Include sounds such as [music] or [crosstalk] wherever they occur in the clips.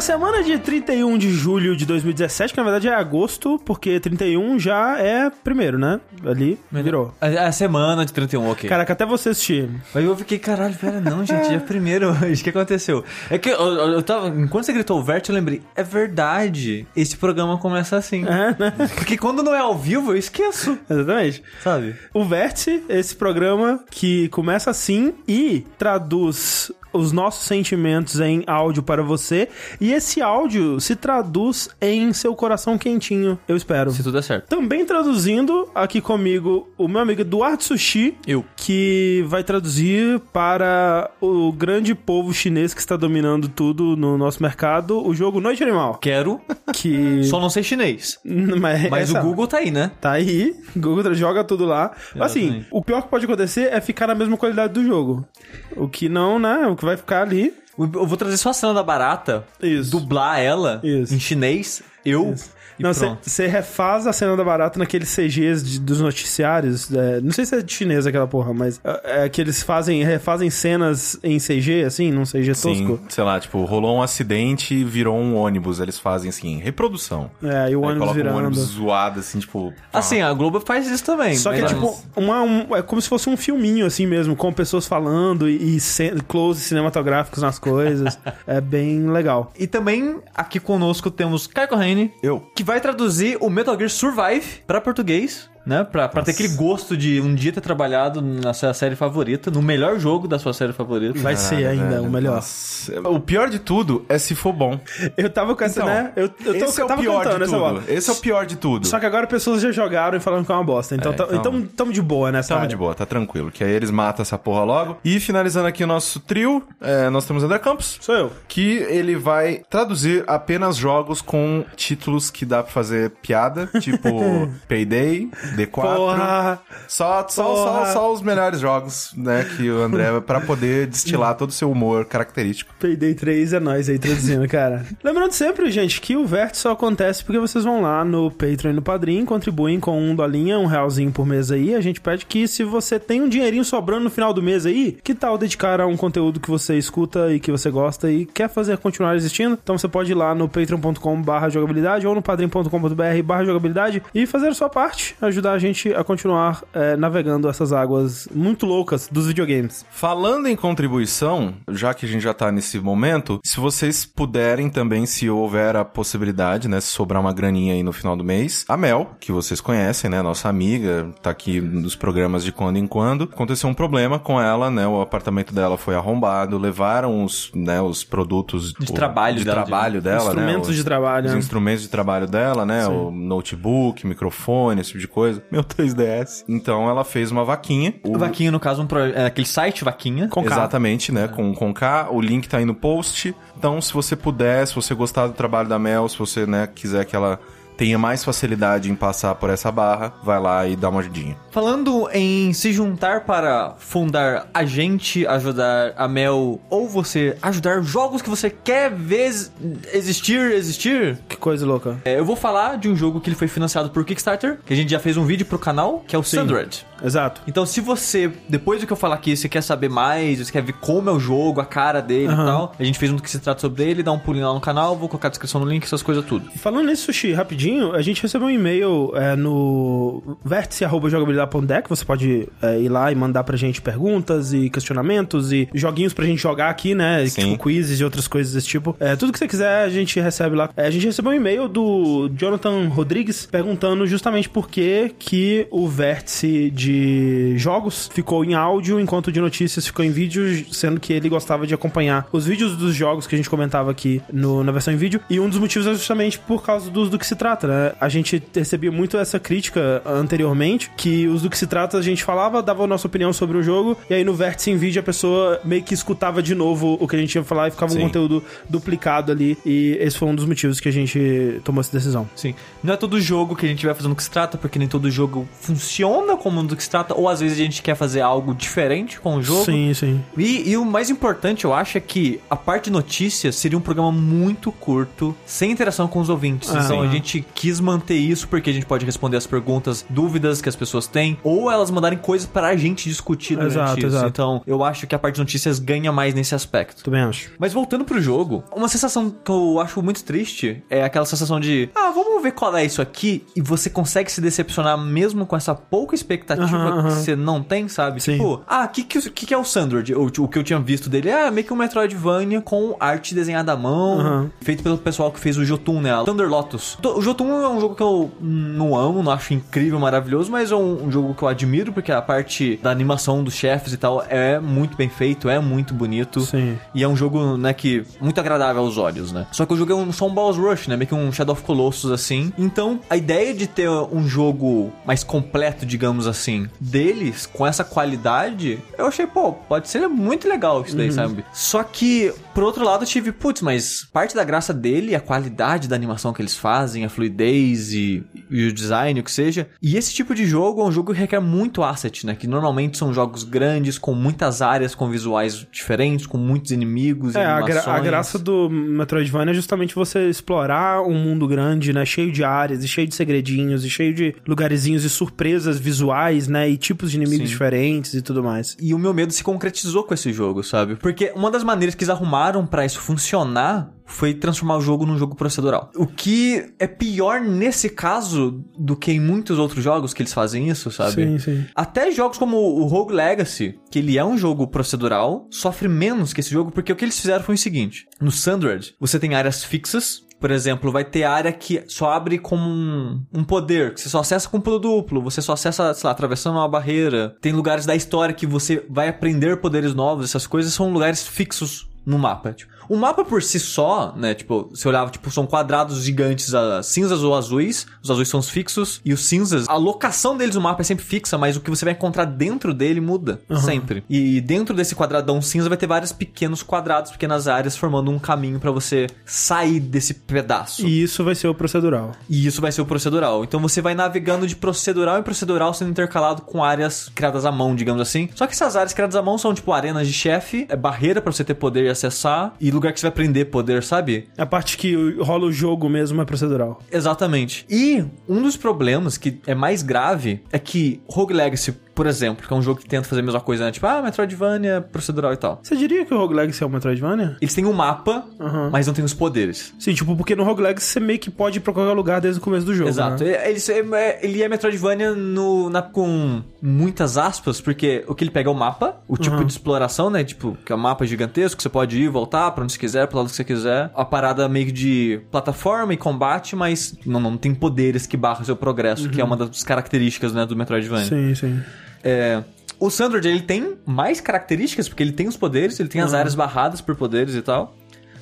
Pra semana de 31 de julho de 2017, que na verdade é agosto, porque 31 já é primeiro, né? Ali virou. A, a semana de 31, ok. Caraca, até você assistir. Mas eu fiquei, caralho, pera, não, gente, já [laughs] é primeiro hoje. O que aconteceu? É que eu, eu, tava. Enquanto você gritou o Vert, eu lembrei, é verdade. Esse programa começa assim. É, né? Porque quando não é ao vivo, eu esqueço. [laughs] Exatamente. Sabe? O Vértice, esse programa que começa assim e traduz os nossos sentimentos em áudio para você. E esse áudio se traduz em seu coração quentinho, eu espero. Se tudo é certo. Também traduzindo aqui comigo o meu amigo Eduardo Sushi, Eu. que vai traduzir para o grande povo chinês que está dominando tudo no nosso mercado, o jogo Noite Animal. Quero, Que. [laughs] só não sei chinês. Mas, Mas essa- o Google tá aí, né? Tá aí, Google joga tudo lá. Assim, o pior que pode acontecer é ficar na mesma qualidade do jogo. O que não, né? Que vai ficar ali. Eu vou trazer só a cena da barata, Isso. dublar ela Isso. em chinês, eu e não, você refaz a cena da barata naqueles CGs de- dos noticiários. é, não sei se é de chinês aquela porra, mas é, é que eles fazem, refazem cenas em CG, assim, num CG Sim, tosco. sei lá, tipo, rolou um acidente e virou um ônibus. Eles fazem assim, reprodução. É, e o Aí ônibus coloca um virando. ônibus zoado, assim, tipo. Assim, a Globo faz isso também. Só que é tipo, uma, um- é como se fosse um filminho, assim mesmo, com pessoas falando e, e close cinematográficos nas coisas. [laughs] é bem legal. E também aqui conosco temos Caio Corrêne, Eu. que vai traduzir o Metal Gear Survive pra português, né? Pra, pra ter aquele gosto de um dia ter trabalhado na sua série favorita, no melhor jogo da sua série favorita. Vai ser ainda Velho, o melhor. nossa. O pior de tudo é se for bom. Eu tava com essa, Então, né? Eu, eu, tô, esse é eu o tava pior cantando de essa bola. tudo. Esse é o pior de tudo. Só que agora pessoas já jogaram e falaram que é uma bosta. Então, É, então- então tamo de boa nessa Tamo área. de boa, tá tranquilo. Que aí eles matam essa porra logo. E finalizando aqui o nosso trio, é, nós temos André Campos. Sou eu. Que ele vai traduzir apenas jogos com títulos que dá pra fazer piada, [laughs] tipo Payday, D4. Porra! Só, só, Porra. só, só os melhores jogos, né, que o André, pra poder destilar todo o seu humor característico. Payday 3 é nóis aí traduzindo, cara. Lembrando sempre, gente, que o Vértice só acontece porque vocês vão lá no Patreon e no Padrim, contribuem com um dolinha, um realzinho por mês aí. A gente pede que se você tem um dinheirinho sobrando no final do mês aí, que tal dedicar a um conteúdo que você escuta e que você gosta e quer fazer continuar existindo? Então você pode ir lá no patreon.com barra jogabilidade ou no padrim.com.br barra jogabilidade e fazer a sua parte, ajudar a gente a continuar eh, navegando essas águas muito loucas dos videogames. Falando em contribuição, já que a gente já tá nesse momento, se vocês puderem também, se houver a possibilidade, né, se sobrar uma graninha aí no final do mês, a Mel, que vocês conhecem, né, nossa amiga, tá aqui nos programas de quando em quando, aconteceu um problema com ela, né, o apartamento dela foi arrombado, levaram os, né, os produtos De o- trabalho de dela, trabalho dela, né, Instrumentos os- de trabalho. os né? instrumentos de trabalho dela, né? O notebook, microfone, esse tipo de coisa. [laughs] Meu 3DS. Então ela fez uma vaquinha. O... Vaquinha, no caso, um pro... é aquele site Vaquinha. Com K. Exatamente, né? Com, com K. O link tá aí no post. Então, se você puder, se você gostar do trabalho da Mel, se você, né, quiser que ela tenha mais facilidade em passar por essa barra, vai lá e dá uma ajudinha. Falando em se juntar para fundar a gente, ajudar a Mel, ou você ajudar jogos que você quer ver ex- existir, existir, Que coisa louca. é, eu vou falar de um jogo que ele foi financiado por Kickstarter, que a gente já fez um vídeo pro canal, que é o Sandred. Exato. Então, se você, depois do que eu falar aqui, você quer saber mais, você quer ver como é o jogo, a cara dele Aham. e tal, a gente fez um que se trata sobre ele, dá um pulinho lá no canal, vou colocar a descrição no link, essas coisas tudo. Falando nisso, Sushi, rapidinho, a gente recebeu um e-mail é, no vértice.jogabilidade.deck. Você pode é, ir lá e mandar pra gente perguntas e questionamentos e joguinhos pra gente jogar aqui, né? Sim. Tipo quizzes e outras coisas desse tipo. É, tudo que você quiser, a gente recebe lá. É, a gente recebeu um e-mail do Jonathan Rodrigues perguntando justamente por que, que o vértice de jogos ficou em áudio enquanto o de notícias ficou em vídeo, sendo que ele gostava de acompanhar os vídeos dos jogos que a gente comentava aqui no- na versão em vídeo. E um dos motivos é justamente por causa do, do que se trata, né? A gente recebia muito essa crítica anteriormente, que os do que se trata a gente falava, dava a nossa opinião sobre o jogo, e aí no vértice em vídeo a pessoa meio que escutava de novo o que a gente ia falar e ficava um Sim. conteúdo duplicado ali. E esse foi um dos motivos que a gente tomou essa decisão. Sim. Não é todo jogo que a gente vai fazendo que se trata, porque nem todo jogo funciona como um do que se trata, ou às vezes a gente quer fazer algo diferente com o jogo. Sim, sim. E, e o mais importante, eu acho, é que a parte de notícias seria um programa muito curto, sem interação com os ouvintes. Ah, então sim. a gente quis manter isso porque a gente pode responder as perguntas, dúvidas que as pessoas têm, ou elas mandarem coisas pra gente discutir durante Exato, isso. exato. Então, eu acho que a parte de notícias ganha mais nesse aspecto. Também acho. Mas voltando pro jogo, uma sensação que eu acho muito triste é aquela sensação de, ah, vamos ver qual é isso aqui, e você consegue se decepcionar mesmo com essa pouca expectativa Aham, que aham. você não tem, sabe? Sim. Tipo, ah, o que, que, que que é o Sandroid? O, o que eu tinha visto dele é meio que um Metroidvania com arte desenhada à mão, Aham. feito pelo pessoal que fez o Jotun, né? Thunder Lotus. O Jotun é um jogo que eu não amo, não acho incrível, maravilhoso, mas é um, um jogo que eu admiro, porque a parte da animação dos chefes e tal é muito bem feito, é muito bonito. Sim. E é um jogo, né, que muito agradável aos olhos, né? Só que o jogo é um, só um Balls Rush, né? Meio que um Shadow of Colossus, assim. Então, a ideia de ter um jogo mais completo, digamos assim, deles, com essa qualidade, eu achei, pô, pode ser muito legal isso daí, sabe? Só que, por outro lado, eu tive, putz, mas parte da graça dele é a qualidade da animação que eles fazem, a fluidez e, e o design, o que seja. E esse tipo de jogo é um jogo que requer muito asset, né? Que normalmente são jogos grandes, com muitas áreas, com visuais diferentes, com muitos inimigos e É, a, gra- a graça do Metroidvania é justamente você explorar um mundo grande, né? Cheio de áreas, e cheio de segredinhos, e cheio de lugarzinhos e surpresas visuais, né? E tipos de inimigos Sim. diferentes e tudo mais. E o meu medo se concretizou com esse jogo, sabe? Porque uma das maneiras que eles arrumaram pra isso funcionar foi transformar o jogo num jogo procedural. O que é pior nesse caso do que em muitos outros jogos que eles fazem isso, sabe? Sim, sim. Até jogos como o Rogue Legacy, que ele é um jogo procedural, sofre menos que esse jogo, porque o que eles fizeram foi o seguinte: no Sandred, você tem áreas fixas. Por exemplo, vai ter área que só abre como um, um poder, que você só acessa com pulo duplo, você só acessa, sei lá, atravessando uma barreira. Tem lugares da história que você vai aprender poderes novos, essas coisas são lugares fixos no mapa. Tipo, o mapa por si só, né, tipo, você olhava, tipo, são quadrados gigantes ah, cinzas ou azuis, os azuis são os fixos, e os cinzas, a locação deles no mapa é sempre fixa, mas o que você vai encontrar dentro dele muda, sempre. E dentro desse quadradão cinza vai ter vários pequenos quadrados, pequenas áreas, formando um caminho pra você sair desse pedaço. E isso vai ser o procedural. E isso vai ser o procedural. Então você vai navegando de procedural em procedural sendo intercalado com áreas criadas à mão, digamos assim. Só que essas áreas criadas à mão são tipo arenas de chefe, é barreira pra você ter poder e acessar, e lugar que você vai aprender poder, sabe? A parte que rola o jogo mesmo é procedural. Exatamente. E um dos problemas que é mais grave é que Rogue Legacy, por exemplo, que é um jogo que tenta fazer a mesma coisa, né? Tipo, ah, Metroidvania, procedural e tal. Você diria que o Rogue Legacy é o Metroidvania? Eles têm um mapa, Aham. mas não tem os poderes. Sim, tipo, porque no Rogue Legacy você meio que pode ir pra qualquer lugar desde o começo do jogo. Exato. né? Ele, ele é- ele é Metroidvania no, na- com muitas aspas, porque o que ele pega é o mapa, o tipo de exploração, né? Tipo, que é um mapa gigantesco, você pode ir, voltar pra onde você quiser, pro lado que você quiser. A parada meio de plataforma e combate, mas não, não tem poderes que barram seu progresso, que é uma das características, né, do Metroidvania. Sim, sim. É, o Sandroid, ele tem mais características, porque ele tem os poderes, ele tem as áreas barradas por poderes e tal.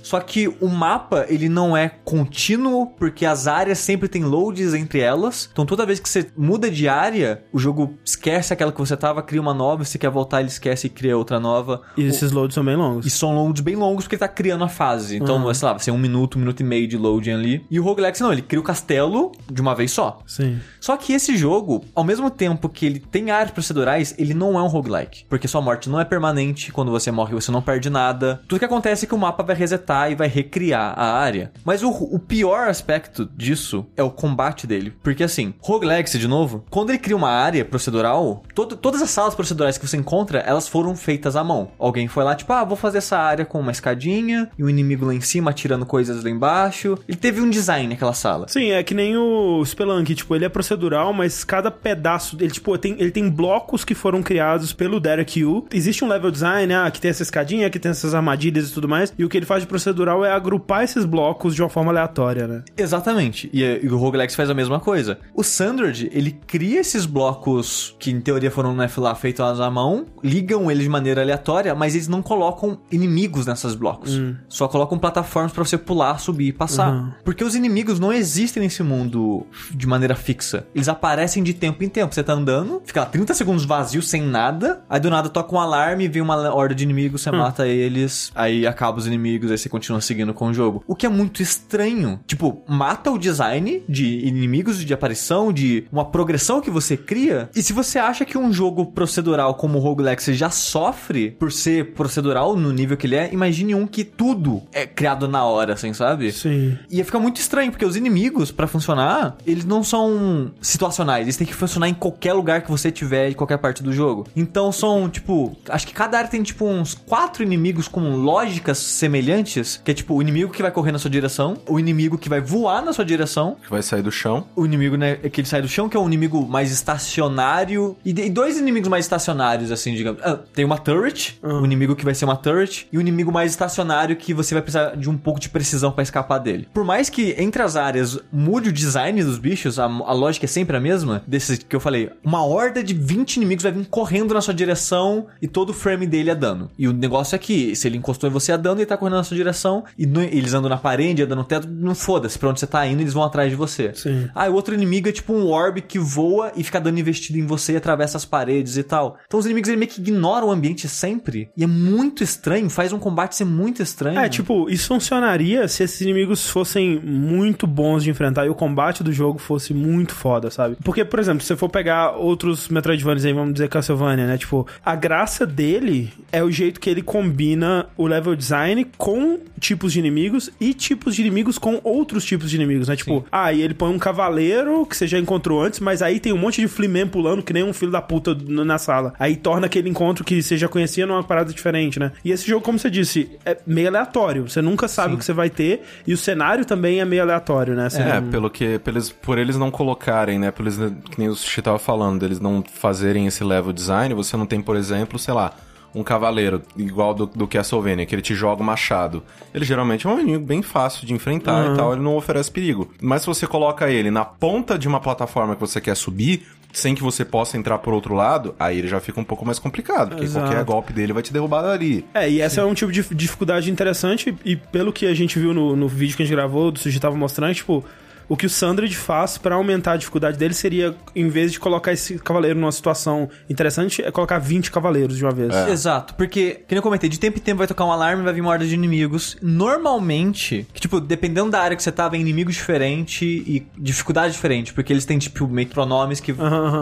Só que o mapa, ele não é contínuo, porque as áreas sempre tem loads entre elas. Então toda vez que você muda de área, o jogo esquece aquela que você tava, cria uma nova, se quer voltar, ele esquece e cria outra nova. E esses loads são bem longos. E são loads bem longos porque ele tá criando a fase. Então, sei lá, vai ser um minuto, um minuto e meio de loading ali. E o Roguelike não, ele cria o castelo de uma vez só. Sim. Só que esse jogo, ao mesmo tempo que ele tem áreas procedurais, ele não é um roguelike. Porque sua morte não é permanente, quando você morre você não perde nada. Tudo que acontece é que o mapa vai resetar e vai recriar a área. Mas o, o pior aspecto disso é o combate dele. Porque assim, roguelike, de novo, quando ele cria uma área procedural, todo- todas as salas procedurais que você encontra, elas foram feitas à mão. Alguém foi lá, tipo, ah, vou fazer essa área com uma escadinha e um inimigo lá em cima atirando coisas lá embaixo. Ele teve um design naquela sala. Sim, é que nem o Spelunk, tipo, ele é procedural, mas cada pedaço dele, tipo, tem, ele tem blocos que foram criados pelo Derek Yu. Existe um level design, ah, que tem essa escadinha, que tem essas armadilhas e tudo mais, e o que ele faz de procedural é agrupar esses blocos de uma forma aleatória, né? Exatamente. E, e o Roguelike faz a mesma coisa. O Sandred, ele cria esses blocos que em teoria foram né, lá feitos à mão, ligam eles de maneira aleatória, mas eles não colocam inimigos nessas blocos. Só colocam plataformas pra você pular, subir e passar. Uhum. Porque os inimigos não existem nesse mundo de maneira fixa. Eles aparecem de tempo em tempo. Você tá andando, fica lá 30 segundos vazio, sem nada, aí do nada toca um alarme, vem uma horda de inimigos, você mata eles, aí acaba os inimigos, aí você você continua seguindo com o jogo. O que é muito estranho. Tipo, mata o design de inimigos de aparição, de uma progressão que você cria. E se você acha que um jogo procedural como o Roguelike já sofre por ser procedural no nível que ele é, imagine um que tudo é criado na hora, assim, sabe? Sim. Ia ficar muito estranho, porque os inimigos, pra funcionar, eles não são situacionais. Eles têm que funcionar em qualquer lugar que você tiver, em qualquer parte do jogo. Então são, tipo, acho que cada área tem, tipo, uns quatro inimigos com lógicas semelhantes, que é, tipo, o inimigo que vai correr na sua direção, o inimigo que vai voar na sua direção, Que vai sair do chão. o inimigo, né, que ele sai do chão, que é um inimigo mais estacionário. E, e dois inimigos mais estacionários, assim, digamos. Ah, tem uma turret, o inimigo que vai ser uma turret, e o inimigo mais estacionário que você vai precisar de um pouco de precisão pra escapar dele. Por mais que entre as áreas mude o design dos bichos, a, a lógica é sempre a mesma, desses que eu falei. Uma horda de 20 inimigos vai vir correndo na sua direção e todo o frame dele é dano. E o negócio é que, se ele encostou em você é dano, ele tá correndo na sua direção, e no- eles andam na parede, andam no teto, não foda-se pra onde você tá indo, eles vão atrás de você. Sim. Ah, e o outro inimigo é tipo um orb que voa e fica dando investido em você e atravessa as paredes e tal. Então os inimigos eles meio que ignoram o ambiente sempre. E é muito estranho, faz um combate ser muito estranho. É, tipo, isso funcionaria se esses inimigos fossem muito bons de enfrentar e o combate do jogo fosse muito foda, sabe? Porque, por exemplo, se você for pegar outros Metroidvanias aí, vamos dizer Castlevania, né? Tipo, a graça dele é o jeito que ele combina o level design com tipos de inimigos e tipos de inimigos com outros tipos de inimigos, né? Tipo, ah, e ele põe um cavaleiro que você já encontrou antes, mas aí tem um monte de Fleeman pulando que nem um filho da puta na sala. Aí torna aquele encontro que você já conhecia numa parada diferente, né? E esse jogo, como você disse, é meio aleatório. Você nunca sabe o que você vai ter e o cenário também é meio aleatório, né? Você É, não- pelo que, pelos, por eles não colocarem, né? Por eles, que nem o Sushi tava falando, deles não fazerem esse level design, você não tem, por exemplo, sei lá, um cavaleiro igual do, do Castlevania, que ele te joga o machado. Ele geralmente é um inimigo bem fácil de enfrentar e tal, ele não oferece perigo. Mas se você coloca ele na ponta de uma plataforma que você quer subir, sem que você possa entrar por outro lado, aí ele já fica um pouco mais complicado, porque Exato. qualquer golpe dele vai te derrubar dali. É, e essa é um tipo de dificuldade interessante, e pelo que a gente viu no, no vídeo que a gente gravou, do Suji tava mostrando, tipo, o que o Sandrid faz pra aumentar a dificuldade dele seria, em vez de colocar esse cavaleiro numa situação interessante, é colocar 20 cavaleiros de uma vez. Exato, porque, que nem eu comentei, de tempo em tempo vai tocar um alarme e vai vir uma horda de inimigos. Normalmente, que, tipo, dependendo da área que você tá, vem inimigo diferente e dificuldade diferente, porque eles têm, tipo, meio que pronomes que.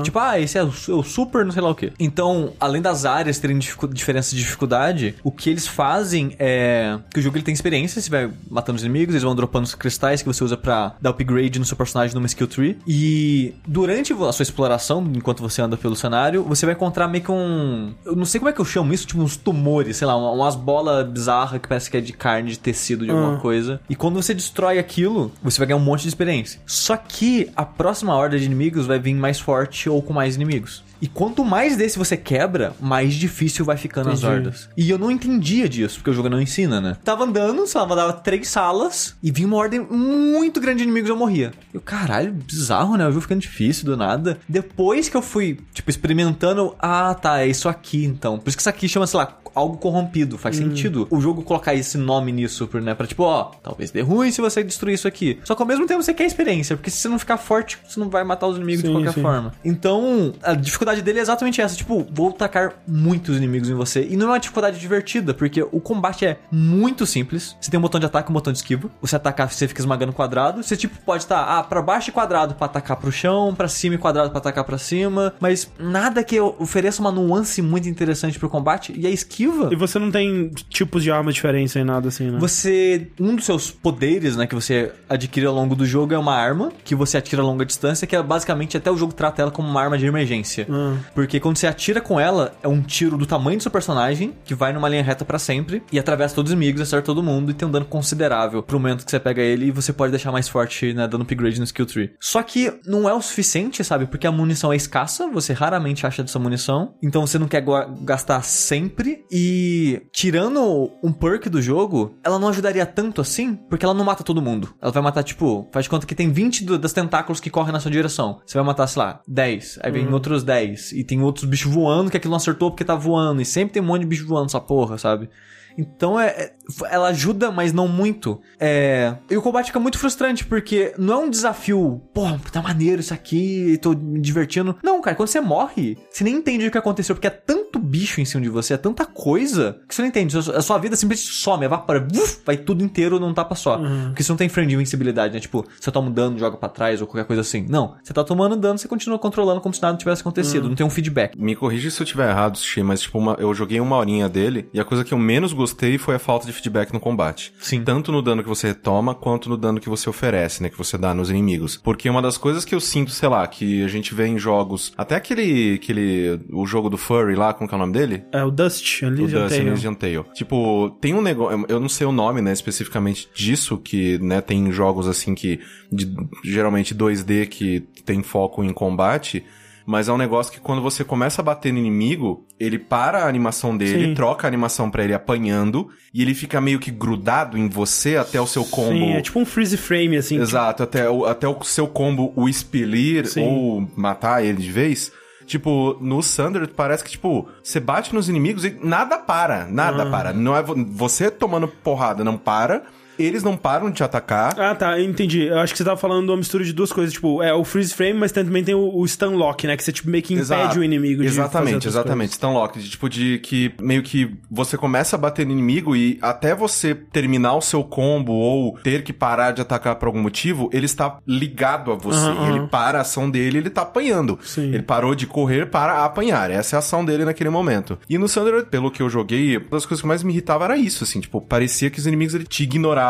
Tipo, ah, esse é o, é o super, não sei lá o quê. Então, além das áreas terem dificu- diferença de dificuldade, o que eles fazem é. Que o jogo ele tem experiência, você vai matando os inimigos, eles vão dropando os cristais que você usa pra dar upgrade no seu personagem numa skill tree. E durante a sua exploração, enquanto você anda pelo cenário, você vai encontrar meio que um. Eu não sei como é que eu chamo isso, tipo uns tumores, sei lá, uma- umas bolas bizarras que parece que é de carne, de tecido, de alguma Ah. coisa. E quando você destrói aquilo, você vai ganhar um monte de experiência. Só que a próxima horda de inimigos vai vir mais forte ou com mais inimigos. E quanto mais desse você quebra, mais difícil vai ficando as Entendi. hordas. E eu não entendia disso, porque o jogo não ensina, né? Tava andando, sei lá, dava três salas e vinha uma ordem muito grande de inimigos e eu morria. Eu, caralho, bizarro, né? O jogo ficando difícil do nada. Depois que eu fui, tipo, experimentando, ah, tá, é isso aqui então. Por isso que isso aqui chama, sei lá, algo corrompido. Faz sentido o jogo colocar esse nome nisso, né? Pra tipo, ó, talvez dê ruim se você destruir isso aqui. Só que ao mesmo tempo você quer experiência, porque se você não ficar forte, você não vai matar os inimigos de Sim, qualquer sim. forma. Então, a dificuldade dele é exatamente essa. Tipo, vou tacar muitos inimigos em você. E não é uma dificuldade divertida, porque o combate é muito simples. Você tem um botão de ataque e um botão de esquiva. Você atacar, você fica esmagando quadrado. Você, tipo, pode estar, ah, pra baixo e quadrado pra atacar pro chão, pra cima e quadrado pra atacar pra cima. Mas nada que ofereça uma nuance muito interessante pro combate. E a esquiva... E você não tem tipos de armas diferentes nem nada assim, né? Você. Um dos seus poderes, né, que você adquire ao longo do jogo é uma arma que você atira a longa distância, que é basicamente até o jogo trata ela como uma arma de emergência. Ah. Porque quando você atira com ela, é um tiro do tamanho do seu personagem, que vai numa linha reta pra sempre, e atravessa todos os inimigos, acerta todo mundo, e tem um dano considerável pro momento que você pega ele, e você pode deixar mais forte, né, dando upgrade no skill tree. Só que não é o suficiente, sabe? Porque a munição é escassa, você raramente acha dessa munição, então você não quer gastar sempre, e tirando um perk do jogo, ela não ajudaria tanto assim, porque ela não mata todo mundo. Ela vai matar, tipo, faz de conta que tem 20 do- das tentáculos que correm na sua direção. Você vai matar, sei lá, 10. Aí vem outros 10. E tem outros bichos voando que aquilo não acertou porque tá voando. E sempre tem um monte de bicho voando essa porra, sabe? Então é, é- ela ajuda, mas não muito. É, e o combate fica muito frustrante, porque não é um desafio, pô, tá maneiro isso aqui, tô me divertindo. Não, cara, quando você morre, você nem entende o que aconteceu, porque é tanto bicho em cima de você, é tanta coisa, que você não entende. A sua vida simplesmente some, evapora, vuf, vai tudo inteiro num tapa só. Porque você não tem frame de invencibilidade, né? Tipo, você toma um dano, joga pra trás ou qualquer coisa assim. Não, você tá tomando dano, você continua controlando como se nada tivesse acontecido. Não tem um feedback. Me corrija se eu tiver errado, Sushi, mas tipo, uma- eu joguei uma horinha dele e a coisa que eu menos gostei foi a falta de feedback no combate. Sim. Tanto no dano que você toma, quanto no dano que você oferece, né? Que você dá nos inimigos. Porque uma das coisas que eu sinto, sei lá, que a gente vê em jogos. Até aquele. aquele o jogo do Furry lá, como que é o nome dele? É o Dust, O Elysian Dust Tale. Elysian Tale. Tipo, tem um negócio, eu não sei o nome, né, especificamente disso, que, né, tem jogos assim que, de- geralmente 2D que tem foco em combate, mas é um negócio que quando você começa a bater no inimigo, ele para a animação dele, Sim. troca a animação pra ele apanhando, e ele fica meio que grudado em você até o seu combo. Sim, é tipo um freeze frame, assim. Exato, até o, até o seu combo o expelir Sim. ou matar ele de vez. Tipo, no Thunder parece que, tipo, você bate nos inimigos e nada para, nada Ah. para. Não é vo- você tomando porrada não para, eles não param de te atacar. Ah, tá, entendi. Eu acho que você tava falando de uma mistura de duas coisas, tipo, é o freeze frame, mas também tem o, o stun lock, né? Que você tipo, meio que impede Exato. o inimigo de Exatamente, exatamente. Stun Lock. de, Tipo, de que meio que você começa a bater no inimigo e até você terminar o seu combo ou ter que parar de atacar por algum motivo, ele está ligado a você. Ele para a ação dele, ele tá apanhando. Sim. Ele parou de correr para apanhar. Essa é a ação dele naquele momento. E no Thunder, pelo que eu joguei, uma das coisas que mais me irritava era isso, assim, tipo, parecia que os inimigos ele te ignoravam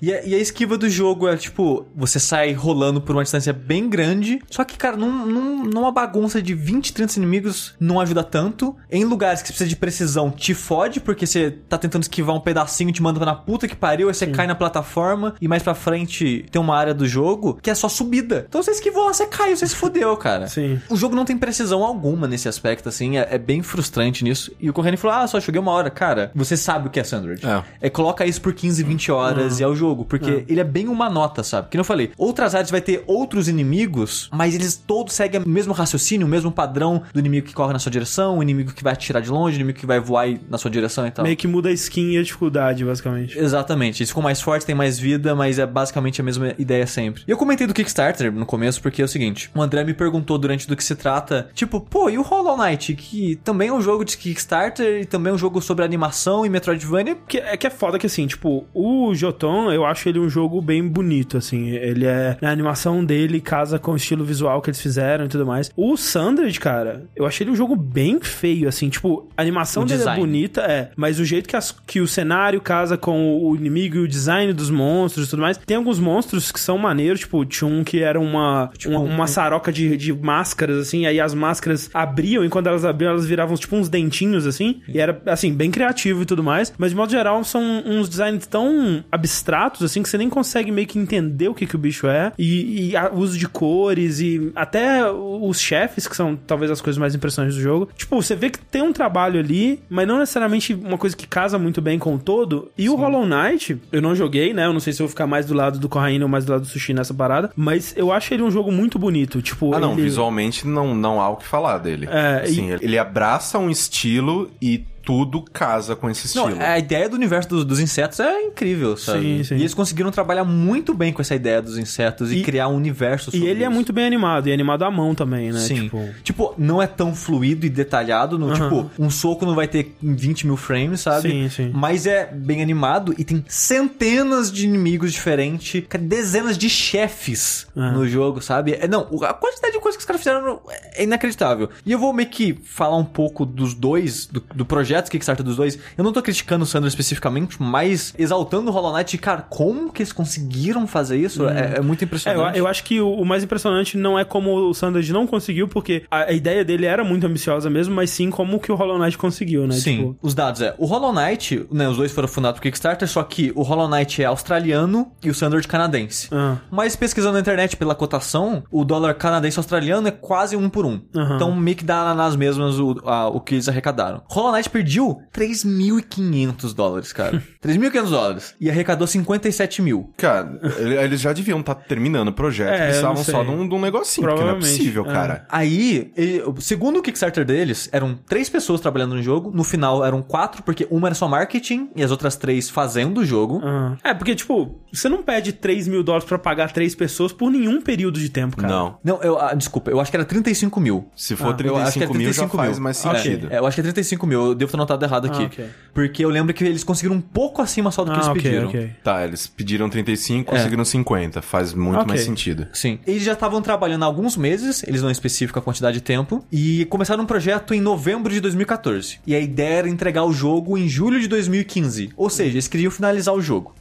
E a, e a esquiva do jogo é tipo, você sai rolando por uma distância bem grande. Só que, cara, num, num- numa bagunça de 20, 30 inimigos não ajuda tanto. Em lugares que você precisa de precisão, te fode, porque você tá tentando esquivar um pedacinho, te manda na puta que pariu, aí você cai na plataforma e mais pra frente tem uma área do jogo que é só subida. Então você esquivou, você caiu, você se fudeu, [laughs] cara. Sim. O jogo não tem precisão alguma nesse aspecto, assim, é, é bem frustrante nisso. E o Corrêne falou: Ah, só joguei uma hora. Cara, você sabe o que é Sandwich. É. É, coloca isso por 15, 20 horas e é o jogo. Porque ele é bem uma nota, sabe? Que não eu falei. Outras áreas vai ter outros inimigos, mas eles todos seguem o mesmo raciocínio, o mesmo padrão do inimigo que corre na sua direção, o inimigo que vai atirar de longe, o inimigo que vai voar na sua direção e tal. Meio que muda a skin e a dificuldade, basicamente. Exatamente, eles ficam mais fortes, tem mais vida, mas é basicamente a mesma ideia sempre. E eu comentei do Kickstarter no começo porque é o seguinte: o André me perguntou durante do que se trata, tipo, pô, e o Hollow Knight, que também é um jogo de Kickstarter e também é um jogo sobre animação e Metroidvania. Que, é que é foda que, assim, tipo, o Joton, eu acho ele um jogo bem bonito, assim. Ele é... A animação dele casa com o estilo visual que eles fizeram e tudo mais. O Sandred, cara, eu achei ele um jogo bem feio, assim. Tipo, a animação O dele design. é bonita, é. Mas o jeito que, as- que o cenário casa com o inimigo e o design dos monstros e tudo mais. Tem alguns monstros que são maneiros, tipo, tinha um que era uma, uma, uma saroca de, de máscaras, assim. Aí as máscaras abriam e quando elas abriam, elas viravam, tipo, uns dentinhos, assim. E era, assim, bem criativo e tudo mais. Mas, de modo geral, são uns designs tão abstratos, assim, que você nem consegue meio que entender o que, que o bicho é. E, e o uso de cores e até os chefes, que são talvez as coisas mais impressionantes do jogo. Tipo, você vê que tem um trabalho ali, mas não necessariamente uma coisa que casa muito bem com o todo. E o Hollow Knight, eu não joguei, né? Eu não sei se eu vou ficar mais do lado do Corraine ou mais do lado do Sushi nessa parada. Mas eu acho ele um jogo muito bonito. Tipo, Ah, não, ele... visualmente não, não há o que falar dele. É, Assim, ele abraça um estilo e tudo casa com esse Não, estilo. a ideia do universo dos, dos insetos é incrível, sabe? Sim, sim. E eles conseguiram trabalhar muito bem com essa ideia dos insetos e, E- criar um universo E sobre ele é isso. muito bem animado, e é animado à mão também, né? Sim. Tipo... Tipo... não é tão fluido e detalhado. No, Aham. Tipo, um soco não vai ter 20 mil frames, sabe? Sim, sim. Mas é bem animado e tem centenas de inimigos diferentes, dezenas de chefes Ah. no jogo, sabe? É, não, o- a quantidade de coisas que os caras fizeram é inacreditável. E eu vou meio que falar um pouco dos dois, do, do projeto Kickstarter dos dois. Eu não tô criticando o Sandro especificamente, mas exaltando o Hollow Knight, cara, como que eles conseguiram fazer isso? É, é muito É, eu, impressionante. eu acho que o, o mais impressionante não é como o Sanders não conseguiu, porque a, a ideia dele era muito ambiciosa mesmo, mas sim como que o Hollow Knight conseguiu, né? Sim, Tipo, os dados é. O Hollow Knight, né, os dois foram fundados por Kickstarter, só que o Hollow Knight é australiano e o Sandwich canadense. Ah. Mas pesquisando na internet pela cotação, o dólar canadense australiano é quase um por um. Aham. Então meio que dá nas mesmas o, a- o que eles arrecadaram. Hollow Knight pediu 3.500 dólares, cara. [laughs] 3.500 dólares. E arrecadou 57 mil. Cara, ele- eles já deviam estar terminando o projeto. É, precisavam só de um, de um negocinho, porque não é possível, é. cara. Aí, ele- segundo o Kickstarter deles, eram três pessoas trabalhando no jogo. No final eram quatro, porque uma era só marketing e as outras três fazendo o jogo. Ah. É, porque, tipo, você não pede 3 mil dólares pra pagar três pessoas por nenhum período de tempo, cara. Não. Não, eu, ah, desculpa, eu acho que era 35 mil. Se for Ah, eu acho que é 35 mil, já 35 faz mil. mais Ok. sentido. É, eu acho que é 35 mil, eu devo ter notado errado aqui. Ah, ok. Porque eu lembro que eles conseguiram um pouco acima só do que Ah, eles ok, pediram. ok. Tá, eles pediram 35, É. conseguiram 50. Faz muito mais sentido. Sim. Eles já estavam trabalhando há alguns meses, eles não especificam a quantidade de tempo, e começaram um projeto em novembro de 2014. E a ideia era entregar o jogo em julho de 2015. Ou seja, eles queriam finalizar o jogo.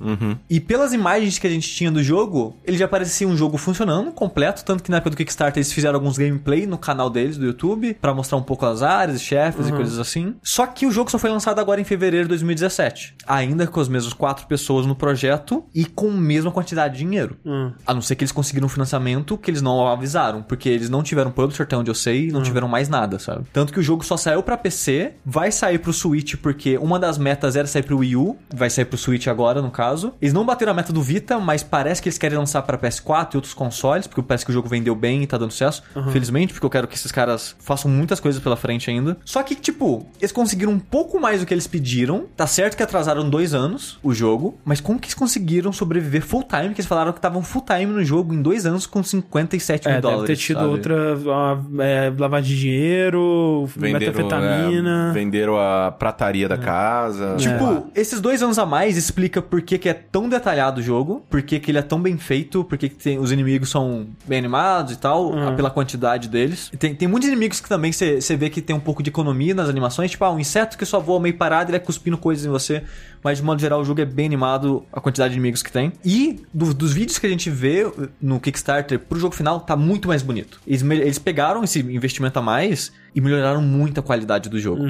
E pelas imagens que a gente tinha do jogo, ele já parecia um jogo funcionando, completo, tanto que na época do Kickstarter eles fizeram alguns gameplay no canal deles do YouTube, pra mostrar um pouco as áreas, chefes e coisas assim. Só que o jogo só foi lançado agora em fevereiro de 2017. Ainda com as mesmas quatro pessoas no projeto e com a mesma quantidade de dinheiro. Hum. A não ser que eles conseguiram um financiamento que eles não avisaram, porque eles não tiveram publisher, até onde eu sei, e não tiveram mais nada, sabe? Tanto que o jogo só saiu pra PC, vai sair pro Switch, porque uma das metas era sair pro Wii U, vai sair pro Switch agora, no caso. Eles não bateram a meta do Vita, mas parece que eles querem lançar pra PS4 e outros consoles, porque parece que o jogo vendeu bem e tá dando sucesso. Felizmente, porque eu quero que esses caras façam muitas coisas pela frente ainda. Só que, tipo, eles conseguiram um pouco mais do que eles pediram. Tá certo que atrasaram dois anos o jogo, mas como que eles conseguiram sobreviver full time? Que eles falaram que estavam full time no jogo em dois anos com 57 mil É, dólares. deve ter tido sabe? outra é, lavagem de dinheiro, metafetamina. é, venderam a prataria É. da casa. Tipo, esses dois anos a mais explica por que, que é tão detalhado o jogo, por que, que ele é tão bem feito, por que, que tem, os inimigos são bem animados e tal, Uhum. pela quantidade deles. E Tem, tem muitos inimigos que também você vê que tem um pouco de economia nas animações, tipo, ah, um inseto que só voa meio parado e vai cuspindo coisas em você. Mas de modo geral o jogo é bem animado, a quantidade de inimigos que tem. E do- dos vídeos que a gente vê no Kickstarter pro jogo final, tá muito mais bonito. Eles, eles pegaram esse investimento a mais e melhoraram muito a qualidade do jogo.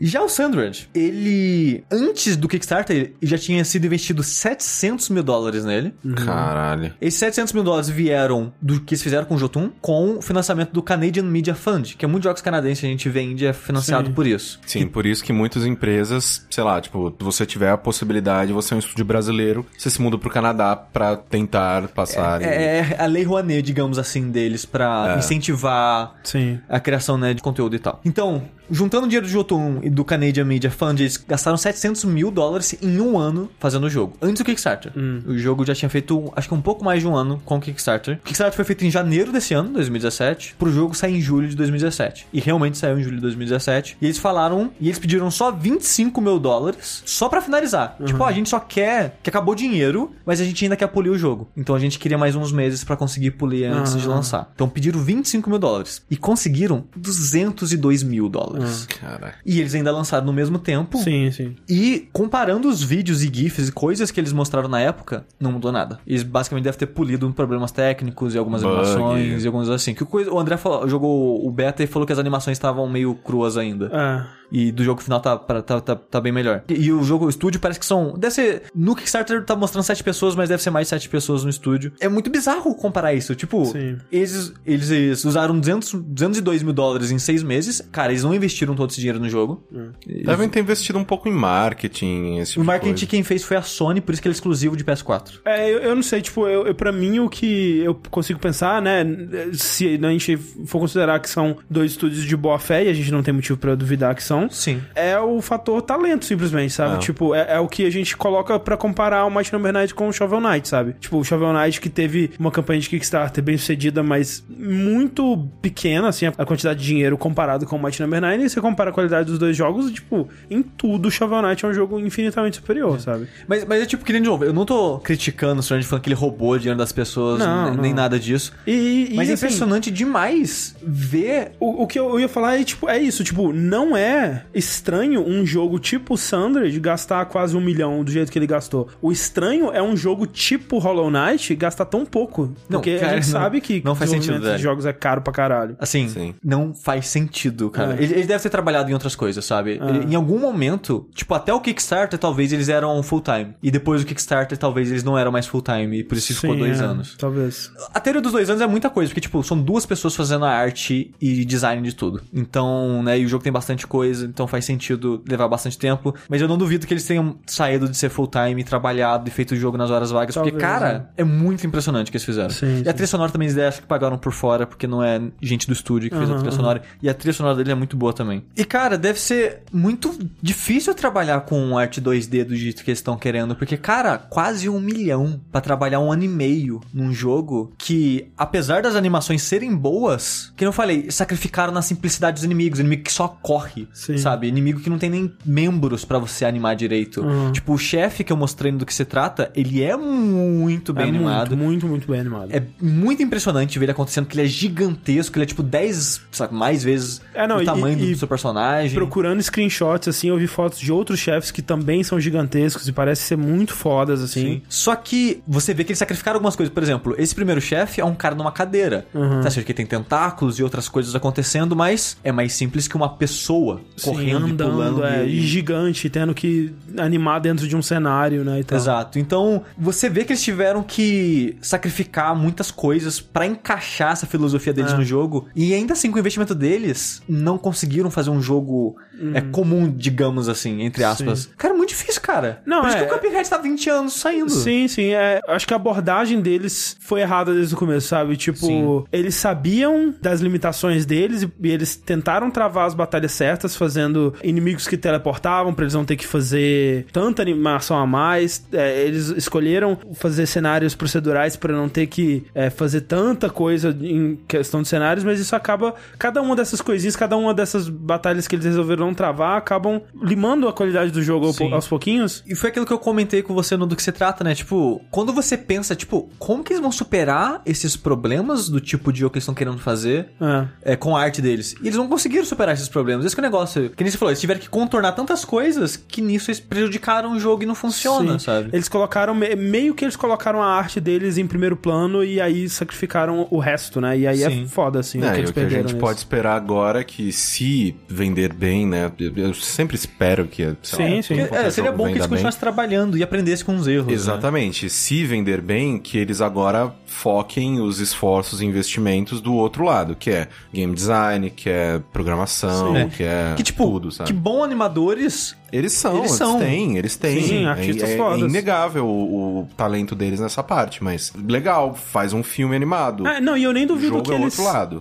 E Já o Sandred, ele, antes do Kickstarter, ele já tinha sido investido 700 mil dólares nele. Caralho. Esses 700 mil dólares vieram do que eles fizeram com o Jotun, com o financiamento do Canadian Media Fund, que é muitos jogos canadenses a gente vende é financiado Sim. por isso. Sim, por isso que muitas empresas, sei lá, tipo, se você tiver a possibilidade, você é um estúdio brasileiro, você se muda pro Canadá pra tentar passar. e- É a lei Rouanet, digamos assim, deles, pra É. incentivar Sim. a criação né, de conteúdo e tal. Então, juntando o dinheiro do Jotun e do Canadian Media Fund, eles gastaram 700 mil dólares em um ano fazendo o jogo. Antes do Kickstarter. O jogo já tinha feito, acho que um pouco mais de um ano com o Kickstarter. O Kickstarter foi feito em janeiro desse ano, 2017, pro jogo sair em julho de 2017. E realmente saiu em julho de 2017. E eles falaram, e eles pediram só 25 mil dólares só pra finalizar. Tipo, ó, a gente só quer que acabou o dinheiro, mas a gente ainda quer polir o jogo. Então a gente queria mais uns meses pra conseguir polir antes de Ah. lançar. Então pediram 25 mil dólares. E conseguiram 202 mil dólares. Cara. E eles ainda lançaram no mesmo tempo. Sim, sim. E comparando os vídeos e GIFs e coisas que eles mostraram na época, não mudou nada. Eles basicamente devem ter polido problemas técnicos e algumas Bug. animações e algumas assim. Que o André falou- jogou o beta e falou que as animações estavam meio cruas ainda. É. E do jogo final tá, pra- tá, tá, tá bem melhor. E, e o jogo, o estúdio parece que são. Deve ser. No Kickstarter tá mostrando sete pessoas, mas deve ser mais sete pessoas no estúdio. É muito bizarro comparar isso. Tipo, Sim. eles, eles, eles usaram 200, 202 mil dólares em seis meses. Cara, eles não investiram todo esse dinheiro no jogo. Eles- Devem ter investido um pouco em marketing, esse tipo o de marketing coisa. quem fez foi a Sony, por isso que ele é exclusivo de PS4. É, eu, eu não sei, tipo, eu, eu, pra mim o que eu consigo pensar, né, se a gente for considerar que são dois estúdios de boa fé, e a gente não tem motivo pra duvidar que são, Sim. é o fator talento, simplesmente, sabe? Ah. Tipo, é, é o que a gente coloca pra comparar o Might Number 9 com o Shovel Knight, sabe? Tipo, o Shovel Knight que teve uma campanha de Kickstarter bem sucedida, mas muito pequena, assim, a quantidade de dinheiro comparado com o Might Number 9, e você compara a qualidade dos dois jogos, e, tipo, em tudo, o Shovel Knight é um jogo infinitamente superior, sabe? Mas, mas é tipo que nem de novo, eu não tô criticando o Strange falando que ele roubou dinheiro das pessoas, Não, nem, não. nem nada disso. E, e Mas é assim, impressionante demais ver O, o que eu, eu ia falar é, tipo, é isso, tipo, não é estranho um jogo tipo Sandred gastar quase um milhão do jeito que ele gastou. O estranho é um jogo tipo Hollow Knight gastar tão pouco. Não, porque cara, a gente [laughs] não- sabe que não faz sentido, de jogos é caro pra caralho. Assim, Sim. não faz sentido, cara. É. Ele, ele deve ter trabalhado em outras coisas, sabe? Ele- em algum momento, tipo, até o Kickstarter, talvez eles eram full-time. E depois do Kickstarter, talvez eles não eram mais full-time. E por isso ficou Sim, dois é, anos. Talvez. A teoria dos dois anos é muita coisa, porque, tipo, são duas pessoas fazendo a arte e design de tudo. Então, né, e o jogo tem bastante coisa. Coisa, então faz sentido levar bastante tempo. Mas eu não duvido que eles tenham saído de ser full-time, trabalhado e feito o jogo nas horas vagas, porque, Talvez, cara, é muito impressionante o que eles fizeram. Sim, e a trilha sonora também, eles acho que pagaram por fora, porque não é gente do estúdio que fez a trilha aham. sonora. E a trilha sonora dele é muito boa também. E, cara, deve ser muito difícil trabalhar com arte 2D do jeito que eles estão querendo, porque, cara, quase um milhão pra trabalhar um ano e meio num jogo que, apesar das animações serem boas, que eu falei, sacrificaram na simplicidade dos inimigos, inimigo que só corre, Sim. sabe? Inimigo que não tem nem membros pra você animar direito. Uhum. Tipo, o chefe que eu mostrei do que se trata, ele é muito bem é animado. muito, muito, muito bem animado. É muito impressionante ver ele acontecendo, porque ele é gigantesco, ele é tipo 10, sabe, mais vezes É, não, o e- tamanho e- do seu personagem. Procurando screenshots, assim, eu vi fotos de outros chefes que também são gigantescos e parecem ser muito fodas, assim. Sim. Só que você vê que eles sacrificaram algumas coisas. Por exemplo, esse primeiro chefe é um cara numa cadeira. Uhum. Tá certo que tem tentáculos e outras coisas acontecendo, mas é mais simples que uma pessoa Sim, correndo e pulando. é, e- gigante, tendo que animar dentro de um cenário, né, e tal. Exato. Então, você vê que eles tiveram que sacrificar muitas coisas pra encaixar essa filosofia deles É. no jogo. E ainda assim, com o investimento deles, não conseguiram fazer um jogo é, comum, digamos assim, entre aspas. Cara, é muito difícil, cara. Não, Por isso é- que o Cuphead tá 20 anos saindo. Sim, sim. É, acho que a abordagem deles foi errada desde o começo, sabe? Tipo, Sim. eles sabiam das limitações deles e, e eles tentaram travar as batalhas certas, fazendo inimigos que teleportavam pra eles não ter que fazer tanta animação a mais. É, eles escolheram fazer cenários procedurais pra não ter que é, fazer tanta coisa em questão de cenários, mas isso acaba. Cada uma dessas coisinhas, cada uma dessas batalhas que eles resolveram travar, acabam limando a qualidade do jogo Sim. aos pouquinhos. E foi aquilo que eu comentei com você no do que se trata, né? Tipo, quando você pensa, tipo, como que eles vão superar esses problemas do tipo de jogo que eles estão querendo fazer É. é, com a arte deles? E eles não conseguiram superar esses problemas. Esse que é o negócio. Que nem você falou, eles tiveram que contornar tantas coisas que nisso eles prejudicaram o jogo e não funciona, Sim. sabe? Eles colocaram, me- meio que eles colocaram a arte deles em primeiro plano e aí sacrificacaram o resto, né? E aí Sim. é foda, assim, É, o que eles o que a gente nisso. pode esperar agora é que se vender bem, né? eu- sempre espero que Sim, lá, sim. É, seria bom que eles continuassem trabalhando e aprendessem com os erros. né? Exatamente. Se vender bem, que eles agora foquem os esforços e investimentos do outro lado, que é game design, que é programação, Sim. que é Que tipo, tudo, sabe? que bom animadores. Eles são, Eles eles, são. têm, eles têm. Sim, é, artistas é, é fodas. inegável o, o talento deles nessa parte, mas legal, faz um filme animado. É, não, e eu nem duvido que é eles,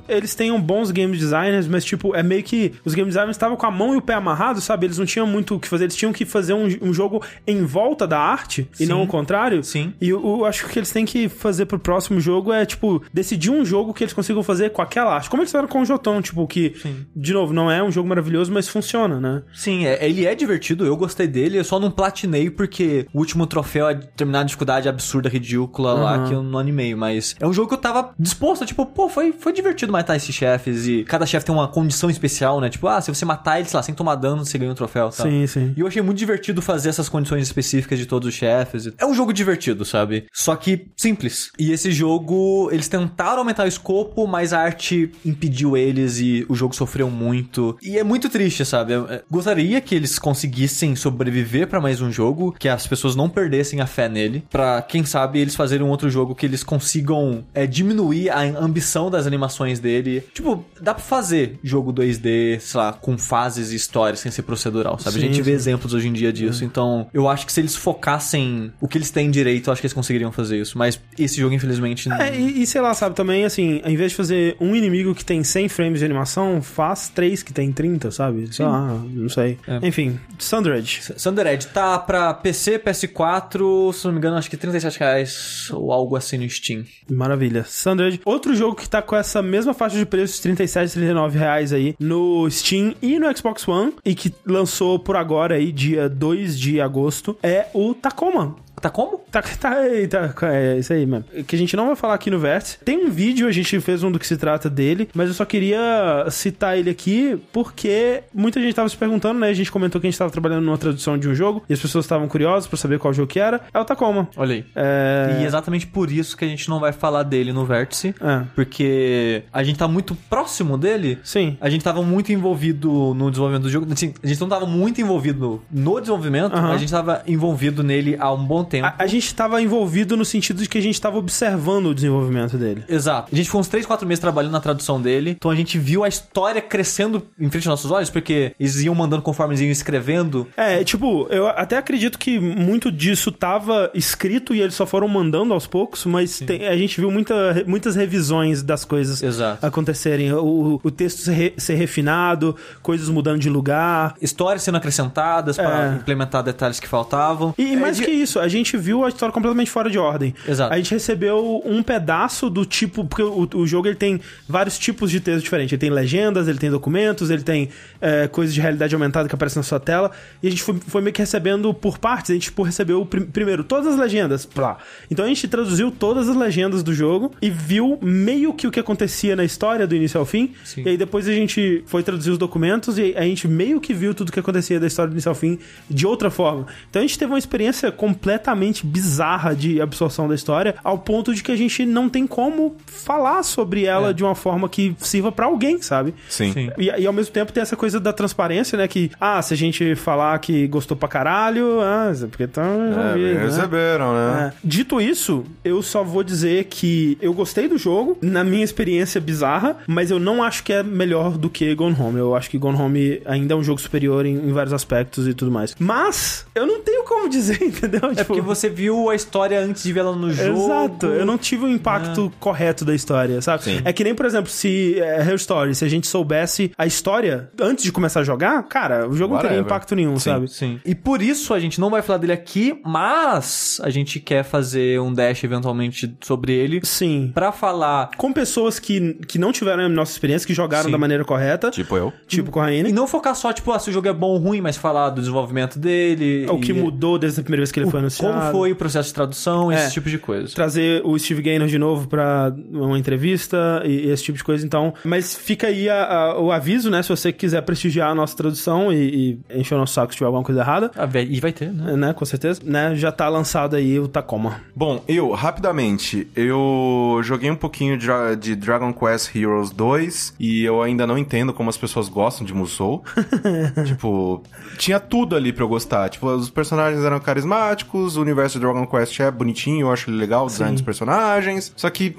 eles tenham bons game designers, mas tipo, é meio que os game designers estavam com a mão e o pé amarrados, sabe? Eles não tinham muito o que fazer, eles tinham que fazer um, um jogo em volta da arte e Sim. não o contrário. Sim. E eu, eu acho que o que eles têm que fazer pro próximo jogo é, tipo, decidir um jogo que eles consigam fazer com aquela arte. Como eles fizeram com o Jotão, tipo, que, de novo, não é um jogo maravilhoso, mas funciona, né? Sim, é- ele é divertido, eu gostei dele, eu só não platinei porque o último troféu é determinada dificuldade absurda, ridícula lá Aham. que eu não animei, mas é um jogo que eu tava disposto, tipo, pô, foi, foi divertido matar esses chefes e cada chefe tem uma condição especial, né? Tipo, ah, se você matar ele, sei lá, sem tomar dano, você ganha um troféu, tá? Sim, sim. E eu achei muito divertido fazer essas condições específicas de todos os chefes. É um jogo divertido, sabe? Só que simples. E esse jogo, eles tentaram aumentar o escopo, mas a arte impediu eles e o jogo sofreu muito. E é muito triste, sabe? Eu, é, gostaria que eles conseguissem sobreviver pra mais um jogo, que as pessoas não perdessem a fé nele, Pra quem sabe eles fazerem um outro jogo que eles consigam é, diminuir a ambição das animações dele. Tipo, dá pra fazer jogo 2D, sei lá, com fases e histórias sem ser procedural, sabe? Sim, a gente vê sim. exemplos hoje em dia disso. Então, eu acho que se eles focassem o que eles têm direito, eu acho que eles conseguiriam fazer isso. Mas esse jogo, infelizmente, não. É, e, e sei lá, sabe, também, assim, ao invés de fazer um inimigo que tem 100 frames de animação, faz três que tem 30, sabe? Sei lá, não sei. É. Enfim, Sundered. Thunder Edge tá pra PC, PS4, se não me engano, acho que 37 reais ou algo assim no Steam. Maravilha. Sundered. Outro jogo que tá com essa mesma faixa de preços, 37, 39 reais aí, no Steam e no Xbox One, e que lançou por agora aí, dia 2 de agosto, é o Tacoma. Tá como? Tá, tá, eita, é isso aí mesmo. Que a gente não vai falar aqui no Vértice. Tem um vídeo, a gente fez um do que se trata dele, mas eu só queria citar ele aqui porque muita gente tava se perguntando, né? A gente comentou que a gente tava trabalhando numa tradução de um jogo e as pessoas estavam curiosas pra saber qual jogo que era. É o Tacoma. Olha aí. É. E exatamente por isso que a gente não vai falar dele no Vértice. É. Porque a gente tá muito próximo dele. Sim. A gente tava muito envolvido no desenvolvimento do jogo. Assim, a gente não tava muito envolvido no desenvolvimento, Aham. a gente tava envolvido nele há um bom tempo tempo. A, a gente tava envolvido no sentido de que a gente tava observando o desenvolvimento dele. Exato. A gente ficou uns 3, 4 meses trabalhando na tradução dele. Então a gente viu a história crescendo em frente aos nossos olhos, porque eles iam mandando conforme eles iam escrevendo. É, tipo, eu até acredito que muito disso tava escrito e eles só foram mandando aos poucos, mas tem- a gente viu muita, muitas revisões das coisas Exato. acontecerem. O, o texto ser, re- ser refinado, coisas mudando de lugar. Histórias sendo acrescentadas para É. implementar detalhes que faltavam. E É, mais de- que isso, a gente viu a história completamente fora de ordem. Exato. A gente recebeu um pedaço do tipo. Porque o, o jogo ele tem vários tipos de texto diferentes. Ele tem legendas, ele tem documentos, ele tem é, coisas de realidade aumentada que aparecem na sua tela. E a gente foi, foi meio que recebendo por partes. A gente tipo, recebeu prim- primeiro todas as legendas. Plá. Então a gente traduziu todas as legendas do jogo e viu meio que o que acontecia na história do início ao fim. Sim. E aí depois a gente foi traduzir os documentos e a gente meio que viu tudo o que acontecia da história do início ao fim de outra forma. Então a gente teve uma experiência completamente bizarra de absorção da história, ao ponto de que a gente não tem como falar sobre ela É. de uma forma que sirva pra alguém, sabe? Sim. Sim. E, e ao mesmo tempo tem essa coisa da transparência, né? Que, ah, se a gente falar que gostou pra caralho, ah, é porque tá. É, bem receberam, né? É. Dito isso, eu só vou dizer que eu gostei do jogo, na minha experiência bizarra, mas eu não acho que é melhor do que Gone Home. Eu acho que Gone Home ainda é um jogo superior em, em vários aspectos e tudo mais. Mas, eu não tenho como [laughs] dizer, entendeu? É porque você viu a história antes de vê-la no jogo. Exato, eu não tive o impacto correto da história, sabe? Sim. É que nem, por exemplo, se é, Her Story, se a gente soubesse a história antes de começar a jogar, cara, o jogo não teria Whatever. impacto nenhum, Sim. sabe? Sim. E por isso a gente não vai falar dele aqui, mas a gente quer fazer um dash eventualmente sobre ele Sim. Pra falar Com pessoas que, que não tiveram a nossa experiência, que jogaram Sim. da maneira correta, Tipo eu. tipo com a e Raine. não focar só tipo, ah, se o jogo é bom ou ruim, mas falar do desenvolvimento dele, O que e mudou desde a primeira vez que ele foi anunciado. Como foi o processo de tradução, É. esse tipo de coisa. Trazer o Steve Gaynor de novo pra uma entrevista e, e esse tipo de coisa, então. Mas fica aí a- a- o aviso, né? Se você quiser prestigiar a nossa tradução e, e encher o nosso saco se tiver alguma coisa errada, Ah, e vai ter, né? né? Com certeza. Né? Já tá lançado aí o Tacoma. Bom, eu, rapidamente, eu joguei um pouquinho de, de Dragon Quest Heroes 2 e eu ainda não entendo como as pessoas gostam de Musou. [laughs] tipo, tinha tudo ali pra eu gostar. Tipo, os personagens eram carismáticos, o universo de Dragon Quest é bonitinho, eu acho ele legal, o design dos personagens. Só que,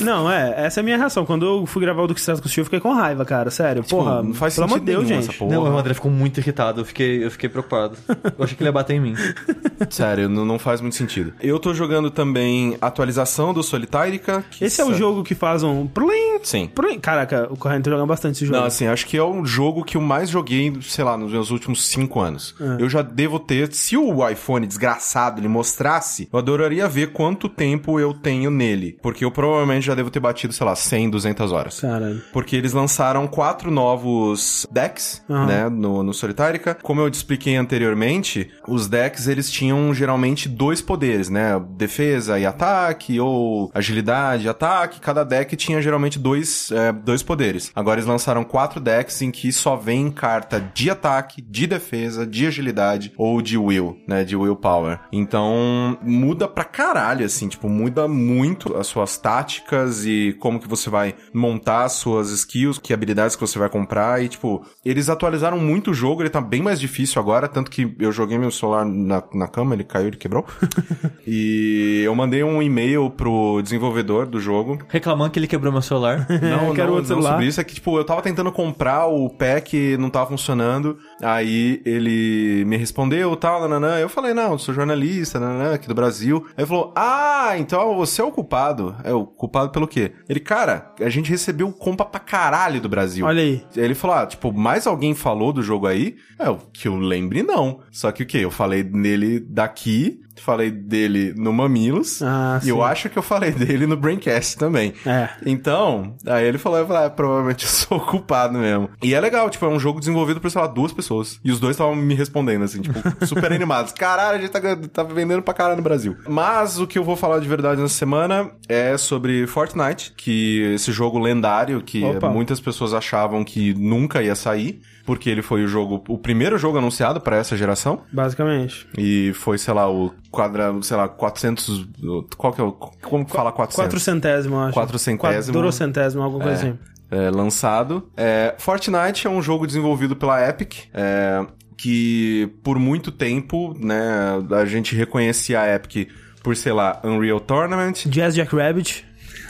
Não, é, essa é a minha reação. Quando eu fui gravar o Duke Stratus com o Steve, eu fiquei com raiva, cara. Sério, porra. Tipo, não faz pelo amor de sentido Deus, gente. essa porra. Não, o André ficou muito irritado, eu fiquei, eu fiquei preocupado. Eu achei que ele ia bater em mim. [laughs] sério, não, não faz muito sentido. Eu tô jogando também atualização do Solitarica. que Esse é o jogo que faz um. Plim, Sim. plim. Caraca, o Corrente tá jogando bastante esse jogo. Não, assim, acho que é um jogo que eu mais joguei, sei lá, nos meus últimos cinco anos. É. Eu já devo ter. Se o iPhone desgraçado ele mostrasse, eu adoraria ver quanto tempo eu tenho nele. Porque eu provavelmente já devo ter batido, sei lá, 100, 200 horas. Caralho. Porque eles lançaram quatro novos decks, Aham. né, no, no Solitarica. Como eu te expliquei anteriormente, os decks, eles tinham geralmente dois poderes, né? Defesa e ataque, ou agilidade e ataque. Cada deck tinha geralmente dois, é, dois poderes. Agora eles lançaram quatro decks em que só vem carta de ataque, de defesa, de agilidade ou de will, né? De willpower. Então, muda pra caralho, assim, tipo, muda muito as suas táticas e como que você vai montar as suas skills, que habilidades que você vai comprar e, tipo, eles atualizaram muito o jogo, ele tá bem mais difícil agora, tanto que eu joguei meu celular na, na cama, ele caiu, ele quebrou. [laughs] e eu mandei um e-mail pro desenvolvedor do jogo, Reclamando que ele quebrou meu celular. não, [laughs] quero não, outro não celular. sobre isso. É que, tipo, eu tava tentando comprar o pack, não tava funcionando. Aí ele me respondeu, tal, nananã. Eu falei, não, eu sou jornalista, nananã, aqui do Brasil. Aí ele falou, ah, então você é o culpado. É o culpado pelo quê? Ele, cara, a gente recebeu compa pra caralho do Brasil. Olha aí. Aí Ele falou, ah, tipo, mais alguém falou do jogo aí? É, o que eu lembre, não. Só que o quê? Eu falei nele daqui, falei dele no Mamilos, Ah, e eu acho que eu falei dele no Braincast também. É. Então, aí ele falou, eu falei, ah, provavelmente eu [laughs] sou o culpado mesmo. E é legal, tipo, é um jogo desenvolvido por, sei lá, duas pessoas. E os dois estavam me respondendo, assim, tipo, [laughs] super animados. Caralho, a gente tá, tá vendendo pra caralho no Brasil. Mas o que eu vou falar de verdade nessa semana é sobre Fortnite, que esse jogo lendário que Opa. muitas pessoas achavam que nunca ia sair, porque ele foi o jogo, o primeiro jogo anunciado pra essa geração. Basicamente. E foi, sei lá, o quadra, sei lá, 400, qual que é o, como que fala 400? Quatrocentésimo, acho. Quatrocentésimo. Quadrocentésimo, alguma coisa assim. é, lançado. É, Fortnite é um jogo desenvolvido pela Epic. É, que por muito tempo, né, a gente reconhecia a Epic por, sei lá, Unreal Tournament, Jazz Jack Rabbit.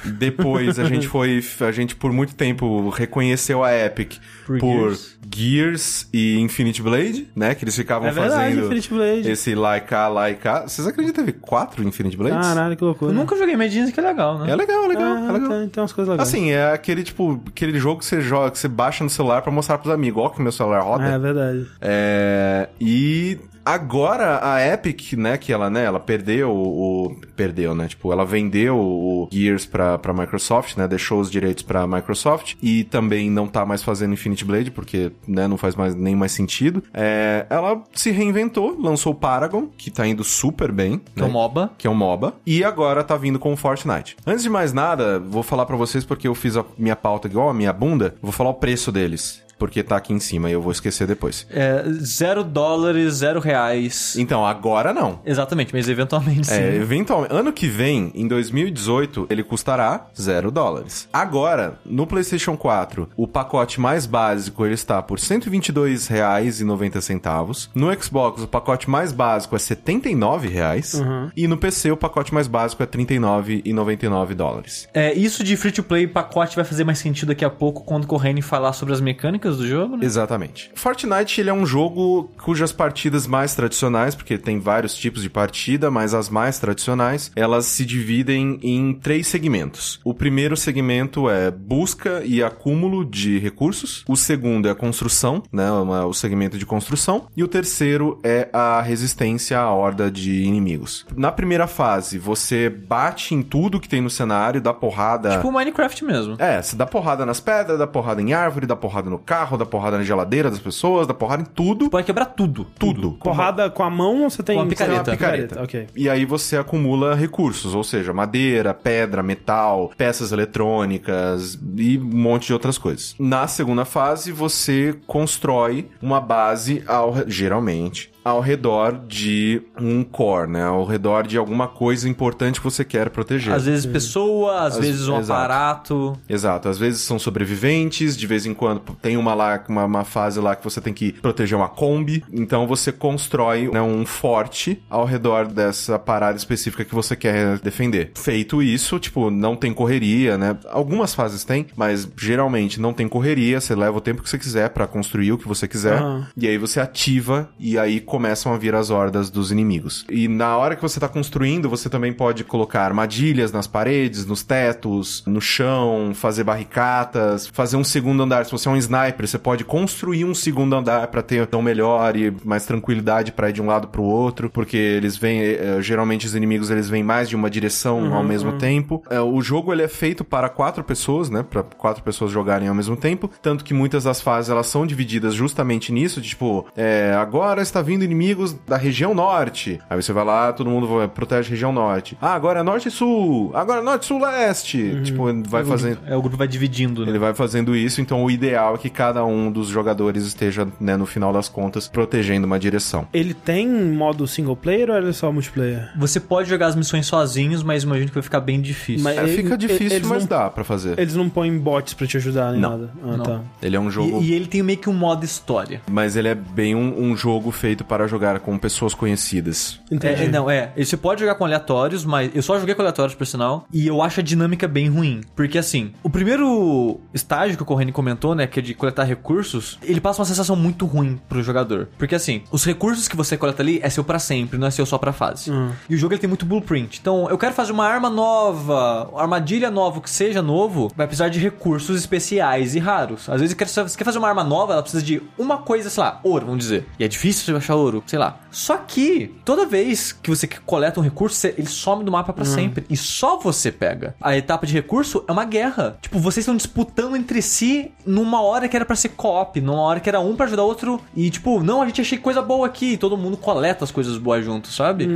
Depois a gente foi, a gente por muito tempo reconheceu a Epic por, Por Gears. Gears. e Infinite Blade, né? Que eles ficavam É verdade, fazendo Infinite Blade. esse Laika, Laika. Vocês acreditam que teve quatro Infinite Blades? Caralho, que loucura. Eu nunca joguei, mas dizem que é legal, né? É legal, é legal, Ah, é legal. Tem, tem umas coisas legais. Assim, é aquele tipo, aquele jogo que você joga, que você baixa no celular pra mostrar pros amigos. Ó, que meu celular roda. É verdade. É, e agora a Epic, né, que ela, né, ela perdeu o perdeu, né? Tipo, ela vendeu o Gears pra, pra Microsoft, né? Deixou os direitos pra Microsoft e também não tá mais fazendo Infinite Blade porque, né, não faz mais nem mais sentido. É, ela se reinventou, lançou o Paragon, que tá indo super bem, Que é um né? MOBA. que é um MOBA, e agora tá vindo com o Fortnite. Antes de mais nada, vou falar pra vocês porque eu fiz a minha pauta igual a minha bunda, vou falar o preço deles, porque tá aqui em cima e eu vou esquecer depois. É zero dólares, zero reais. Então, agora não. Exatamente, mas eventualmente sim. É, eventualmente, ano que vem, em 2018, ele custará zero dólares. Agora, no PlayStation 4, o pacote mais básico ele está por R$ 122,90. No Xbox, o pacote mais básico é 79 reais. E no PC, o pacote mais básico é R$ 39,99 dólares. É, isso de free to play pacote vai fazer mais sentido daqui a pouco quando o Corrêne falar sobre as mecânicas do jogo, né? Exatamente. Fortnite ele é um jogo cujas partidas mais tradicionais, porque tem vários tipos de partida, mas as mais tradicionais, elas se dividem em três segmentos. O primeiro segmento é busca e acúmulo de recursos. O segundo é a construção, né, o segmento de construção. E o terceiro é a resistência à horda de inimigos. Na primeira fase, você bate em tudo que tem no cenário, dá porrada. Tipo Minecraft mesmo. É, você dá porrada nas pedras, dá porrada em árvore, dá porrada no carro, dá porrada na geladeira das pessoas, dá porrada em tudo. Pode quebrar tudo. Tudo. Porrada com a mão ou você tem Com a você tem picareta. uma picareta? Ok. E aí você acumula recursos, ou seja, madeira, pedra, metal, peças eletrônicas e um monte de outras coisas. Na segunda fase, você constrói uma base, ao, geralmente, ao redor de um core, né? Ao redor de alguma coisa importante que você quer proteger. Às vezes pessoa, às Às- vezes um exato. aparato. Exato, às vezes são sobreviventes, de vez em quando tem uma lá, uma, uma fase lá que você tem que proteger uma Kombi, então você constrói né, um forte ao redor dessa parada específica que você quer defender. Feito isso, tipo, não tem correria, né? Algumas fases tem, mas geralmente não tem correria, você leva o tempo que você quiser pra construir o que você quiser, Aham. e aí você ativa e aí começam a vir as hordas dos inimigos. E na hora que você tá construindo, você também pode colocar armadilhas nas paredes, nos tetos, no chão, fazer barricatas, fazer um segundo andar. Se você é um sniper, você pode construir um segundo andar pra ter tão melhor e mais tranquilidade pra ir de um lado pro outro, porque eles vêm, eh, geralmente os inimigos eles vêm mais de uma direção ao mesmo tempo. Eh, o jogo ele é feito para quatro pessoas, né? Para quatro pessoas jogarem ao mesmo tempo, tanto que muitas das fases elas são divididas justamente nisso, de tipo, é, agora está vindo inimigos da região norte. Aí você vai lá, todo mundo vai- protege a região norte. Ah, agora é norte e sul. Agora é norte, sul, leste. Tipo, vai fazendo É, o grupo vai dividindo, né? ele vai fazendo isso, então o ideal é que cada um dos jogadores esteja, né, no final das contas, protegendo uma direção. Ele tem modo single player ou ele é só multiplayer? Você pode jogar as missões sozinhos, mas imagino que vai ficar bem difícil. Mas- É, Ele- fica difícil, eles mas não- dá pra fazer. Eles não põem bots pra te ajudar nem Não. nada. Ah, Não. tá. Ele é um jogo. E, e ele tem meio que um modo história. Mas ele é bem um, um jogo feito para jogar com pessoas conhecidas. Entendi. É, é, não, é. Você pode jogar com aleatórios, mas eu só joguei com aleatórios, por sinal. E eu acho a dinâmica bem ruim. Porque assim, o primeiro estágio que o Corrêne comentou, né? Que é de coletar recursos, ele passa uma sensação muito ruim pro jogador. Porque assim, os recursos que você coleta ali é seu pra sempre, não é seu só pra fase. E o jogo ele tem muito blueprint. Então, eu quero fazer uma arma nova, armadilha nova, que seja novo, vai precisar de recursos especiais e raros. Às vezes, quer- você quer fazer uma arma nova, ela precisa de uma coisa, sei lá, ouro, vamos dizer. E é difícil você achar ouro, sei lá. Só que, toda vez que você coleta um recurso, ele some do mapa pra sempre. E só você pega. A etapa de recurso é uma guerra. Tipo, vocês estão disputando entre si numa hora que era pra ser co-op, numa hora que era um pra ajudar o outro. E tipo, não, a gente achei coisa boa aqui. E todo mundo coleta as coisas boas junto, sabe?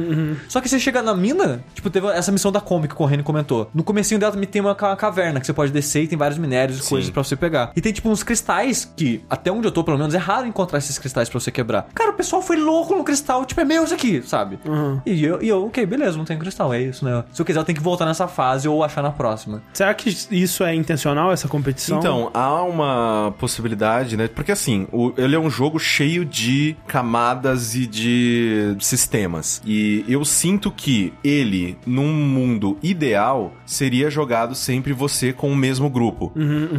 Só que você chega na mina, tipo, teve essa missão da Kombi que o Corrêne comentou. No comecinho dela também tem uma ca- caverna que você pode descer e tem vários minérios e coisas pra você pegar. E tem tipo uns cristais que, até onde eu tô, pelo menos, é raro encontrar esses cristais pra você quebrar. Cara, o pessoal foi louco no cristal, tipo, é meu isso aqui, sabe? E, eu, e eu, ok, beleza, não tem cristal, é isso, né? Se eu quiser, eu tenho que voltar nessa fase ou achar na próxima. Será que isso é intencional, essa competição? Então, há uma possibilidade, né? Porque assim, o- ele é um jogo cheio de camadas e de sistemas. E eu sinto que ele, num mundo ideal, seria jogado sempre você com o mesmo grupo.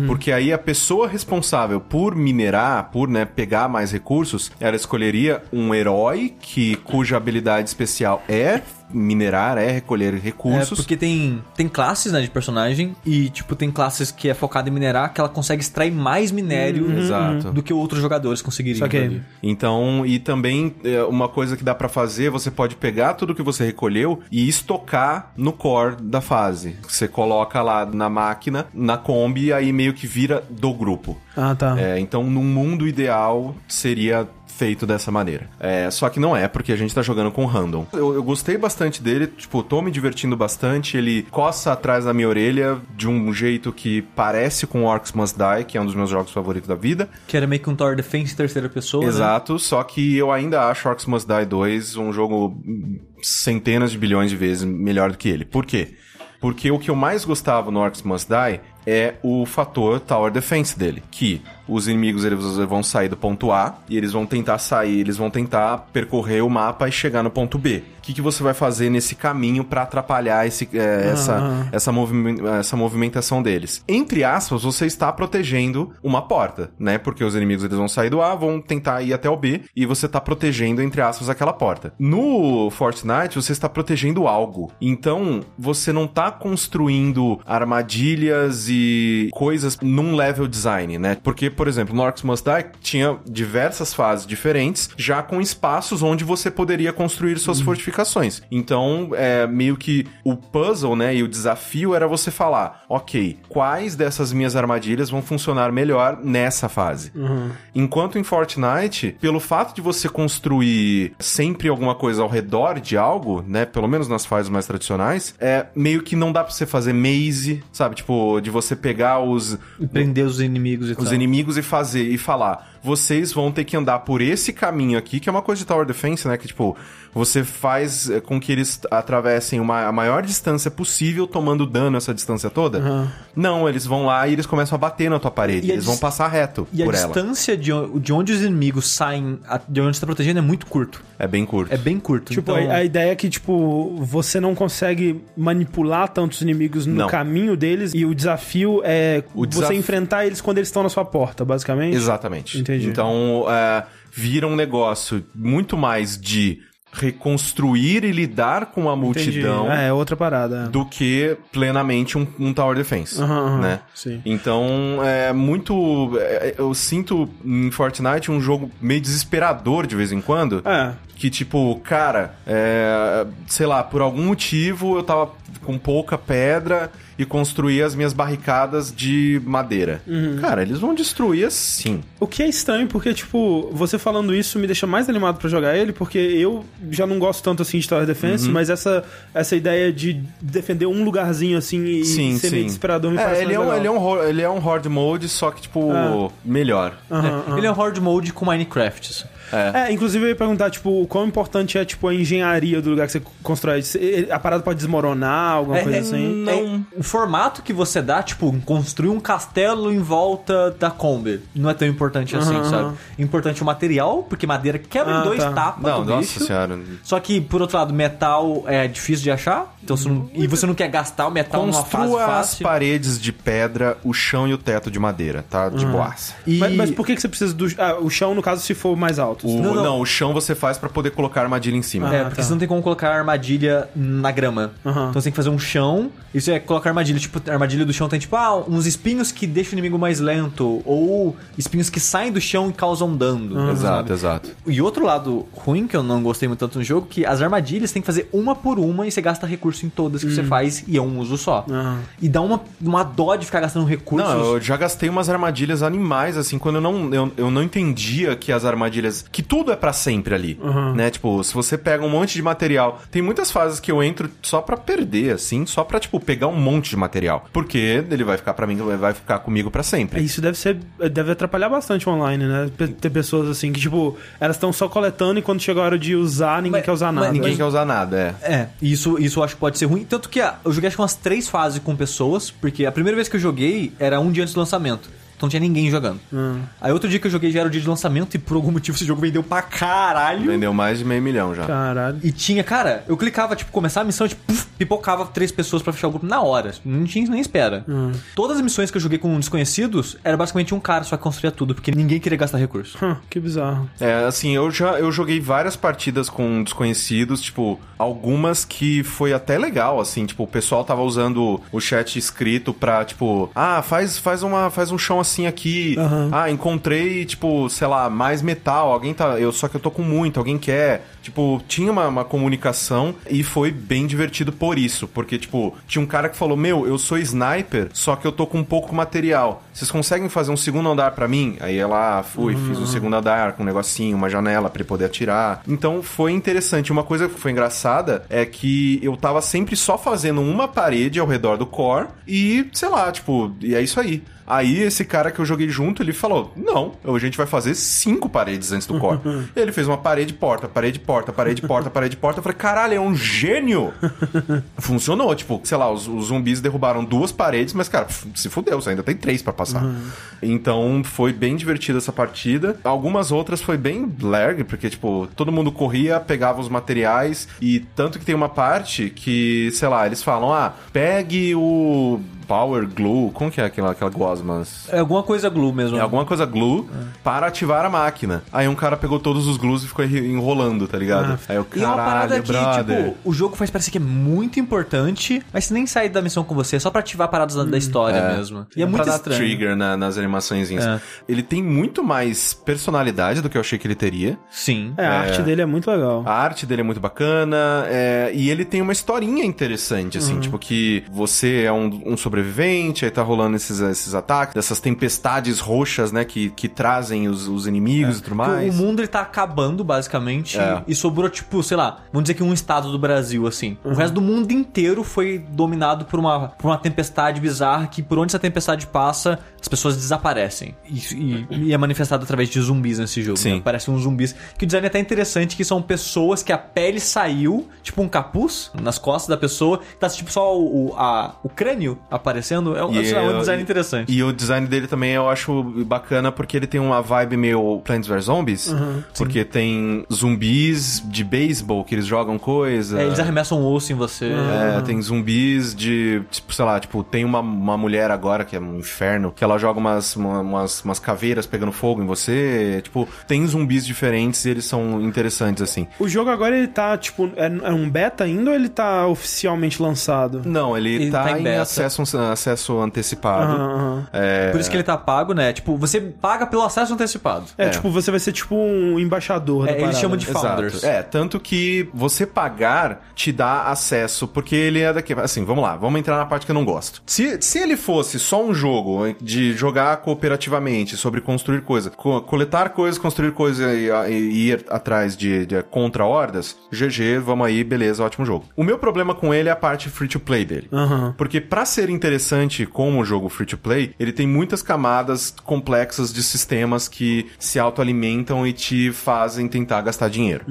Porque aí a pessoa responsável por minerar, por né, pegar mais recursos, ela escolheria um herói que cuja habilidade especial é minerar, é recolher É, recursos. porque tem, tem classes, né, de personagem, e, tipo, tem classes que é focada em minerar, que ela consegue extrair mais minério Exato. do que outros jogadores conseguiriam. Ali. Então, e também é, uma coisa que dá pra fazer, você pode pegar tudo que você recolheu e estocar no core da fase. Você coloca lá na máquina, na Kombi, e aí meio que vira do grupo. Ah, tá. É, então, num mundo ideal, seria feito dessa maneira. É, só que não é, porque a gente tá jogando com random. Eu, eu gostei bastante dele, tipo, tô me divertindo bastante. Ele coça atrás da minha orelha de um jeito que parece com Orcs Must Die, que é um dos meus jogos favoritos da vida. Que era meio que um Tower Defense em terceira pessoa, né? Exato, só que eu ainda acho Orcs Must Die 2 um jogo centenas de bilhões de vezes melhor do que ele. Por quê? Porque o que eu mais gostava no Orcs Must Die é o fator Tower Defense dele, que os inimigos eles vão sair do ponto A e eles vão tentar sair, eles vão tentar percorrer o mapa e chegar no ponto B. O que, que você vai fazer nesse caminho pra atrapalhar esse, é, essa, essa, essa movimentação deles? Entre aspas, você está protegendo uma porta, né? Porque os inimigos eles vão sair do A, vão tentar ir até o B e você está protegendo, entre aspas, aquela porta. No Fortnite, você está protegendo algo. Então, você não está construindo armadilhas e coisas num level design, né? Porque, por exemplo, no Orcs Must Die tinha diversas fases diferentes, já com espaços onde você poderia construir suas fortificações. Então, é meio que o puzzle, né, e o desafio era você falar, ok, quais dessas minhas armadilhas vão funcionar melhor nessa fase? Enquanto em Fortnite, pelo fato de você construir sempre alguma coisa ao redor de algo, né, pelo menos nas fases mais tradicionais, é meio que não dá pra você fazer maze, sabe? Tipo, de você pegar os E prender os inimigos e os tal. inimigos e fazer e falar, vocês vão ter que andar por esse caminho aqui, que é uma coisa de Tower Defense, né? Que tipo, você faz eh, com que eles atravessem uma, a maior distância possível, tomando dano essa distância toda. Não, eles vão lá e eles começam a bater na tua parede. E a eles vão passar reto E a por ela. distância de, de onde os inimigos saem, a- de onde você tá protegendo, é muito curto. É bem curto. É bem curto. Tipo, então... a, a ideia é que, tipo, você não consegue manipular tantos inimigos no Não. caminho deles e o desafio é O você desaf- enfrentar eles quando eles estão na sua porta, basicamente. Exatamente. Entendi. Então, é, vira um negócio muito mais de reconstruir e lidar com a Entendi. multidão É, é outra parada. do que plenamente um, um Tower Defense, aham, né? sim. Então, é muito... é, eu sinto em Fortnite um jogo meio desesperador de vez em quando. É. Que, tipo, cara, é, sei lá, por algum motivo eu tava com pouca pedra e construí as minhas barricadas de madeira. Uhum. Cara, eles vão destruir assim. O que é estranho, porque, tipo, você falando isso me deixa mais animado pra jogar ele, porque eu já não gosto tanto assim de Tower Defense, Uhum. mas essa, essa ideia de defender um lugarzinho assim e Sim, ser meio sim. desesperador me É, parece ele é, um, legal. ele, é um, ele é um horde mode, só que, tipo, Ah. melhor. Aham, É. Ele é um hard mode com Minecraft. assim. É, inclusive eu ia perguntar, tipo, o quão importante é, tipo, a engenharia do lugar que você constrói. Se- A parada pode desmoronar, alguma É, coisa é, assim? Não. É, o formato que você dá, tipo, construir um castelo em volta da Kombi, não é tão importante assim, Aham, sabe? Importante o material, porque madeira quebra Ah, em dois tá. tapas Não, do nossa bicho. senhora. Só que, por outro lado, metal é difícil de achar. Então você não, e você não quer gastar o metal numa fase Construa as fácil. paredes de pedra, o chão e o teto de madeira, tá? De boaça. E... Mas, mas por que, que você precisa do. Ah, o chão, no caso, se for mais alto. O, Não, não, não. o chão você faz pra poder colocar armadilha em cima. Ah, É, porque tá. você não tem como colocar armadilha na grama. Então você tem que fazer um chão. Isso é colocar armadilha. Tipo, a armadilha do chão tem tipo, ah, uns espinhos que deixam o inimigo mais lento. Ou espinhos que saem do chão e causam dano. Exato, exato. E outro lado ruim, que eu não gostei muito tanto no jogo, que as armadilhas tem que fazer uma por uma e você gasta recurso em todas que você faz e é um uso só. E dá uma, uma dó de ficar gastando recursos. Não, eu já gastei umas armadilhas animais, assim, quando eu não, eu, eu não entendia que as armadilhas. Que tudo é pra sempre ali. Né? Tipo, se você pega um monte de material. Tem muitas fases que eu entro só pra perder, assim, só pra, tipo, pegar um monte de material. Porque ele vai ficar pra mim, vai ficar comigo pra sempre. Isso deve ser. Deve atrapalhar bastante o online, né? Ter pessoas assim que, tipo, elas estão só coletando e quando chega a hora de usar, ninguém Mas- quer usar nada. Ninguém Mas- quer usar nada, é. É, isso, isso eu acho que pode ser ruim. Tanto que ah, eu joguei acho que umas três fases com pessoas, porque a primeira vez que eu joguei era um dia antes do lançamento. Então não tinha ninguém jogando. Aí outro dia que eu joguei já era o dia de lançamento e por algum motivo esse jogo vendeu pra caralho. Vendeu mais de meio milhão já. Caralho. E tinha, cara, eu clicava, tipo, começar a missão, tipo, puf, pipocava três pessoas pra fechar o grupo na hora. Não tinha nem espera. Todas as missões que eu joguei com desconhecidos era basicamente um cara só que construía tudo, porque ninguém queria gastar recurso. Hum, que bizarro. É, assim, eu já eu joguei várias partidas com desconhecidos, tipo, algumas que foi até legal, assim, tipo, o pessoal tava usando o chat escrito pra, tipo, ah, faz, faz, uma, faz um chão assim aqui. Aham. Ah, encontrei, tipo, sei lá, mais metal. Alguém tá. Eu, só que eu tô com muito, alguém quer. Tipo, tinha uma, uma comunicação e foi bem divertido por isso. Porque, tipo, tinha um cara que falou: Meu, eu sou sniper, só que eu tô com pouco material. Vocês conseguem fazer um segundo andar pra mim? Aí ela fui, fiz um segundo andar com um negocinho, uma janela pra ele poder atirar. Então foi interessante. Uma coisa que foi engraçada é que eu tava sempre só fazendo uma parede ao redor do core e, sei lá, tipo, e é isso aí. Aí esse cara que eu joguei junto, ele falou: Não, a gente vai fazer cinco paredes antes do core. [laughs] ele fez uma parede, porta, parede, porta, parede, porta, parede, porta. Eu falei: Caralho, é um gênio! [laughs] Funcionou. Tipo, sei lá, os, os zumbis derrubaram duas paredes, mas, cara, se fudeu, você ainda tem três pra passar. Então foi bem divertida essa partida. Algumas outras foi bem lag, porque, tipo, todo mundo corria, pegava os materiais e tanto que tem uma parte que, sei lá, eles falam: Ah, pegue o Power Glue. Como que é aquela, aquela gosmas? É alguma coisa glue mesmo. É alguma coisa glue para ativar a máquina. Aí um cara pegou todos os glues e ficou enrolando, tá ligado? Aí eu, E é uma parada caralho, que, brother. tipo, o jogo faz parecer que é muito importante, mas você nem sai da missão com você, é só pra ativar paradas da- da história mesmo. E é muito pra dar estranho. trigger na- nas animaçõezinhas. É. Ele tem muito mais personalidade do que eu achei que ele teria. Sim. É, a arte dele é muito legal. A arte dele é muito bacana, é, e ele tem uma historinha interessante, assim, tipo que você é um, um sobrevivente, aí tá rolando esses, esses ataques, dessas tempestades roxas, né, que, que trazem os, os inimigos e tudo Porque mais. O mundo ele tá acabando, basicamente, É. e sobrou, tipo, sei lá, vamos dizer que um estado do Brasil, assim. O resto do mundo inteiro foi dominado por uma, por uma tempestade bizarra que, por onde essa tempestade passa, as pessoas desaparecem. E, e- e é manifestado através de zumbis nesse jogo. Sim. Né? Parecem uns zumbis. Que o design é até interessante, que são pessoas que a pele saiu, tipo um capuz, nas costas da pessoa, tá tipo só o, a- o crânio aparecendo. É, um- sei lá, é um eu- design interessante. E o design dele também eu acho bacana porque ele tem uma vibe meio Plants vs Zombies. porque tem zumbis de beisebol que eles jogam coisa. É, eles arremessam um osso em você. É, tem zumbis de, tipo, sei lá, tipo, tem uma, uma mulher agora que é um inferno, que ela joga umas, uma- umas, umas caveiras pegando fogo em você. Tipo, tem zumbis diferentes e eles são interessantes, assim. O jogo agora ele tá, tipo, é, é um beta ainda ou ele tá oficialmente lançado? Não, ele, Ele tá, tá em em acesso, acesso antecipado. Aham, aham. É, Por isso que ele tá pago, né? Tipo, você paga pelo acesso antecipado. É, É. tipo, você vai ser tipo um embaixador É, eles chamam de founders. Exato. É, tanto que você pagar te dá acesso, porque ele é daqui. Assim, vamos lá, vamos entrar na parte que eu não gosto. Se, se ele fosse só um jogo de jogar cooperativamente, sobre construir coisas, co- coletar coisas, construir coisas e, e ir atrás de, de contra-hordas, GG, vamos aí, beleza, ótimo jogo. O meu problema com ele é a parte free to play dele. Aham. Porque pra ser interessante como jogo free to play, ele tem muitas camadas complexas de sistemas que se autoalimentam e te fazem tentar gastar dinheiro.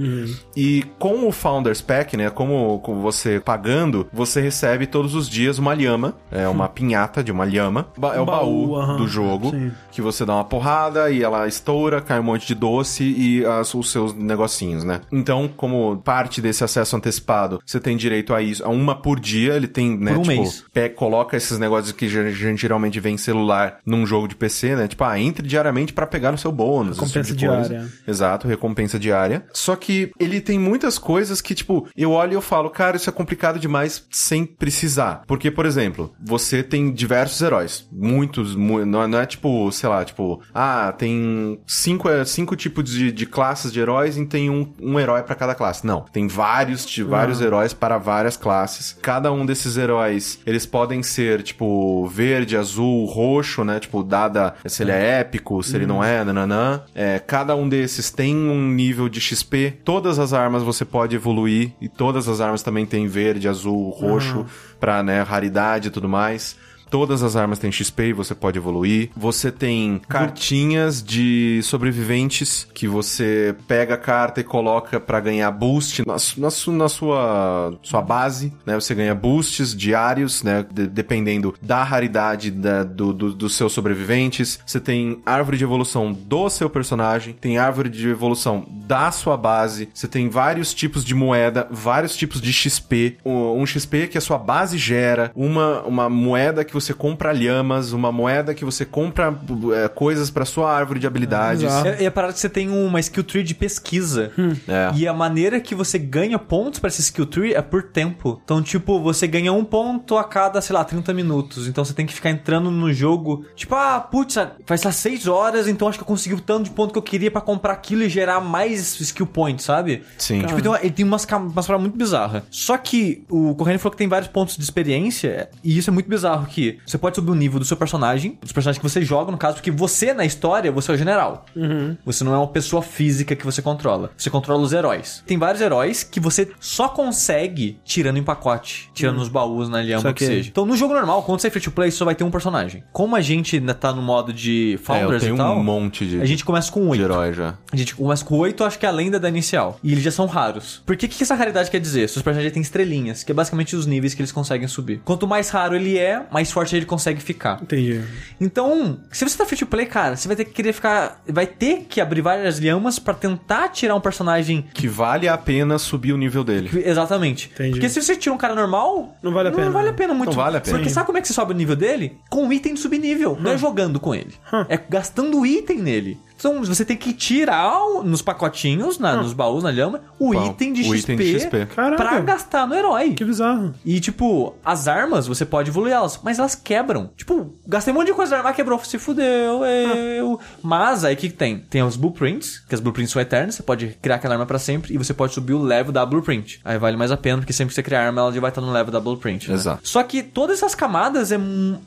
E com o Founders Pack, né, como, como você pagando, você recebe todos os dias uma lhama, é uma pinhata de uma lhama, é o baú, baú, do jogo, sim. que você dá uma porrada e ela estoura, cai um monte de doce e as- os seus negocinhos, né? Então, como parte desse acesso antecipado, você tem direito a isso, a uma por dia, ele tem, né, Por um tipo, mês. pe- coloca esses negócios que ge- ge- geralmente vem em celular num jogo de PC, né? Tipo, ah, entre diariamente pra pegar no seu bônus. Recompensa tipo diária. Exato, recompensa diária. Só que ele tem muitas coisas que, tipo, eu olho e eu falo, cara, isso é complicado demais sem precisar. Porque, por exemplo, você tem diversos heróis. Muitos, mu- não, é- não é tipo, sei lá, tipo, ah, tem cinco, é, cinco tipos de, de classes de heróis e tem um, um herói pra cada classe. Não, tem vários, de, vários heróis para várias classes. Cada um desses heróis, eles podem ser, tipo, verde, azul, roxo, né? Tipo, dada se ele é épico, se ele não é, nananã. É, cada um desses tem um nível de XP. Todas as armas você pode evoluir e todas as armas também tem verde, azul, roxo, pra, né, raridade e tudo mais. Todas as armas têm XP e você pode evoluir. Você tem cartinhas de sobreviventes que você pega a carta e coloca pra ganhar boost na, na na sua, sua base, né? Você ganha boosts diários, né? De- dependendo da raridade da- do, do- dos seus sobreviventes. Você tem árvore de evolução do seu personagem, tem árvore de evolução da sua base. Você tem vários tipos de moeda, vários tipos de XP. Um, um XP que a sua base gera, uma, uma moeda que você compra lhamas, uma moeda que você compra é, coisas pra sua árvore de habilidades. É, é a parada que você tem uma skill tree de pesquisa. É. E a maneira que você ganha pontos pra essa skill tree é por tempo. Então, tipo, você ganha um ponto a cada, sei lá, 30 minutos. Então você tem que ficar entrando no jogo. Tipo, ah, putz, faz lá 6 horas, então acho que eu consegui o tanto de ponto que eu queria pra comprar aquilo e gerar mais skill points, sabe? Sim. Tipo, ele tem umas, cam- umas paradas muito bizarras. Só que o Corrêa falou que tem vários pontos de experiência, e isso é muito bizarro, que você pode subir o nível do seu personagem, dos personagens que você joga, no caso, porque você, na história, você é o general. Você não é uma pessoa física que você controla. Você controla os heróis. Tem vários heróis que você só consegue tirando em pacote, tirando nos baús, na lhama, o que Saquei. seja. Então, no jogo normal, quando você é free to play, só vai ter um personagem. Como a gente ainda tá no modo de É, eu Founders tenho e tal, um monte de, a gente começa com oito. herói já. A gente começa com 8, acho que é a lenda da inicial. E eles já são raros. Por que, que essa raridade quer dizer? Seus personagens têm estrelinhas, que é basicamente os níveis que eles conseguem subir. Quanto mais raro ele é, mais forte ele consegue ficar. Entendi. Então, se você tá free to play, cara, você vai ter que querer ficar. Vai ter que abrir várias lhamas pra tentar tirar um personagem. Que vale a pena subir o nível dele. Exatamente. Entendi. Porque se você tira um cara normal. Não vale a pena. Não vale a pena muito. Não vale a pena. Porque Sim. sabe como é que você sobe o nível dele? Com o item de subnível. Não é jogando com ele. É gastando item nele. Então você tem que tirar nos pacotinhos, na- nos baús, na lhama, o Bom, item de o XP, item de XP. Caraca. pra gastar no herói. Que bizarro. E, tipo, as armas, você pode evoluir elas, mas elas quebram. Tipo, gastei um monte de coisa na arma, quebrou, se fudeu, eu. Mas aí o que, tem? Tem os blueprints, que as blueprints são eternas, você pode criar aquela arma pra sempre, e você pode subir o level da blueprint. Aí vale mais a pena, porque sempre que você criar arma, ela já vai estar no level da blueprint. né? Exato. Só que todas essas camadas é,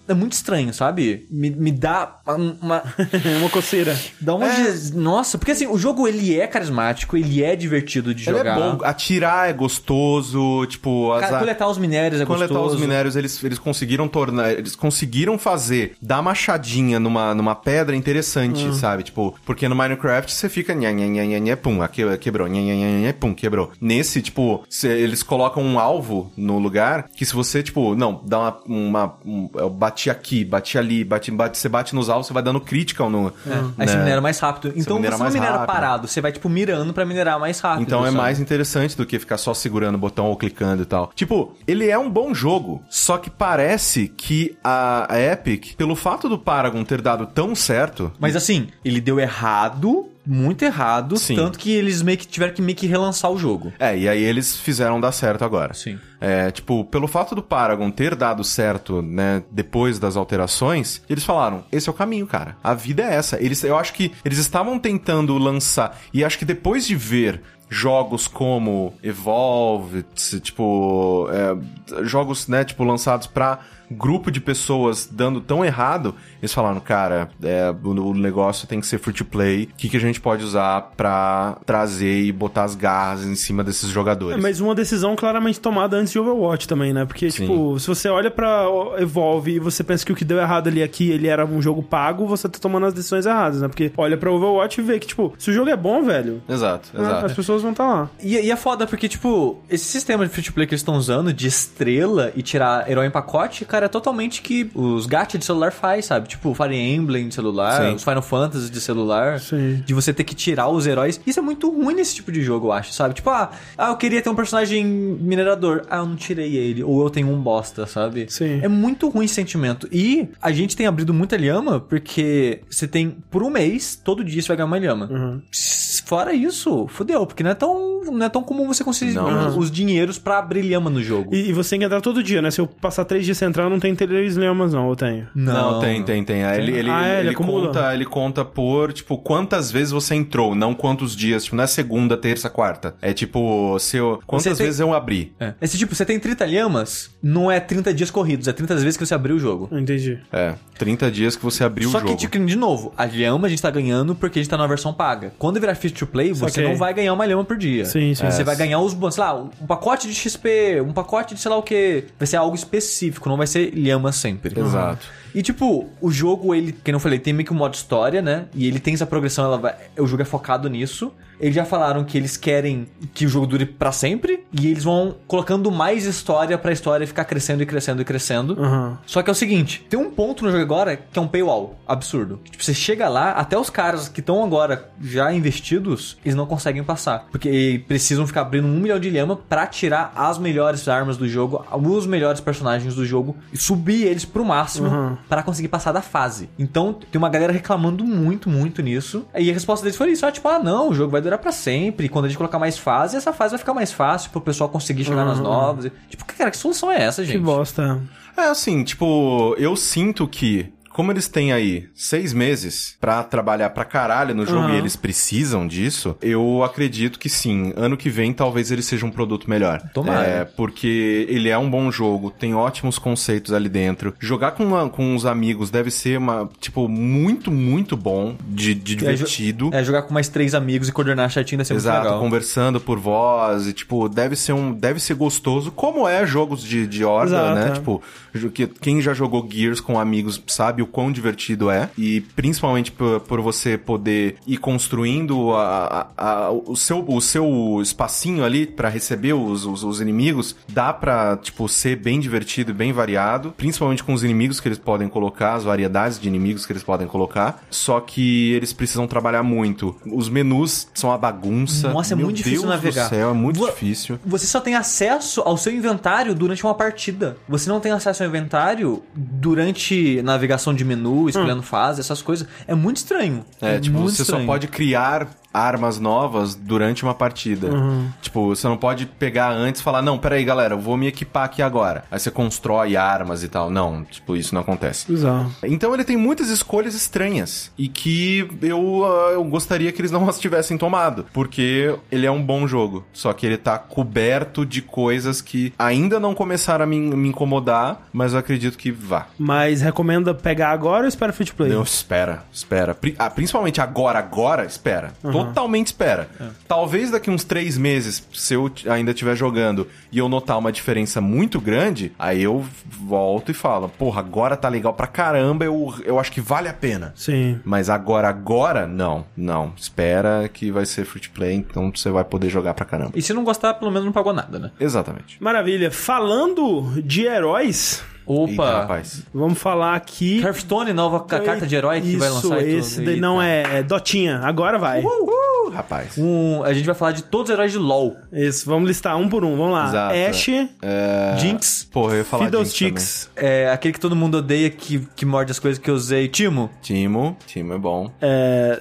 é muito estranho, sabe? Me, me dá uma. uma- [laughs] É uma coceira. dá uma. Nossa, porque assim, o jogo ele é carismático, ele é divertido de Ele jogar. é bom, atirar é gostoso, tipo, as coletar os minérios é coletar gostoso. os minérios, eles, eles conseguiram tornar, eles conseguiram fazer dar machadinha numa, numa pedra interessante, sabe? Tipo, porque no Minecraft você fica nha, nha, nha, nha, nha, pum, quebrou, nha, nha, nha, nha, pum, quebrou. Nesse, tipo, cê- eles colocam um alvo no lugar que se você, tipo, não, dá uma, uma um, bati aqui, bati ali, bati, bate, você bate nos alvos, você vai dando critical no, Aí você né? minera mais rápido. Então você mais não minera rápido. parado, você vai, tipo, mirando pra minerar mais rápido. Então é sabe? mais interessante do que ficar só segurando o botão ou clicando e tal. Tipo, ele é um bom jogo, só que parece que a Epic, pelo fato do Paragon ter dado tão certo, Mas assim, ele deu errado, muito errado, Sim. tanto que eles meio que tiveram que meio que relançar o jogo. é, e aí eles fizeram dar certo agora. Sim. É, tipo, pelo fato do Paragon ter dado certo, né, depois das alterações, eles falaram, esse é o caminho, cara. A vida é essa. Eles, eu acho que eles estavam tentando lançar, e acho que depois de ver jogos como Evolve, tipo, é, jogos, né, tipo, lançados pra grupo de pessoas dando tão errado, eles falaram, cara, é, o, negócio tem que ser free to play, o que, que a gente pode usar pra trazer e botar as garras em cima desses jogadores? É, mas uma decisão claramente tomada antes de Overwatch também, né? Porque, Sim. tipo, se você olha pra Evolve e você pensa que o que deu errado ali aqui, ele era um jogo pago, você tá tomando as decisões erradas, né? Porque olha pra Overwatch e vê que, tipo, se o jogo é bom, velho, Exato, né, exato. as pessoas vão estar lá. E, e é foda porque, tipo, esse sistema de free to play que eles estão usando de estrela e tirar herói em pacote, cara, é totalmente que os gacha de celular faz, sabe? Tipo, Fire Emblem de celular, Sim. os Final Fantasy de celular. Sim. De você ter que tirar os heróis. Isso é muito ruim nesse tipo de jogo, eu acho, sabe? Tipo, ah, ah, eu queria ter um personagem minerador. Ah, eu não tirei ele. Ou eu tenho um bosta, sabe? Sim. É muito ruim esse sentimento. E a gente tem abrido muita lhama porque você tem, por um mês, todo dia você vai ganhar uma lhama. Uhum. Fora isso, fudeu, porque não é tão, não é tão comum você conseguir Não. os, os dinheiros pra abrir lhama no jogo. E, e você tem que entrar todo dia, né? Se eu passar três dias sem entrar, não tem três lemas, não, ou tenho? Não, tem, tem, tem. Aí Ele, ele, Ah, é, ele ele, conta, ele conta por, tipo, quantas vezes você entrou, não quantos dias. Tipo, não é segunda, terça, quarta. É tipo, se eu, quantas tem- vezes eu abri. É. Esse tipo, você tem 30 lhamas, não é 30 dias corridos, é 30 vezes que você abriu o jogo. Entendi. É, 30 dias que você abriu Só o jogo. que, tipo, de novo, a lhama a gente tá ganhando porque a gente tá na versão paga. Quando virar free to play, você Saquei. não vai ganhar uma lhama por dia. Sim, sim. Você É. vai ganhar os bônus, sei lá, um pacote de XP, um pacote de sei lá o que. Vai ser algo específico, não vai ser ser lhama sempre. Exato. E tipo, o jogo, ele, que não falei, tem meio que um modo história, né? E ele tem essa progressão, ela vai, o jogo é focado nisso. Eles já falaram que eles querem que o jogo dure pra sempre. E eles vão colocando mais história pra história ficar crescendo e crescendo e crescendo. Aham. Só que é o seguinte, tem um ponto no jogo agora que é um paywall absurdo. Tipo, você chega lá, até os caras que estão agora já investidos, eles não conseguem passar. Porque precisam ficar abrindo um milhão de lhama pra tirar as melhores armas do jogo, os melhores personagens do jogo e subir eles pro máximo Uhum. Pra conseguir passar da fase. Então, tem uma galera reclamando muito, muito nisso. E a resposta deles foi isso, ó, tipo, ah, não, o jogo vai durar pra sempre. E quando a gente colocar mais fase, essa fase vai ficar mais fácil pro pessoal conseguir chegar nas novas. Tipo, cara, que solução é essa, gente? Que bosta. É assim, tipo, eu sinto que. Como eles têm aí seis meses pra trabalhar pra caralho no jogo Aham. e eles precisam disso, eu acredito que sim. Ano que vem talvez ele seja um produto melhor. Tomara. É, porque ele é um bom jogo, tem ótimos conceitos ali dentro. Jogar com, uma- com os amigos deve ser uma, tipo, muito, muito bom, de, de É, divertido. É, jogar com mais três amigos e coordenar certinho deve ser muito Exato, legal. conversando por voz e, tipo, deve ser um. Deve ser gostoso, como é jogos de, de horda, Exato, né? é. Tipo, que, quem já jogou Gears com amigos sabe o quão divertido é. E principalmente por, por você poder ir construindo a, a- a- o, seu, o seu espacinho ali pra receber os, os, os inimigos, dá pra, tipo, ser bem divertido e bem variado. Principalmente com os inimigos que eles podem colocar, as variedades de inimigos que eles podem colocar. Só que eles precisam trabalhar muito. Os menus são uma bagunça. Nossa, é Meu muito difícil Deus navegar. Do céu, é muito Vo- difícil. Você só tem acesso ao seu inventário durante uma partida. Você não tem acesso ao inventário durante navegação de menu, escolhendo fase, essas coisas. É muito estranho. É, tipo, muito você estranho. só pode criar armas novas durante uma partida. Tipo, você não pode pegar antes e falar, não, peraí, galera, eu vou me equipar aqui agora. Aí você constrói armas e tal. Não, tipo, isso não acontece. Bizarro. Então ele tem muitas escolhas estranhas e que eu, ah, eu gostaria que eles não as tivessem tomado, porque ele é um bom jogo, só que ele tá coberto de coisas que ainda não começaram a me, me incomodar, mas eu acredito que vá. Mas recomenda pegar agora ou espera free to play? Não, espera, espera. Pri- ah, principalmente agora, agora, espera. Totalmente espera. Talvez daqui uns três meses, se eu ainda estiver jogando e eu notar uma diferença muito grande, aí eu volto e falo, porra, agora tá legal pra caramba, eu, eu acho que vale a pena. Sim. Mas agora, agora, não, não. Espera que vai ser free to play, então você vai poder jogar pra caramba. E se não gostar, pelo menos não pagou nada, né? Exatamente. Maravilha. Falando de heróis, Opa! Eita, rapaz. vamos falar aqui. Hearthstone, nova ca- carta de herói que vai Isso, lançar e tudo. esse daí não é, é Dotinha. Agora vai. Uh, rapaz. Um, a gente vai falar de todos os heróis de LoL. Isso, vamos listar um por um. Vamos lá. Exato. Ash, É... Jinx, Porra, eu ia falar Jinx Fiddlesticks, é, aquele que todo mundo odeia, que, que morde as coisas que eu usei. Timo. Timo. Timo é bom. é,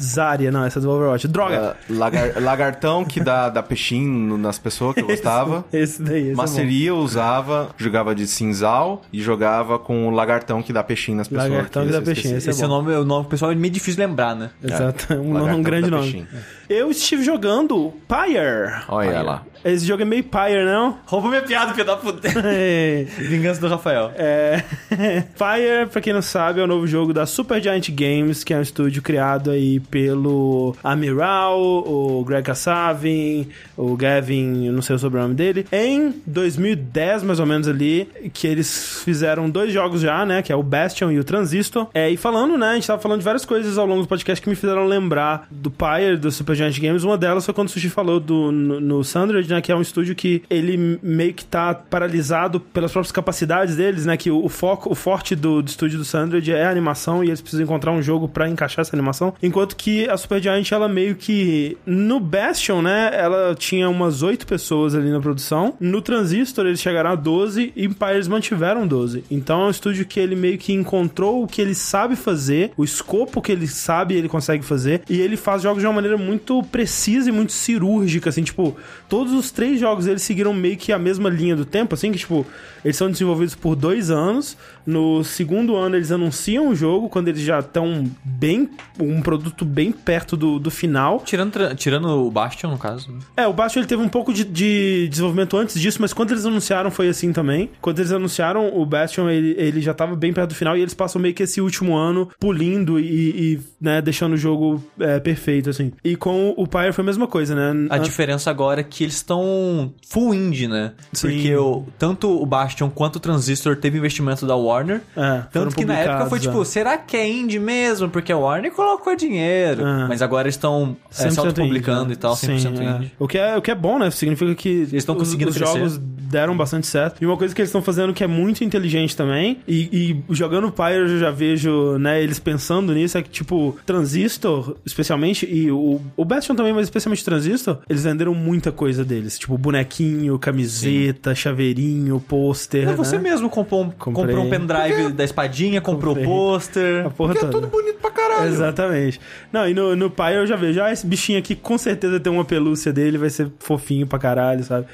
Zarya, não, essa é do Overwatch. Droga. É, lagar- [laughs] lagartão que dá, dá peixinho nas pessoas que eu gostava. Esse daí, esse é bom. Maceria eu usava, jogava de cinzal e jogava com o lagartão que dá peixinho nas pessoas. Lagartão que dá eu peixinho, esse é esse é nome, o nome pessoal é meio difícil de lembrar, né? Exato, [laughs] um, Lagartão um grande nome. peixinho. Eu estive jogando Pyre. Olha lá. Esse jogo é meio Pyre, não? Rouba minha piada, filho da puta. [laughs] É. Vingança do Rafael. É... [laughs] Fire, pra quem não sabe, é o novo jogo da Supergiant Games, que é um estúdio criado aí pelo Amiral, o Greg Kasavin, o Gavin, eu não sei o sobrenome dele, em 2010, mais ou menos ali, que eles fizeram dois jogos já, né, que é o Bastion e o Transistor. É, e falando, né, a gente tava falando de várias coisas ao longo do podcast que me fizeram lembrar do Pyre, do Supergiant Games. Uma delas foi quando o Sushi falou do, no, no Sandred, né, que é um estúdio que ele meio que tá paralisado pelas próprias capacidades deles, né, que o, foco, o forte do, do estúdio do Sandred é a animação e eles precisam encontrar um jogo pra encaixar essa animação, enquanto que a Supergiant, ela meio que no Bastion, né, ela tinha umas oito pessoas ali na produção, no Transistor eles chegaram a 12 e em Pyre eles mantiveram 12. Então é um estúdio que ele meio que encontrou o que ele sabe fazer, o escopo que ele sabe ele consegue fazer, e ele faz jogos de uma maneira muito precisa e muito cirúrgica, assim, tipo, todos os três jogos eles seguiram meio que a mesma linha do tempo, assim, que, tipo, eles são desenvolvidos por dois anos, no segundo ano eles anunciam o jogo, quando eles já estão bem, um produto bem perto do, do final, Tirando, tirando o Bastion, no caso. né? é, o Bastion ele teve um pouco de, de desenvolvimento antes disso, mas quando eles anunciaram foi assim também. Quando eles anunciaram, o Bastion, ele, ele já tava bem perto do final e eles passam meio que esse último ano polindo e, e, né, deixando o jogo é, perfeito, assim. E com o Pyre foi a mesma coisa, né? A An- diferença agora é que eles estão full indie, né? Sim. Porque o, tanto o Bastion quanto o Transistor teve investimento da Warner. É, Tanto que na época foi tipo, é. será que é indie mesmo? Porque a Warner colocou dinheiro. Ah. Mas agora estão é, 100% se autopublicando indie, e tal, 100% Sim, é. indie. O que, é, o que é bom, né? Significa que eles estão conseguindo os crescer. jogos deram bastante certo. E uma coisa que eles estão fazendo que é muito inteligente também, e, e jogando Pyre eu já vejo, né, eles pensando nisso, é que, tipo, Transistor, especialmente, e o, o Bastion também, mas especialmente Transistor, eles venderam muita coisa deles. Tipo, bonequinho, camiseta, chaveirinho, pôster. Você né? mesmo comprou um, Comprei. comprou um pendrive da espadinha, comprou Comprei. pôster. A porra Porque é toda. tudo bonito pra caralho. Exatamente. Não, e no, no Pyre eu já vejo, ah, esse bichinho aqui com certeza tem uma pelúcia dele, vai ser fofinho pra caralho, sabe?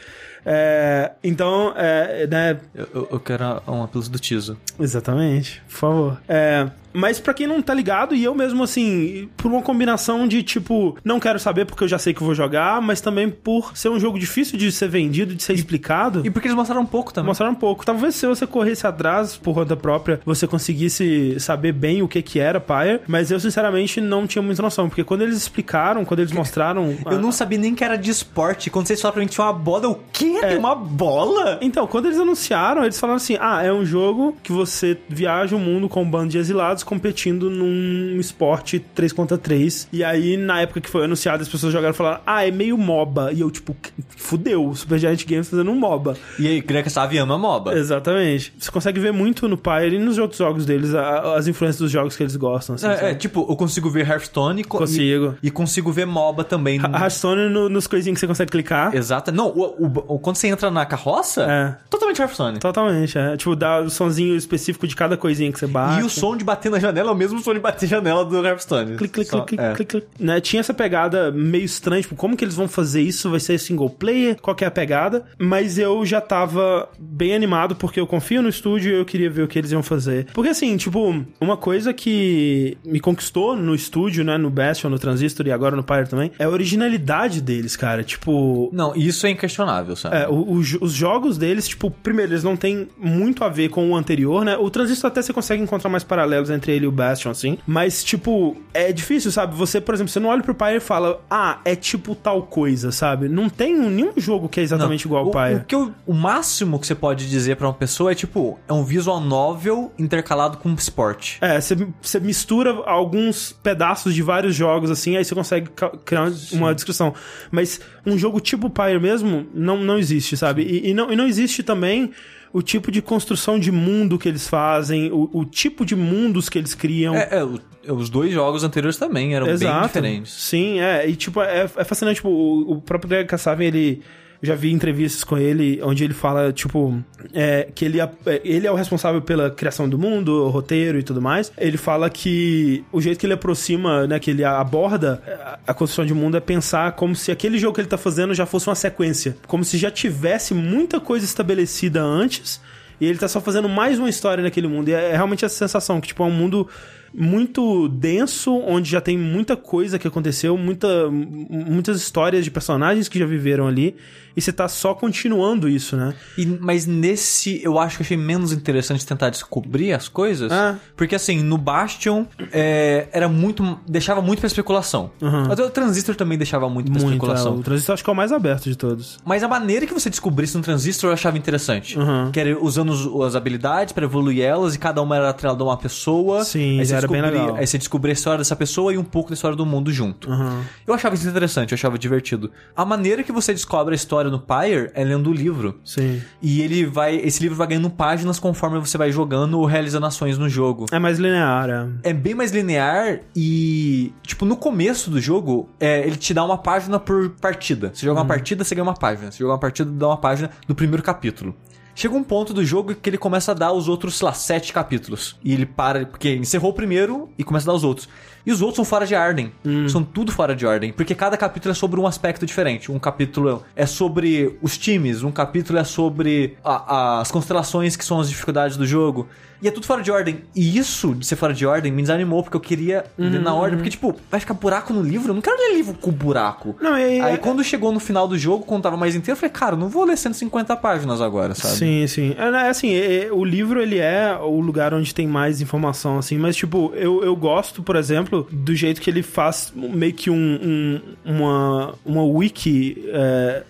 É, então, é, né, Eu, eu- eu quero uma pelúcia do Tiso. Exatamente, por favor. É, mas pra quem não tá ligado, e eu mesmo assim, por uma combinação de tipo, não quero saber porque eu já sei que vou jogar, mas também por ser um jogo difícil de ser vendido, de ser explicado. E porque eles mostraram um pouco também. Mostrar um pouco. Talvez se você corresse atrás por conta própria, você conseguisse saber bem o que que era Pyre, mas eu sinceramente não tinha muita noção, porque quando eles explicaram, quando eles mostraram... Eu não sabia nem que era de esporte. Quando vocês falaram pra mim que tinha uma bola, o quê? Tem uma bola? Então, quando eles anunciaram, eles falaram assim: ah, é um jogo que você viaja o mundo com um bando de exilados competindo num esporte 3 contra 3. E aí, na época que foi anunciado, as pessoas jogaram e falaram: ah, é meio MOBA. E eu, tipo, fudeu, Super Giant Games fazendo um MOBA. E aí, Greca Save ama MOBA. Exatamente. Você consegue ver muito no Pyre e nos outros jogos deles a- as influências dos jogos que eles gostam. Assim, É, é, tipo, eu consigo ver Hearthstone e co- Consigo. E, e consigo ver MOBA também. A Hearthstone no- nos coisinhos que você consegue clicar. Exato. Não, o, o- o- quando você entra na carroça, É. totalmente Hearthstone. Totalmente, é. Tipo, dá o sonzinho específico de cada coisinha que você bate. E o som de bater na janela é o mesmo som de bater janela do Hearthstone. Clic, clic, Só- clic, clic, é. clic, clic. Né? Tinha essa pegada meio estranha, tipo, como que eles vão fazer isso? Vai ser single player? Qual que é a pegada? Mas eu já tava bem animado porque eu confio no estúdio e eu queria ver o que eles iam fazer. Porque assim, tipo, uma coisa que me conquistou no estúdio, né, no Bastion, no Transistor e agora no Pyre também, é a originalidade deles, cara. Tipo, Não, isso é inquestionável, sabe? é, o- o os jogos deles, tipo, primeiro, eles não têm muito a ver com o anterior, né? O Transistor até você consegue encontrar mais paralelos entre ele e o Bastion, assim. Mas, tipo, é difícil, sabe? Você, por exemplo, você não olha pro Pyre e fala, ah, é tipo tal coisa, sabe? Não tem nenhum jogo que é exatamente igual ao o, Pyre. o, que eu- o máximo que você pode dizer pra uma pessoa é tipo, é um visual novel intercalado com esporte. É, você, você mistura alguns pedaços de vários jogos, assim, aí você consegue criar uma descrição. Mas um jogo tipo Pyre mesmo, não, não existe, sabe? E, e não, e não existe também o tipo de construção de mundo que eles fazem, o, o tipo de mundos que eles criam. É, é, o- os dois jogos anteriores também eram bem diferentes. Sim, é. E, tipo, é, é fascinante. Tipo, o, o próprio Greg Kassavian, ele... Já vi entrevistas com ele onde ele fala, tipo, é, que ele, é- ele é o responsável pela criação do mundo, roteiro e tudo mais. Ele fala que o jeito que ele aproxima, né, que ele aborda a- a construção de mundo é pensar como se aquele jogo que ele tá fazendo já fosse uma sequência. Como se já tivesse muita coisa estabelecida antes e ele tá só fazendo mais uma história naquele mundo. E é, é realmente essa sensação que, tipo, é um mundo muito denso, onde já tem muita coisa que aconteceu, muita, muitas histórias de personagens que já viveram ali, e você tá só continuando isso, né? E- mas nesse, eu acho que eu achei menos interessante tentar descobrir as coisas. Ah. Porque assim, no Bastion, é, era muito. deixava muito pra especulação. Uhum. Até o Transistor também deixava muito pra Muito, é, especulação. o Transistor acho que é o mais aberto de todos. Mas a maneira que você descobrisse no Transistor eu achava interessante. Uhum. Que era usando as habilidades pra evoluir elas e cada uma era atrelada a uma pessoa. Sim, aí você era bem descobria- legal. Aí você descobria a história dessa pessoa e um pouco da história do mundo junto. Uhum. Eu achava isso interessante, eu achava divertido. A maneira que você descobre a história no Pyre é lendo o livro. Sim. E ele vai. Esse livro vai ganhando páginas conforme você vai jogando ou realizando ações no jogo. É mais linear, é. É bem mais linear e, tipo, no começo do jogo, é, ele te dá uma página por partida. Você joga uma partida, você ganha uma página. Você joga uma partida, dá uma página do primeiro capítulo. Chega um ponto do jogo que ele começa a dar os outros, sei lá, sete capítulos. E ele para, porque encerrou o primeiro e começa a dar os outros. E os outros são fora de ordem. São tudo fora de ordem. Porque cada capítulo é sobre um aspecto diferente. Um capítulo é sobre os times, um capítulo é sobre a- as constelações que são as dificuldades do jogo. E é tudo fora de ordem. E isso de ser fora de ordem me desanimou, porque eu queria ler na ordem. Porque, tipo, vai ficar buraco no livro? Eu não quero ler livro com buraco. Não, e- Aí quando chegou no final do jogo, quando tava mais inteiro, eu falei, cara, não vou ler 150 páginas agora, sabe? Sim, sim. É, né, assim, é- é- o livro, ele é o lugar onde tem mais informação, assim, mas, tipo, eu, eu gosto, por exemplo, do jeito que ele faz meio que um, um- uma, uma wiki é,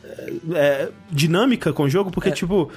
é, dinâmica com o jogo, porque, tipo...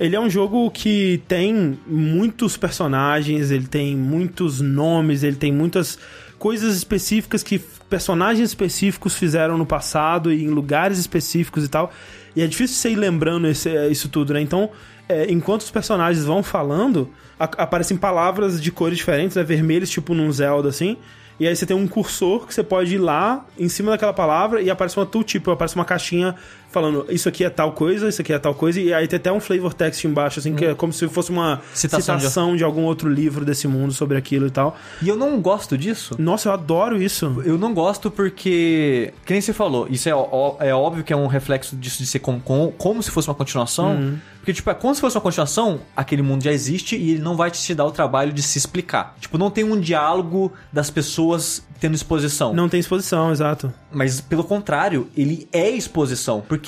Ele é um jogo que tem muitos personagens, ele tem muitos nomes, ele tem muitas coisas específicas que personagens específicos fizeram no passado e em lugares específicos e tal. E é difícil você ir lembrando esse- isso tudo, né? Então, é, enquanto os personagens vão falando, aparecem palavras de cores diferentes, né? Vermelhos, tipo num Zelda, assim. E aí você tem um cursor que você pode ir lá em cima daquela palavra e aparece uma tooltip, aparece uma caixinha falando isso aqui é tal coisa, isso aqui é tal coisa, e aí tem até um flavor text embaixo, assim, que é como se fosse uma Citação citação, de- de... algum outro livro desse mundo sobre aquilo e tal. E eu não gosto disso. Nossa, eu adoro isso. Eu não gosto porque, que nem você falou, isso é, ó- é óbvio que é um reflexo disso de ser com, com- como se fosse uma continuação. Uhum. Porque, tipo, é como se fosse uma continuação, aquele mundo já existe e ele não vai te dar o trabalho de se explicar. Tipo, não tem um diálogo das pessoas tendo exposição. Não tem exposição, exato. Mas, pelo contrário, ele é exposição. Porque,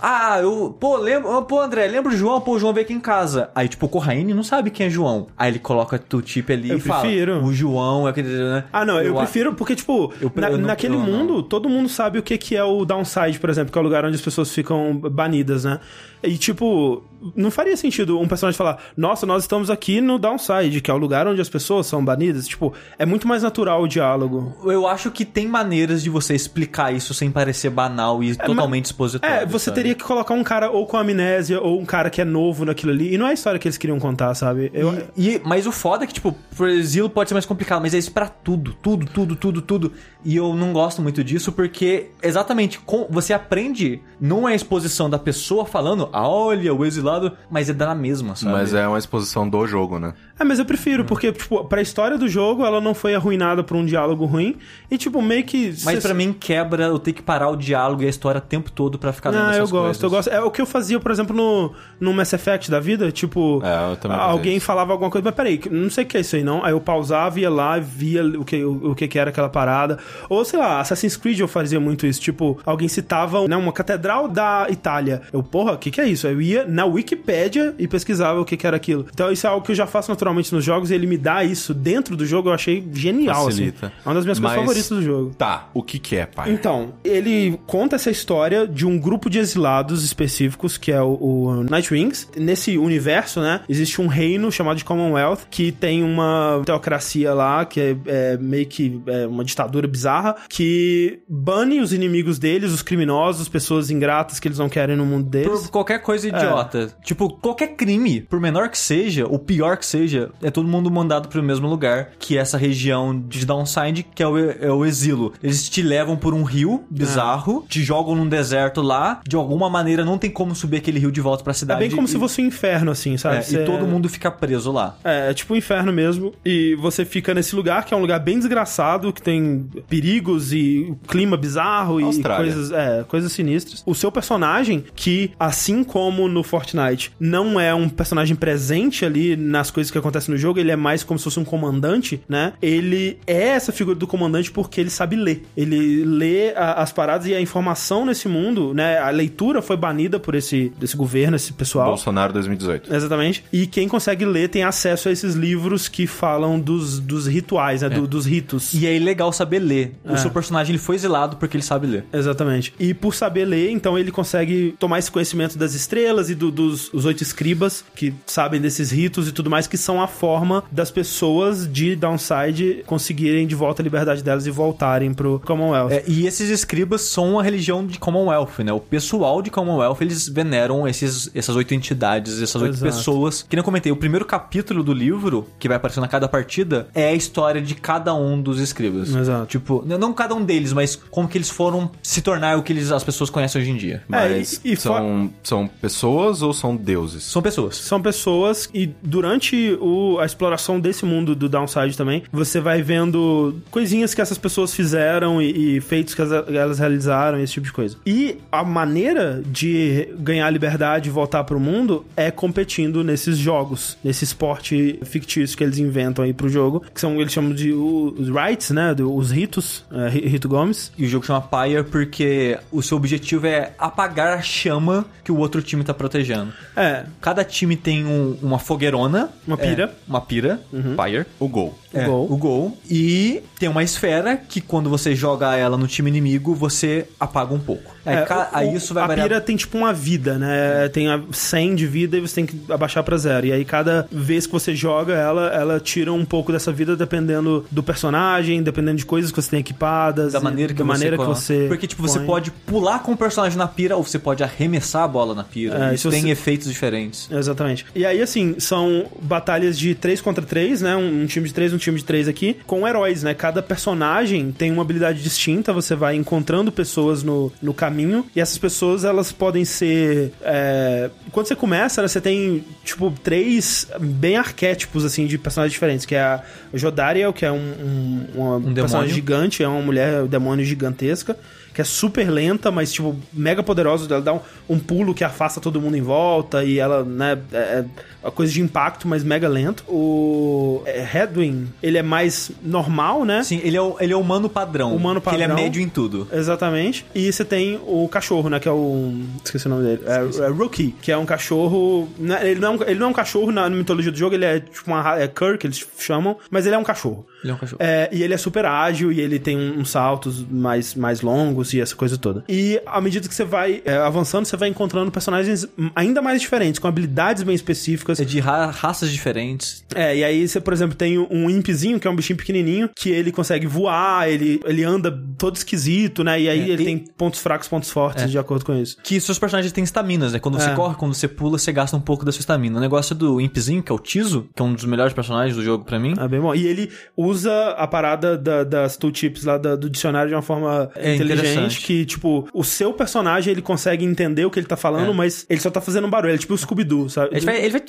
ah, eu, pô, lembro, ah, pô, André, lembra o João? Pô, o João veio aqui em casa. Aí, tipo, o Corraine não sabe quem é João. Aí ele coloca o chip ali Eu e fala, prefiro. o João é aquele, né? Ah, não, eu, a- prefiro porque, tipo, Eu na- eu não- naquele eu não. mundo, todo mundo sabe o que, que é o downside, por exemplo, que é o lugar onde as pessoas ficam banidas, né? E, tipo, não faria sentido um personagem falar, nossa, nós estamos aqui no downside, que é o lugar onde as pessoas são banidas. Tipo, é muito mais natural o diálogo. Eu acho que tem maneiras de você explicar isso sem parecer banal e totalmente expositório. É, você sabe? teria que colocar um cara ou com amnésia, ou um cara que é novo naquilo ali. E não é a história que eles queriam contar, sabe? Eu, E, e- mas o foda é que, tipo, exílio pode ser mais complicado, mas é isso pra tudo, tudo, tudo, tudo, tudo. E eu não gosto muito disso porque, exatamente, com, você aprende, não é a exposição da pessoa falando, ah, olha, o exilado, mas é da mesma, sabe? Mas é uma exposição do jogo, né? É, mas eu prefiro, porque, tipo, pra história do jogo, ela não foi arruinada por um diálogo ruim. E, tipo, meio que. Mas cê- pra mim quebra eu ter que parar o diálogo e a história o tempo todo pra ficar lendo Ah, eu essas gosto, coisas. eu gosto. É o que eu fazia, por exemplo, no, no Mass Effect da vida. Tipo, É, eu também fazia alguém falava alguma coisa, mas peraí, não sei o que é isso aí, não. Aí eu pausava, ia lá, via o que, o, o que que era aquela parada. Ou, sei lá, Assassin's Creed eu fazia muito isso. Tipo, alguém citava né, uma catedral da Itália. Eu, porra, o que que é isso? Eu ia na Wikipédia e pesquisava o que que era aquilo. Então isso é algo que eu já faço naturalmente nos jogos e ele me dá isso dentro do jogo, eu achei genial, Facilita. assim. É uma das minhas Mas- coisas favoritas do jogo. Tá, o que que é, pai? Então, ele conta essa história de um grupo de exilados específicos, que é o, o Nightwings. Nesse universo, né, existe um reino chamado de Commonwealth, que tem uma teocracia lá, que é, é meio que é uma ditadura bizarra, que bane os inimigos deles, os criminosos, pessoas ingratas que eles não querem no mundo deles. Por qualquer coisa idiota. Tipo, qualquer crime, por menor que seja, o pior que seja, é todo mundo mandado pro mesmo lugar, que é essa região de downside, que é o, é o exílio. Eles te levam por um rio bizarro, te jogam num deserto lá, de alguma maneira não tem como subir aquele rio de volta pra É cidade. bem como e, se fosse um inferno, assim, sabe? é, Você- e todo mundo fica preso lá. É, é tipo um inferno mesmo. E você fica nesse lugar que é um lugar bem desgraçado, que tem perigos e clima bizarro e coisas, é, coisas sinistras. O seu personagem, que assim como no Fortnite, não é um personagem presente ali nas coisas que acontecem no jogo, ele é mais como se fosse um comandante, né? Ele é essa figura do comandante porque ele sabe ler. Ele lê a- as paradas e a informação nesse mundo, né? A leitura foi banida por esse, desse governo, esse pessoal. Bolsonaro 2018. Exatamente. E quem consegue ler tem acesso a esses livros que falam dos, dos rituais, né? Do- dos ritos. E é legal saber ler. É. O seu personagem ele foi exilado porque ele sabe ler. Exatamente. E por saber ler, então ele consegue tomar esse conhecimento das estrelas e do- dos os oito escribas, que sabem desses ritos e tudo mais, que são a forma das pessoas de Downside conseguirem de volta a liberdade delas e voltarem pro Commonwealth. É, e esses escribas são a religião de Commonwealth, né? O pessoal de Commonwealth, eles veneram esses, essas oito entidades, essas oito Exato. pessoas. Que nem eu comentei, o primeiro capítulo do livro, que vai aparecendo a cada partida, é a história de cada um dos escribas. Exato. Tipo, não cada um deles, mas como que eles foram se tornar o que eles, as pessoas conhecem hoje em dia. Mas e- e são, são pessoas ou são deuses? São pessoas. São pessoas e durante o- a exploração desse mundo do Downside também, você vai vendo coisinhas que essas pessoas fizeram e, e feitos que elas, elas realizaram, esse tipo de coisa. E a maneira de ganhar liberdade e voltar pro mundo é competindo nesses jogos, nesse esporte fictício que eles inventam aí pro jogo, que são, eles chamam de os rites, né? Os ritos, é, Ri- Rito Gomes. E o jogo chama Pyre porque o seu objetivo é apagar a chama que o outro time tá protegendo. É, É. Cada time tem um- uma fogueirona. Uma pira. É, uma pira. Fire. O gol. É, gol. o gol. E tem uma esfera que quando você joga ela no time inimigo, você apaga um pouco. Aí, É, ca- o- aí o- isso vai a variar. pira tem tipo uma vida, né? Tem a 100 de vida e você tem que abaixar pra zero. E aí cada vez que você joga ela, ela tira um pouco dessa vida dependendo do personagem, dependendo de coisas que você tem equipadas. Da maneira que, da você, maneira que você Porque, tipo, você põe. pode pular com o personagem na pira ou você pode arremessar a bola na pira. É, isso tem você- efeitos diferentes. Exatamente. E aí, assim, são batalhas de 3 contra 3, né? Um, um time de 3, um time de 3 aqui, com heróis, né? Cada personagem tem uma habilidade distinta, você vai encontrando pessoas no, no caminho, e essas pessoas, elas podem ser... é, Quando você começa, né, você tem, tipo, três bem arquétipos, assim, de personagens diferentes, que é a Jodariel, que é um, um, uma demônio. personagem gigante, é uma mulher demônio gigantesca, que é super lenta, mas, tipo, mega poderosa. Ela dá um, um pulo que afasta todo mundo em volta e ela, né, é, é coisa de impacto, mas mega lento. O é, Hedwin, ele é mais normal, né? Sim, ele é o, ele é o humano padrão. Humano que Ele é padrão. médio em tudo. Exatamente. E você tem o cachorro, né? Que é o. Esqueci o nome dele. É, é Rookie, que é um cachorro. né, Ele não é um, ele não é um cachorro na mitologia do jogo, ele é tipo uma. É Kirk, eles chamam, mas ele é um cachorro. Ele é um cachorro. É, e ele é super ágil e ele tem uns saltos mais, mais longos e essa coisa toda. E à medida que você vai é, avançando, você vai encontrando personagens ainda mais diferentes, com habilidades bem específicas. É de ra- raças diferentes. É, e aí você, por exemplo, tem um impzinho, que é um bichinho pequenininho, que ele consegue voar, ele, ele anda todo esquisito, né? E aí É, ele e- tem pontos fracos, pontos fortes, de acordo com isso. Que seus personagens têm estaminas, né? Quando você É. corre, quando você pula, você gasta um pouco da sua estamina. O negócio do Impzinho, que é o Tizo, que é um dos melhores personagens do jogo pra mim. É bem bom. E ele usa a parada da- das tooltips lá da- do dicionário de uma forma É inteligente, interessante. que, tipo, o seu personagem, ele consegue entender o que ele tá falando, É. mas ele só tá fazendo um barulho. Ele é tipo o Scooby-Doo, sabe? Ele vai. Ele vai...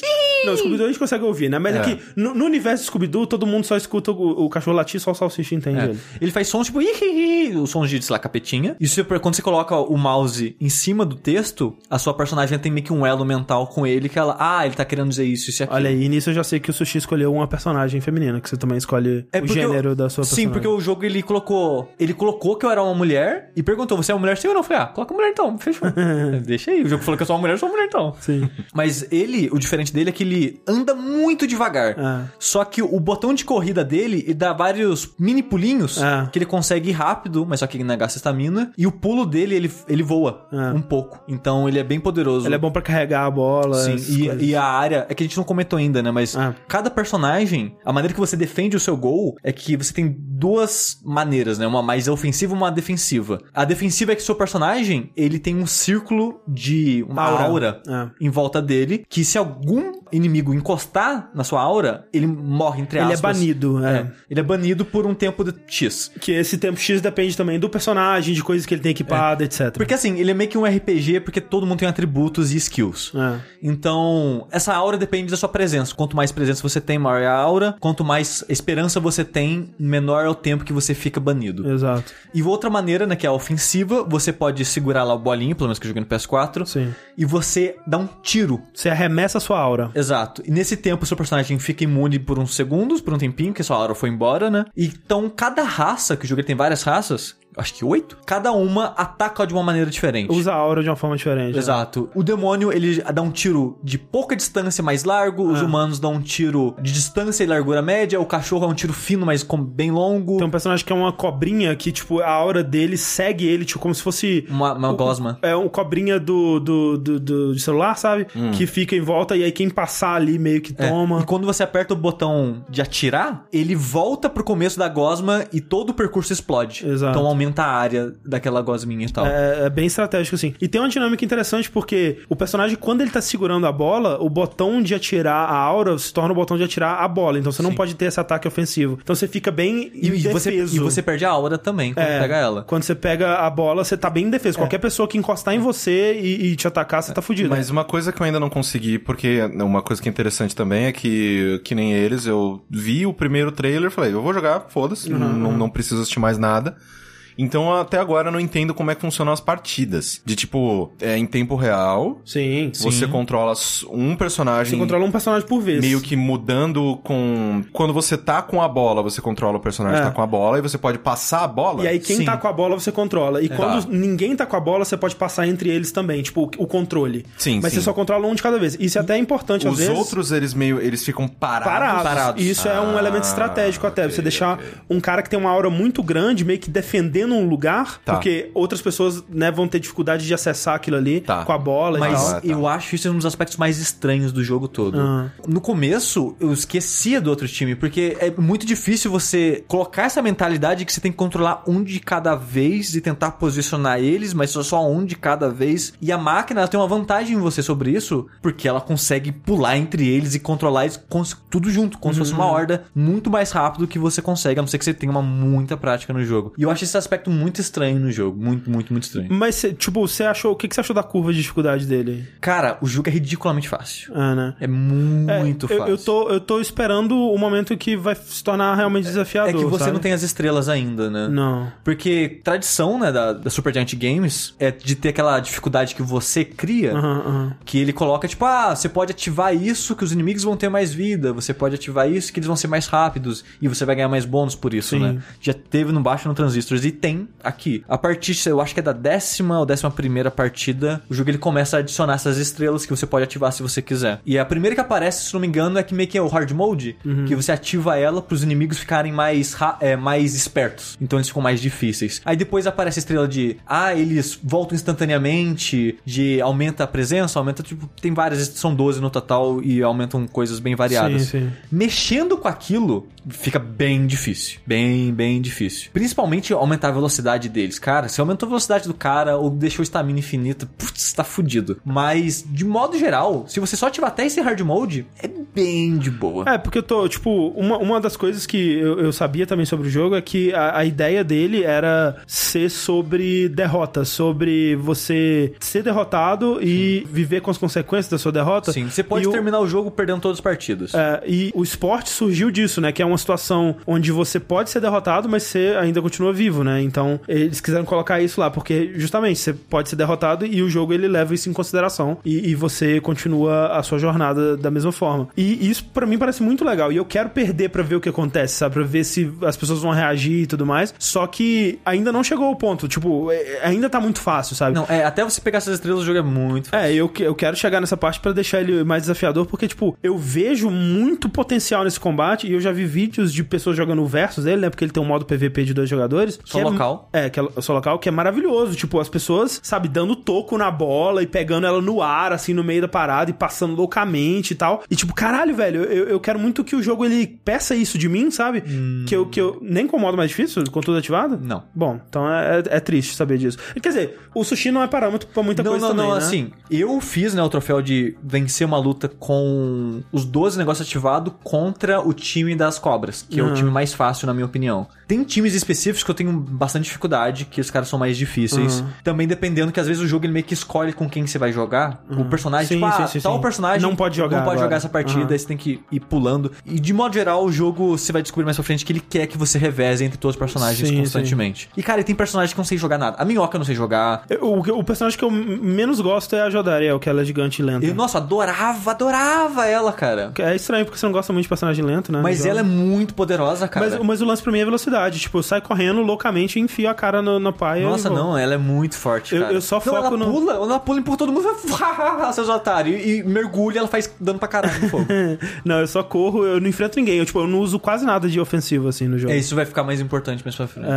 Não, o Scooby-Doo a gente consegue ouvir, né? Mas é, É. que no, no universo do Scooby-Doo, todo mundo só escuta o, o cachorro latir, só o salsicha entende É. ele. Ele faz sons tipo, os sons de, sei lá, capetinha. E você- quando você coloca o mouse em cima do texto, a sua personagem tem meio que um elo mental com ele, que ela, ah, ele tá querendo dizer isso, isso e aquilo. Olha aí, e nisso eu já sei que o Sushi escolheu uma personagem feminina, que você também escolhe o porque gênero eu- da sua personagem. Sim, porque o jogo ele colocou. Ele colocou que eu era uma mulher e perguntou: você é uma mulher sim ou não? Eu falei, ah, coloca mulher então, fechou. [laughs] Deixa aí. O jogo falou que eu sou uma mulher, eu sou uma mulher então. Sim. Mas ele, o diferente dele é que ele anda muito devagar. Ah. Só que o botão de corrida dele ele dá vários mini pulinhos Ah. que ele consegue ir rápido, mas só que ele não gasta estamina. E o pulo dele, ele, ele voa Ah. um pouco. Então ele é bem poderoso. Ele é bom pra carregar a bola. Sim, e, e a área, é que a gente não comentou ainda, né? Mas Ah. cada personagem, a maneira que você defende o seu gol é que você tem duas maneiras, né? Uma mais ofensiva e uma defensiva. A defensiva é que seu personagem, ele tem um círculo de uma Aura. aura, Ah. em volta dele, que se algum inimigo encostar na sua aura, ele morre, entre Ele é aspas. banido, é. É, ele é banido por um tempo de X. Que esse tempo X depende também do personagem, de coisas que ele tem equipado, etc. Porque assim, ele é meio que um RPG porque todo mundo tem atributos e skills. É. Então, essa aura depende da sua presença. Quanto mais presença você tem, maior é a aura. Quanto mais esperança você tem, menor é o tempo que você fica banido. Exato. E outra maneira, né, que é a ofensiva, você pode segurar lá o bolinho, pelo menos que eu joguei no PS4, Sim. e você dá um tiro. Você arremessa a sua aura. Exato. E nesse tempo, seu personagem fica imune por uns segundos, por um tempinho, que sua aura foi embora, né? Então, cada raça, que o jogo tem várias raças, acho que oito, cada uma ataca de uma maneira diferente. Usa a aura de uma forma diferente. né? Exato. O demônio, ele dá um tiro de pouca distância, mais largo. Ah. Os humanos dão um tiro de distância e largura média. O cachorro é um tiro fino, mas bem longo. Tem um personagem que é uma cobrinha que, tipo, a aura dele segue ele, tipo, como se fosse. Uma, uma gosma. É um cobrinha do, do, do, do- celular, sabe? Que fica em volta e aí quem passar ali meio que É. toma. E quando você aperta o botão de atirar, ele volta pro começo da gosma e todo o percurso explode. Exato. Então aumenta a área daquela gosminha e tal. É, é bem estratégico, assim. E tem uma dinâmica interessante porque o personagem, quando ele tá segurando a bola, o botão de atirar a aura se torna o botão de atirar a bola. Então você não Sim. pode ter esse ataque ofensivo. Então você fica bem E, e você, indefeso. e você perde a aura também quando É, pega ela. Quando você pega a bola, você tá bem indefeso. Qualquer pessoa que encostar em você e, e te atacar, você tá fudido. Mas uma coisa que eu ainda não consegui, porque uma coisa que é interessante também é que, que nem eles, eu vi o primeiro trailer e falei, eu vou jogar, foda-se, não, não preciso assistir mais nada. Então até agora eu não entendo como é que funcionam as partidas. De tipo, é em tempo real, Sim. você controla um personagem. Você controla um personagem por vez. Meio que mudando com. Quando você tá com a bola, você controla o personagem que É. tá com a bola e você pode passar a bola. E aí quem Sim. tá com a bola você controla. E quando Tá. ninguém tá com a bola, você pode passar entre eles também, tipo, o, controle. Sim, Mas sim. você só controla um de cada vez. Isso é até importante às Os vezes. outros, eles meio. Eles ficam parados. parados. parados. Isso é um Ah, elemento estratégico até. ok, você deixar ok. um cara que tem uma aura muito grande, meio que defendendo um lugar, Tá. porque outras pessoas né, vão ter dificuldade de acessar aquilo ali Tá. com a bola e Mas tal. Ah, tá. eu acho isso um dos aspectos mais estranhos do jogo todo. Ah. No começo, eu esquecia do outro time, porque é muito difícil você colocar essa mentalidade que você tem que controlar um de cada vez e tentar posicionar eles, mas só- só um de cada vez. E a máquina ela tem uma vantagem em você sobre isso, porque ela consegue pular entre eles e controlar eles tudo junto, como se fosse uma horda, muito mais rápido que você consegue, a não ser que você tenha uma muita prática no jogo. E eu acho esse aspecto muito estranho no jogo. Muito, muito, muito estranho. Mas, cê- tipo, você achou. O que, que você achou da curva de dificuldade dele? Cara, o jogo é ridiculamente fácil. Ah, né? É muito É, eu, fácil. eu, tô, eu tô esperando o momento que vai se tornar realmente desafiador. É que você sabe? não tem as estrelas ainda, né? Não. Porque tradição, né, da, da Supergiant Games é de ter aquela dificuldade que você cria, Aham, aham. que ele coloca, tipo, ah, você pode ativar isso que os inimigos vão ter mais vida, você pode ativar isso que eles vão ser mais rápidos e você vai ganhar mais bônus por isso, Sim. né? Já teve no baixo no Transistors e tem aqui. A partir, eu acho que é da décima ou décima primeira partida, o jogo ele começa a adicionar essas estrelas que você pode ativar se você quiser. E a primeira que aparece, se não me engano, é que meio que é o hard mode, Uhum. que você ativa ela para os inimigos ficarem mais, é, mais espertos. Então eles ficam mais difíceis. Aí depois aparece a estrela de, ah, eles voltam instantaneamente, de aumenta a presença, aumenta, tipo, tem várias, são 12 no total e aumentam coisas bem variadas. Sim, sim. Mexendo com aquilo fica bem difícil. Bem, bem difícil. Principalmente aumentar a velocidade deles. Cara, se aumentou a velocidade do cara ou deixou estamina infinita, putz, tá fudido. Mas, de modo geral, se você só ativar até esse hard mode, é bem de boa. É, porque eu tô, tipo, uma, uma das coisas que eu, eu sabia também sobre o jogo é que a, a ideia dele era ser sobre derrota, sobre você ser derrotado e viver com as consequências da sua derrota. Sim, você pode E o- terminar o jogo perdendo todas as partidas. É, e o esporte surgiu disso, né? Que é uma situação onde você pode ser derrotado, mas você ainda continua vivo, né? Então, eles quiseram colocar isso lá, porque justamente você pode ser derrotado e o jogo ele leva isso em consideração e, e você continua a sua jornada da mesma forma. E isso pra mim parece muito legal. E eu quero perder pra ver o que acontece, sabe? Pra ver se as pessoas vão reagir e tudo mais. Só que ainda não chegou ao ponto. Tipo, é- ainda tá muito fácil, sabe? Não, é, até você pegar essas estrelas, o jogo é muito fácil. É, eu, eu quero chegar nessa parte pra deixar ele mais desafiador, porque, tipo, eu vejo muito potencial nesse combate e eu já vi vídeos de pessoas jogando versus dele, né? Porque ele tem um modo PVP de dois jogadores. Só é- local. É, que é só local, que é maravilhoso. Tipo, as pessoas, sabe, dando toco na bola e pegando ela no ar, assim, no meio da parada e passando loucamente e tal. E, tipo, caralho, velho, eu, eu quero muito que o jogo ele peça isso de mim, sabe? Que, eu, que eu. Nem com o modo mais difícil, com tudo ativado? Não. Bom, então é, é- é triste saber disso. Quer dizer, o sushi não é parâmetro pra muita Não, coisa não, também, não, né? assim, eu fiz, né, o troféu de vencer uma luta com os 12 negócios ativados contra o time das cobras, que é o Uhum. time mais fácil, na minha opinião. Tem times específicos que eu tenho bastante dificuldade, que os caras são mais difíceis. Uhum. Também dependendo que às vezes o jogo ele meio que escolhe com quem você vai jogar. O personagem, Sim, tipo, ah, sim, sim, tal personagem Não pode jogar não pode agora. jogar essa partida, Uhum. aí você tem que ir pulando. E de modo geral, o jogo você vai descobrir mais pra frente que ele quer que você reveze entre todos os personagens constantemente. E cara, e tem personagens que eu não sei jogar nada. A minhoca eu não sei jogar. O, o personagem que eu menos gosto é a Jodariel, que ela é gigante e lenta. Eu, nossa, adorava, adorava ela, cara. É estranho porque você não gosta muito de personagem lento, né? Mas ela é muito poderosa, cara. Mas, mas o lance pra mim é velocidade. Tipo, eu saio correndo loucamente e enfio a cara no, na paia. Nossa, não, ela é muito forte, Eu- cara. eu só não, foco ela no- pula, ela pula e empurra todo mundo, [laughs] seus otários, e, e mergulha, ela faz dano pra caralho no fogo. [laughs] Não, eu só corro, eu não enfrento ninguém. Eu, tipo, eu não uso quase nada de ofensivo, assim, no jogo. é, isso vai ficar mais importante mais pra frente.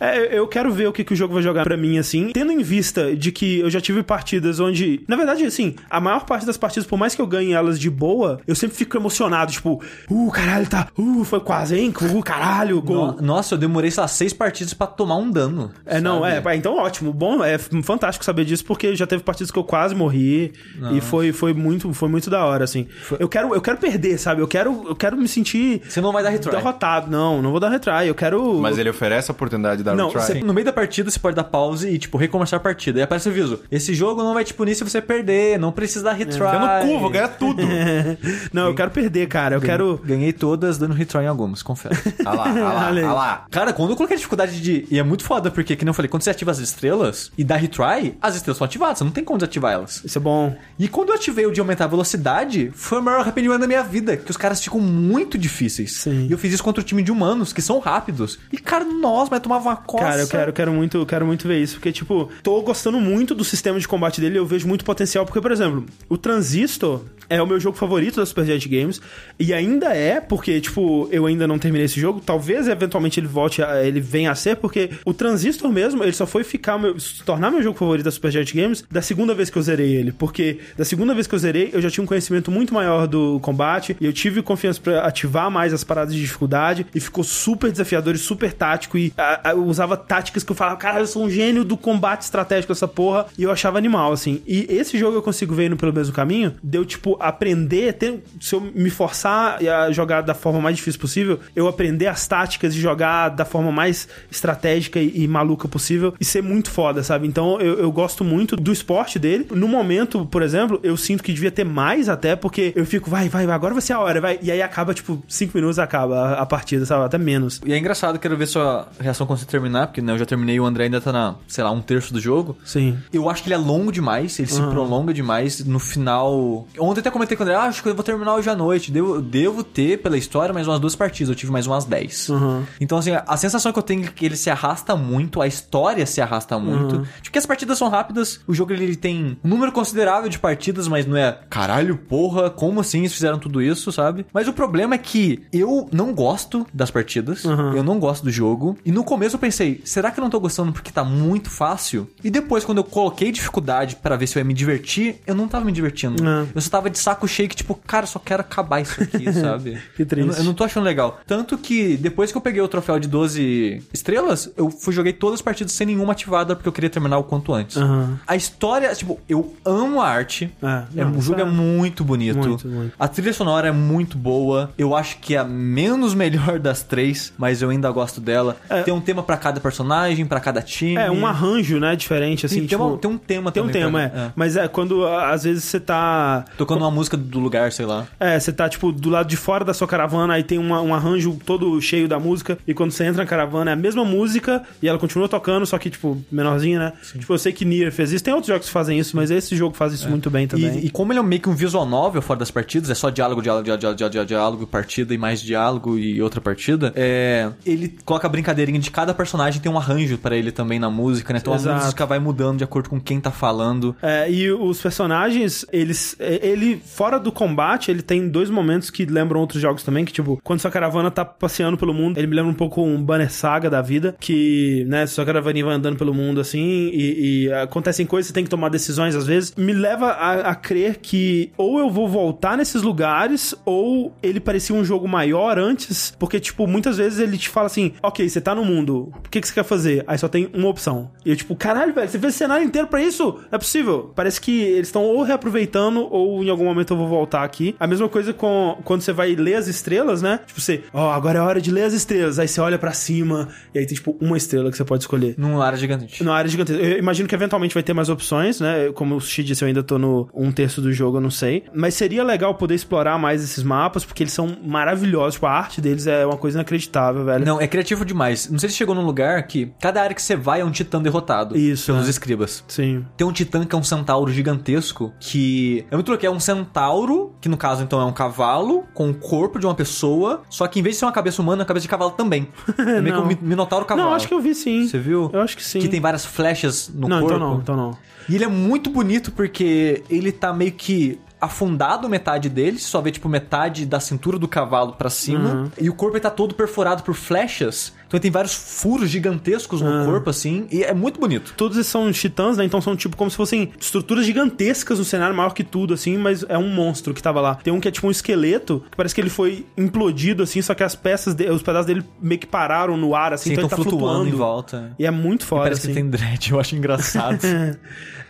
É, é, eu quero ver o que, que o jogo vai jogar pra mim, assim, tendo em vista de que eu já tive partidas onde. Na verdade, assim, a maior parte das partidas, por mais que eu ganhe elas de boa, eu sempre fico emocionado, tipo, uh, caralho, tá. Uh, foi quase, hein? Uh, caralho, gol. No- nossa, eu demorei, sei lá, seis partidas pra tomar um dano. É, não, sabe? é, pá, então ótimo. Bom, é fantástico saber disso, porque já teve partidas que eu quase morri e foi, foi muito foi muito da hora, assim. Eu quero eu quero perder, sabe? Eu quero eu quero me sentir Você não vai dar retry. derrotado. Não, não vou dar retry. Eu quero Mas ele oferece a oportunidade de dar Não, retry. você- No meio da partida, você pode dar pause e, tipo, recomeçar a partida. Aí aparece o aviso. Esse jogo não vai te punir se você perder, não precisa dar retry. Fica no cu, vou ganhar tudo. [laughs] Não, eu quero perder, cara. Eu quero Ganhei todas dando retry em algumas, confere. Ah [laughs] lá, ah lá, Olha aí. ah lá. Cara, quando eu coloquei a dificuldade de E, é muito foda, porque, que nem eu falei, quando você ativa as estrelas e dá retry, as estrelas são ativadas, você não tem como desativar elas. Isso é bom. E quando eu ativei o de aumentar a velocidade, foi o maior arrependimento da minha vida, que os caras ficam muito difíceis. Sim. E eu fiz isso contra o time de humanos, que são rápidos. E, cara, nossa, mas tomava uma coça. Cara, eu quero, quero muito, quero muito ver isso, porque tipo, tô gostando muito do sistema de combate dele, eu vejo muito potencial, porque por exemplo, o Transistor é o meu jogo favorito da Supergiant Games e ainda é porque tipo, eu ainda não terminei esse jogo, talvez eventualmente ele volte, a, ele venha a ser porque o Transistor mesmo, ele só foi ficar meu, se tornar meu jogo favorito da Supergiant Games da segunda vez que eu zerei ele, porque da segunda vez que eu zerei, eu já tinha um conhecimento muito maior do combate e eu tive confiança pra ativar mais as paradas de dificuldade e ficou super desafiador e super tático e a, a, eu usava táticas que eu falava, cara, eu sou um gênio do combate estratégico essa porra e eu achava animal, assim. E esse jogo eu consigo ver indo pelo mesmo caminho, deu tipo aprender, ter, se eu me forçar a jogar da forma mais difícil possível, eu aprender as táticas e jogar da forma mais estratégica e, e maluca possível e ser muito foda, sabe? Então eu, eu gosto muito do esporte dele. No momento, por exemplo, eu sinto que devia ter mais até, porque eu fico, vai, vai, vai, agora vai ser a hora, vai. E aí acaba, tipo, cinco minutos acaba a, a partida, sabe? Até menos. E é engraçado, quero ver sua reação quando você terminar, porque né, eu já terminei e o André ainda tá na, sei lá, um terço do jogo. Sim. Eu acho que ele é longo demais, ele se prolonga demais. No final. Ontem até comentei com o André, ah, acho que eu vou terminar hoje à noite. Devo, devo ter, pela história, mais umas duas partidas. Eu tive mais umas 10. Uhum. Então, assim, a sensação que eu tenho é que ele se arrasta muito, a história se arrasta muito. Tipo que as partidas são rápidas, o jogo ele, tem um número considerável de partidas, mas não é caralho, porra, como assim eles fizeram tudo isso, sabe? Mas o problema é que eu não gosto das partidas, eu não gosto do jogo. E no começo eu pensei, será que eu não tô gostando porque tá muito fácil? E depois, quando eu coloquei dificuldade pra ver se eu ia me divertir, eu não tava me divertindo. Não. Eu só tava de saco cheio que, tipo, cara, eu só quero acabar isso aqui, [laughs] sabe? Que triste. Eu, eu não tô achando legal. Tanto que depois que eu peguei o troféu de 12 estrelas, eu fui joguei todas as partidas sem nenhuma ativada porque eu queria terminar o quanto antes. Aham. A história, tipo, eu amo a arte. É, É, não, o jogo é é- muito bonito. Muito, muito. A trilha sonora é muito boa. Eu acho que é a menos [laughs] melhor das três, mas eu ainda gosto dela. É. Tem um tema pra cada personagem, pra cada time. É, um arranjo, né, diferente, assim, Tem, tipo... uma- tem um tema Tem um também. tema, pra- é. Mas é quando às vezes você tá. Tocando uma música do lugar, sei lá. É, você tá, tipo, do lado de fora da sua caravana, aí tem uma- um arranjo todo cheio da música, e quando você entra na caravana é a mesma música, e ela continua tocando, só que, tipo, menorzinha, né? Tipo, eu sei que Nier fez isso, tem outros jogos que fazem isso, mas esse jogo faz isso muito bem também. E, e como ele é meio que um visual novel fora das partidas, é só diálogo, diálogo, diálogo, diálogo, diálogo, partida e mais diálogo e outra partida, é, ele coloca a brincadeirinha de cada personagem tem um arranjo pra ele também na música, né? Então a Exato. música vai mudando de acordo com quem tá falando. É, e os personagens, eles. é, Ele, fora do combate, ele tem dois momentos que lembram outros jogos também, que, tipo, quando sua caravana tá passeando pelo mundo, ele me lembra um pouco um Banner Saga da vida, que, né, sua caravaninha vai andando pelo mundo assim, e, e acontecem coisas, você tem que tomar decisões às vezes. Me leva a, a crer que ou eu vou voltar nesses lugares, ou ele parecia um jogo maior antes, porque, tipo, muitas vezes ele te fala assim: ok, você tá no mundo, o que, que você quer fazer? Aí só tem uma opção. E eu, tipo, caralho, velho, você fez esse cenário inteiro pra isso? Não é possível. Parece que eles estão ou reaproveitando, ou em algum momento eu vou voltar aqui. A mesma coisa com quando você vai ler as estrelas, né? Tipo, você, ó, agora é hora de ler as estrelas. Aí você olha pra cima, e aí tem, tipo, uma estrela que você pode escolher. Numa área gigante. Numa área gigantesca. Eu imagino que eventualmente vai ter mais opções, né? Como o Sushi disse, eu ainda tô no um terço do jogo, eu não sei. Mas seria legal poder explorar mais esses mapas, porque eles são maravilhosos. Tipo, a arte deles é uma coisa inacreditável, velho. Não, é criativo demais. Não sei se chegou num lugar que cada área que você vai é um titã derrotado. Isso, Pelos é. escribas. Sim. Tem um titã que é um centauro gigantesco, que é muito louco, é um centauro, que no caso então é um cavalo, com o corpo de uma pessoa, só que em vez de ser uma cabeça humana, é uma cabeça de cavalo também. [laughs] É meio que um Não. mi- minotauro cavalo. Não, acho que eu vi sim. Você viu? Eu acho que sim. Que tem várias flechas no não, corpo. então não, então não. E ele é muito bonito porque ele tá meio que afundado metade dele, só vê tipo metade da cintura do cavalo pra cima, Uhum. e o corpo ele tá todo perfurado por flechas. Então tem vários furos gigantescos no Uhum. corpo assim, e é muito bonito. Todos esses são titãs, né? Então são tipo como se fossem estruturas gigantescas no cenário, maior que tudo, assim, mas é um monstro que tava lá. Tem um que é tipo um esqueleto, que parece que ele foi implodido, assim, só que as peças, de- os pedaços dele meio que pararam no ar, assim, Sim, então tão ele tá flutuando, flutuando. em volta. E é muito foda, Parece assim. que tem dread, eu acho engraçado. [laughs]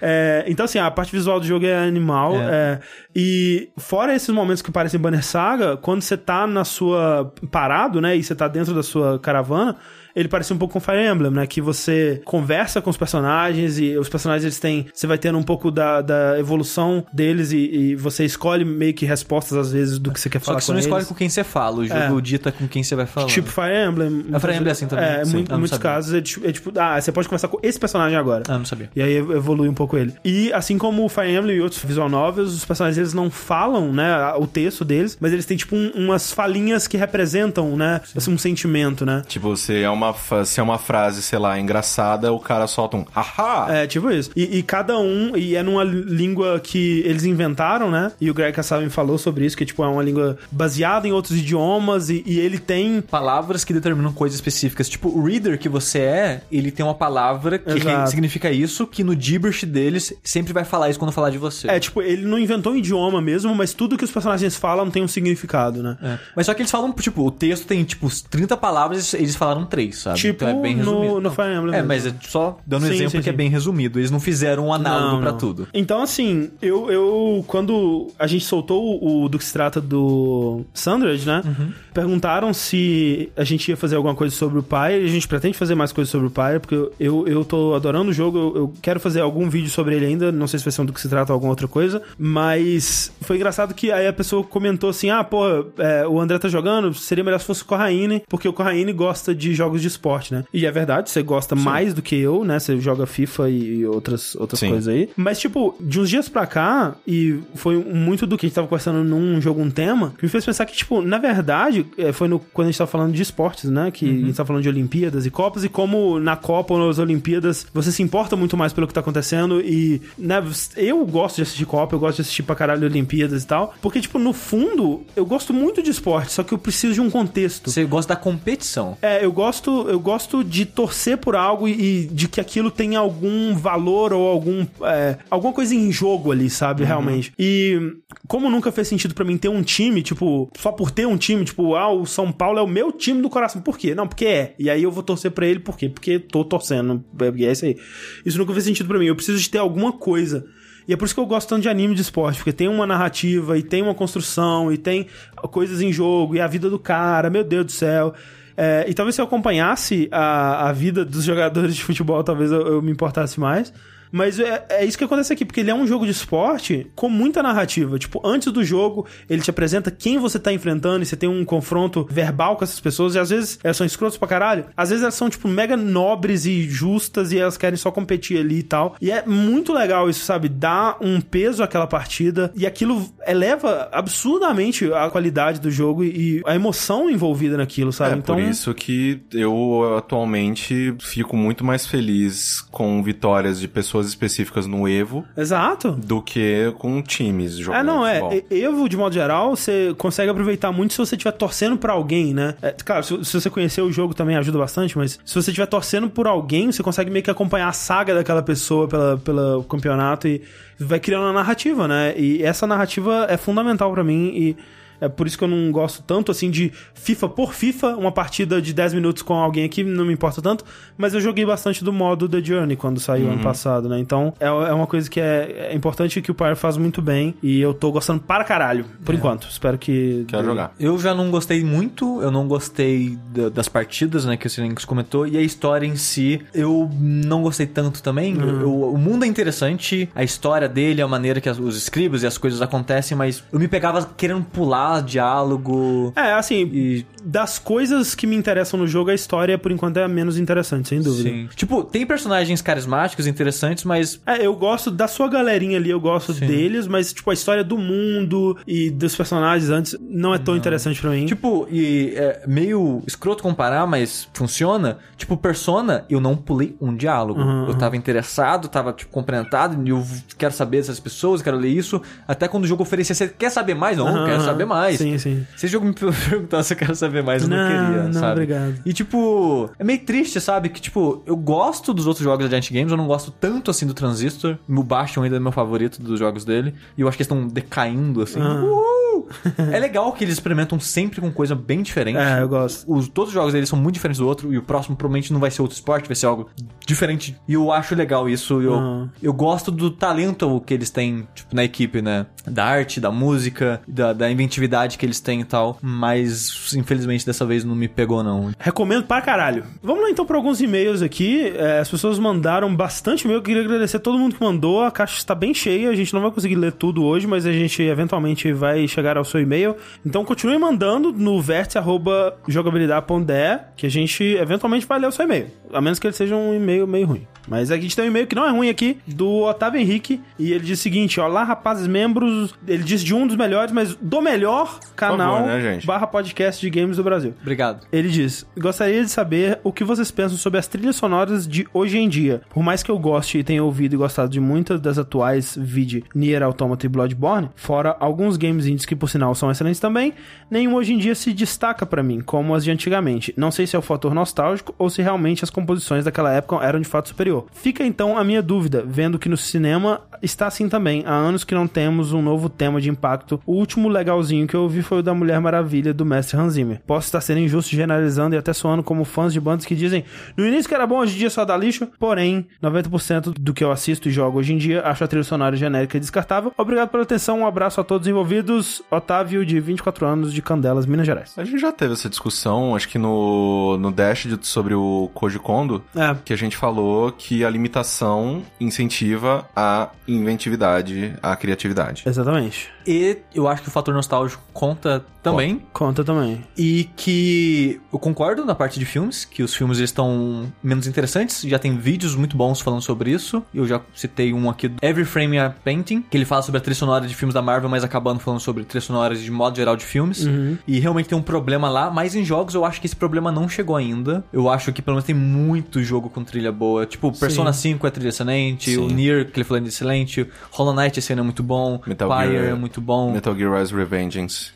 É, então, assim, a parte visual do jogo é animal. É. é, e fora esses momentos que parecem Banner Saga, quando você tá na sua. parado, né? E você tá dentro da sua caravana. Ele parece um pouco com Fire Emblem, né? Que você conversa com os personagens e os personagens eles têm. Você vai tendo um pouco da, da evolução deles e, e você escolhe meio que respostas às vezes do que você quer Só falar que você com não eles. escolhe com quem você fala, o jogo É. dita com quem você vai falar. Tipo Fire Emblem. A Fire Emblem é assim também? É, Sim, em muitos sabia. casos é tipo, é tipo, ah, você pode conversar com esse personagem agora. Ah, não sabia. E aí evolui um pouco ele. E assim como o Fire Emblem e outros visual novels, os personagens eles não falam, né, o texto deles, mas eles têm tipo um- umas falinhas que representam, né, assim, um sentimento, né? Tipo, se é, uma, fa- se é uma frase, sei lá, engraçada, o cara solta um haha! É, tipo isso. E, e cada um, e é numa língua que eles inventaram, né? E o Greg Kassavin falou sobre isso, que tipo, é uma língua baseada em outros idiomas e, e ele tem Palavras que determinam coisas específicas. Tipo, o reader que você é, ele tem uma palavra que Exato. significa isso, que no gibberish deles sempre vai falar isso quando falar de você. É, tipo, ele não inventou um idioma mesmo, mas tudo que os personagens falam tem um significado, né? É. Mas só que eles falam, tipo, o texto tem, tipo, 30 palavras e eles falaram 3, sabe? Tipo então é bem no- resumido. no Não. Fire Emblem É, mesmo. mas é só dando um Sim, exemplo sim, que é sim. bem resumido. Eles não fizeram um análogo não. tudo. Então, assim, eu, eu quando a gente soltou o do que se trata do Sandred, né? Uhum. Perguntaram se a gente ia fazer alguma coisa sobre o pai. A gente pretende fazer mais coisas sobre o pai, porque eu, eu, eu tô adorando o jogo. Eu, eu quero fazer algum vídeo sobre ele ainda. Não sei se vai ser um do que se trata ou alguma outra coisa. Mas foi engraçado que aí a pessoa comentou assim: ah, pô, é, o André tá jogando, seria melhor se fosse o Corraine, porque o Corraine gosta de jogos de esporte, né? E é verdade, você gosta mais do que eu, né? Você joga FIFA e outras, outras Sim. coisas aí. Mas, tipo, de uns dias pra cá, e foi muito do que a gente tava conversando num jogo, um tema, que me fez pensar que, tipo, na verdade, é, foi no, quando a gente tava falando de esportes, né? Que a gente tava falando de Olimpíadas e Copas, e como na Copa ou nas Olimpíadas você se importa muito mais pelo que tá acontecendo. E, né, eu gosto de assistir Copa, eu gosto de assistir pra caralho Olimpíadas e tal. Porque, tipo, no fundo, eu gosto muito de esporte, só que eu preciso de um contexto. Você gosta da competição. É, eu gosto, eu gosto de torcer por algo e, e de que aquilo tenha algum valor ou algum é, alguma coisa em jogo ali, sabe, realmente. E como nunca fez sentido pra mim ter um time, tipo, só por ter um time, tipo, ah, o São Paulo é o meu time do coração. Por quê? Não, porque é. E aí eu vou torcer pra ele, por quê? Porque tô torcendo. É é isso aí. Isso nunca fez sentido pra mim. Eu preciso de ter alguma coisa. E é por isso que eu gosto tanto de anime de esporte, porque tem uma narrativa, e tem uma construção, e tem coisas em jogo, e a vida do cara, meu Deus do céu. É, e talvez se eu acompanhasse a, a vida dos jogadores de futebol, talvez eu, eu me importasse mais. Mas é, é isso que acontece aqui, porque ele é um jogo de esporte com muita narrativa. Tipo, antes do jogo, ele te apresenta quem você tá enfrentando e você tem um confronto verbal com essas pessoas. E às vezes elas são escrotas pra caralho. Às vezes elas são, tipo, mega nobres e justas e elas querem só competir ali e tal. E é muito legal isso, sabe? Dá um peso àquela partida e aquilo eleva absurdamente a qualidade do jogo e a emoção envolvida naquilo, sabe? É por isso que eu atualmente fico muito mais feliz com vitórias de pessoas específicas no Evo Exato. do que com times jogando É, não, é. futebol. Evo, de modo geral, você consegue aproveitar muito se você estiver torcendo pra alguém, né? É, claro, se, se você conhecer o jogo também ajuda bastante, mas se você estiver torcendo por alguém, você consegue meio que acompanhar a saga daquela pessoa pela, pelo campeonato e vai criando uma narrativa, né? E essa narrativa é fundamental pra mim e. É por isso que eu não gosto tanto assim de FIFA por FIFA, uma partida de 10 minutos com alguém aqui não me importa tanto, mas eu joguei bastante do modo The Journey quando saiu Uhum. ano passado, né? Então é, é uma coisa que é, é importante que o Pyre faz muito bem e eu tô gostando para caralho, por enquanto. Espero que. Quero jogar. Eu já não gostei muito, eu não gostei da- das partidas, né, que o Silenx comentou, e a história em si, eu não gostei tanto também. Eu- o mundo é interessante, a história dele, a maneira que as- os scribos e as coisas acontecem, mas eu me pegava querendo pular diálogo. É, assim, E das coisas que me interessam no jogo, a história, por enquanto, é a menos interessante, sem dúvida. Sim. Tipo, tem personagens carismáticos, interessantes, mas É, eu gosto da sua galerinha ali, eu gosto Sim. deles, mas, tipo, a história do mundo e dos personagens antes não é tão interessante pra mim. Tipo, e é meio escroto comparar, mas funciona. Tipo, Persona, eu não pulei um diálogo. Uhum, eu tava interessado, tava, tipo, compreendado, eu quero saber dessas pessoas, quero ler isso. Até quando o jogo oferecia, você quer saber mais? Não, Aham, quero saber mais. Sim, sim. Se o jogo me [laughs] perguntasse se eu quero saber mais, eu não, Não, queria, não, sabe? obrigado. E, tipo, é meio triste, sabe? Que, tipo, eu gosto dos outros jogos da Giant Games, eu não gosto tanto, assim, do Transistor. O Bastion ainda é meu favorito dos jogos dele. E eu acho que eles estão decaindo, assim. Ah. Uhul! [laughs] é legal que eles experimentam sempre com coisa bem diferente. É, eu gosto. Os, todos os jogos deles são muito diferentes do outro, e o próximo provavelmente não vai ser outro esporte, vai ser algo diferente. E eu acho legal isso. Eu, Uhum. eu gosto do talento que eles têm, tipo, na equipe, né? Da arte, da música, da, da inventividade que eles têm e tal. Mas, infelizmente, dessa vez não me pegou, não. Recomendo pra caralho. Vamos lá então para alguns e-mails aqui. É, as pessoas mandaram bastante e-mail. Eu queria agradecer a todo mundo que mandou. A caixa está bem cheia. A gente não vai conseguir ler tudo hoje, mas a gente eventualmente vai chegar ao seu e-mail. Então continue mandando no vértice.jogabilidade.de que a gente eventualmente vai ler o seu e-mail. A menos que ele seja um e-mail meio ruim. Mas a gente tem um e-mail que não é ruim aqui, do Otávio Henrique. E ele diz o seguinte: Olá, rapazes membros. Ele diz de um dos melhores, mas do melhor canal favor, né, gente? barra podcast de games do Brasil. Obrigado. Ele diz: Gostaria de saber o que vocês pensam sobre as trilhas sonoras de hoje em dia. Por mais que eu goste e tenha ouvido e gostado de muitas das atuais, vide Nier Automata e Bloodborne, fora alguns games indies que por sinal são excelentes também, nenhum hoje em dia se destaca pra mim, como as de antigamente. Não sei se é o fator nostálgico ou se realmente as composições daquela época eram de fato superior. Fica então a minha dúvida, vendo que no cinema está assim também. Há anos que não temos um novo tema de impacto. O último legalzinho que eu ouvi foi o da Mulher Maravilha do mestre Hans Zimmer. Posso estar sendo injusto generalizando e até soando como fãs de bandas que dizem no início que era bom, hoje em dia só dá lixo. Porém, 90% do que eu assisto e jogo hoje em dia acho a trilha sonora genérica e descartável. Obrigado pela atenção, um abraço a todos envolvidos. Otávio, de 24 anos, de Candelas, Minas Gerais. A gente já teve essa discussão, acho que no, no Dash de- sobre o Koji Kondo, É. que a gente falou que a limitação incentiva a inventividade, a criatividade. Exatamente. E eu acho que o fator nostálgico conta também. Conta também. E que eu concordo na parte de filmes, que os filmes estão menos interessantes. Já tem vídeos muito bons falando sobre isso. Eu já citei um aqui do Every Frame a Painting, que ele fala sobre a trilha sonora de filmes da Marvel, mas acabando falando sobre trilhas sonoras de modo geral de filmes. E realmente tem um problema lá, mas em jogos eu acho que esse problema não chegou ainda. Eu acho que pelo menos tem muito jogo com trilha boa. Tipo, Persona 5 é trilha excelente, Sim. o Nier, que ele falou é excelente, Hollow Knight esse ano é muito bom, Metal Pyre Gear- é muito bom. Metal Gear Rise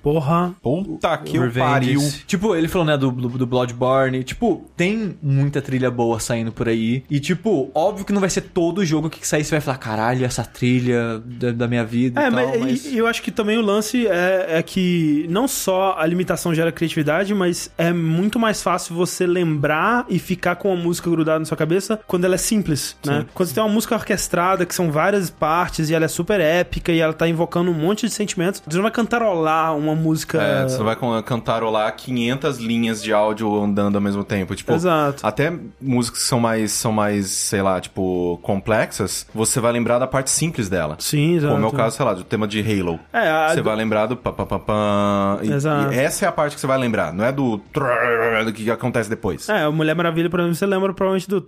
Porra. Puta que o pariu. Tipo, ele falou, né, do, do, do Bloodborne. Tipo, tem muita trilha boa saindo por aí. E, tipo, óbvio que não vai ser todo jogo que sair você vai falar, caralho, essa trilha da, da minha vida É, e tal, mas, mas... e- eu acho que também o lance é, é que não só a limitação gera criatividade, mas é muito mais fácil você lembrar e ficar com a música grudada na sua cabeça quando ela é simples, né? Quando você tem uma música orquestrada, que são várias partes e ela é super épica e ela tá invocando um monte de sentimentos, você não vai cantarolar uma música... É, você não vai cantarolar 500 linhas de áudio andando ao mesmo tempo. Tipo, Exato. até músicas que são mais, são mais, sei lá, tipo, complexas, você vai lembrar da parte simples dela. Sim, exato. Como é o caso, sei lá, do tema de Halo. É, a- Você vai lembrar do pam, pam, pam, pam, e, Exato. e essa é a parte que você vai lembrar, não é do do que acontece depois. É, a Mulher Maravilha, por exemplo, você lembra provavelmente do...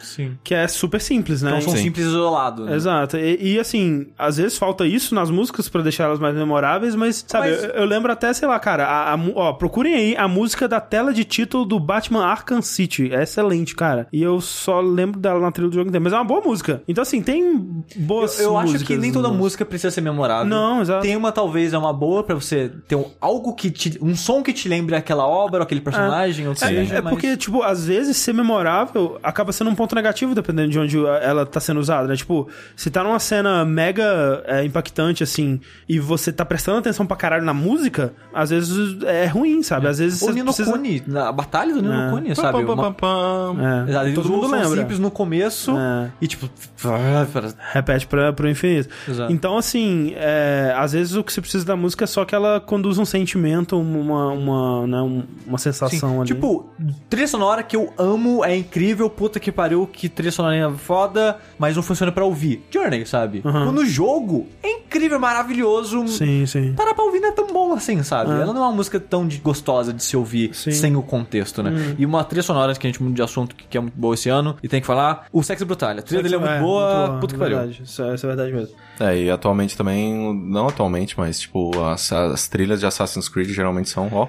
Sim. Que é super simples, né? Então são Sim. simples isolado, né? Exato. E, e, assim, às vezes falta isso nas músicas pra deixar elas mais memoráveis, mas, sabe, Mas- Eu, eu lembro até, sei lá, cara, a, a ó, procurem aí a música da tela de título do Batman Arkham City. É excelente, cara. E eu só lembro dela na trilha do jogo inteiro. Mas é uma boa música. Então, assim, tem boas Eu, eu acho que nem toda música precisa ser memorável. Não, exato. Tem uma, talvez, é uma boa pra você ter um- algo que te... Um som que te lembre aquela obra, ou aquele personagem, ou É, seja, é mas- porque, tipo, às vezes ser memorável acaba sendo um ponto negativo dependendo de onde ela tá sendo usada, né? Tipo, se tá numa cena mega é, impactante, assim, e você tá prestando atenção pra caralho na música, às vezes é ruim, sabe? Às vezes O você Nino precisa... Kuni, na batalha do Nino É. Sabe? pam, pam, pam. É, Exato, ele todo mundo lembra. simples no começo É. e tipo... Repete pra, pro infinito. Exato. Então, assim, é, às vezes o que você precisa da música é só que ela conduz um sentimento, uma, uma, né, um- uma sensação Sim, ali. Tipo, trilha sonora que eu amo, é incrível, puta que pariu, que trilha sonora é foda, mas não funciona pra ouvir. Journey, sabe? Uhum. No jogo, é incrível, maravilhoso. Sim, sim. Parar pra ouvir não é tão bom assim, sabe? É. Ela não é uma música tão de- gostosa de se ouvir Sim. Sem o contexto, né? E uma trilha sonora que a gente muda de assunto que que é muito boa esse ano, e tem que falar, o Sexo Brutal. A trilha dele é muito boa, puta que pariu. verdade. Isso, é- isso é verdade mesmo. É, e atualmente também, não atualmente, mas tipo, as, as trilhas de Assassin's Creed geralmente são, ó,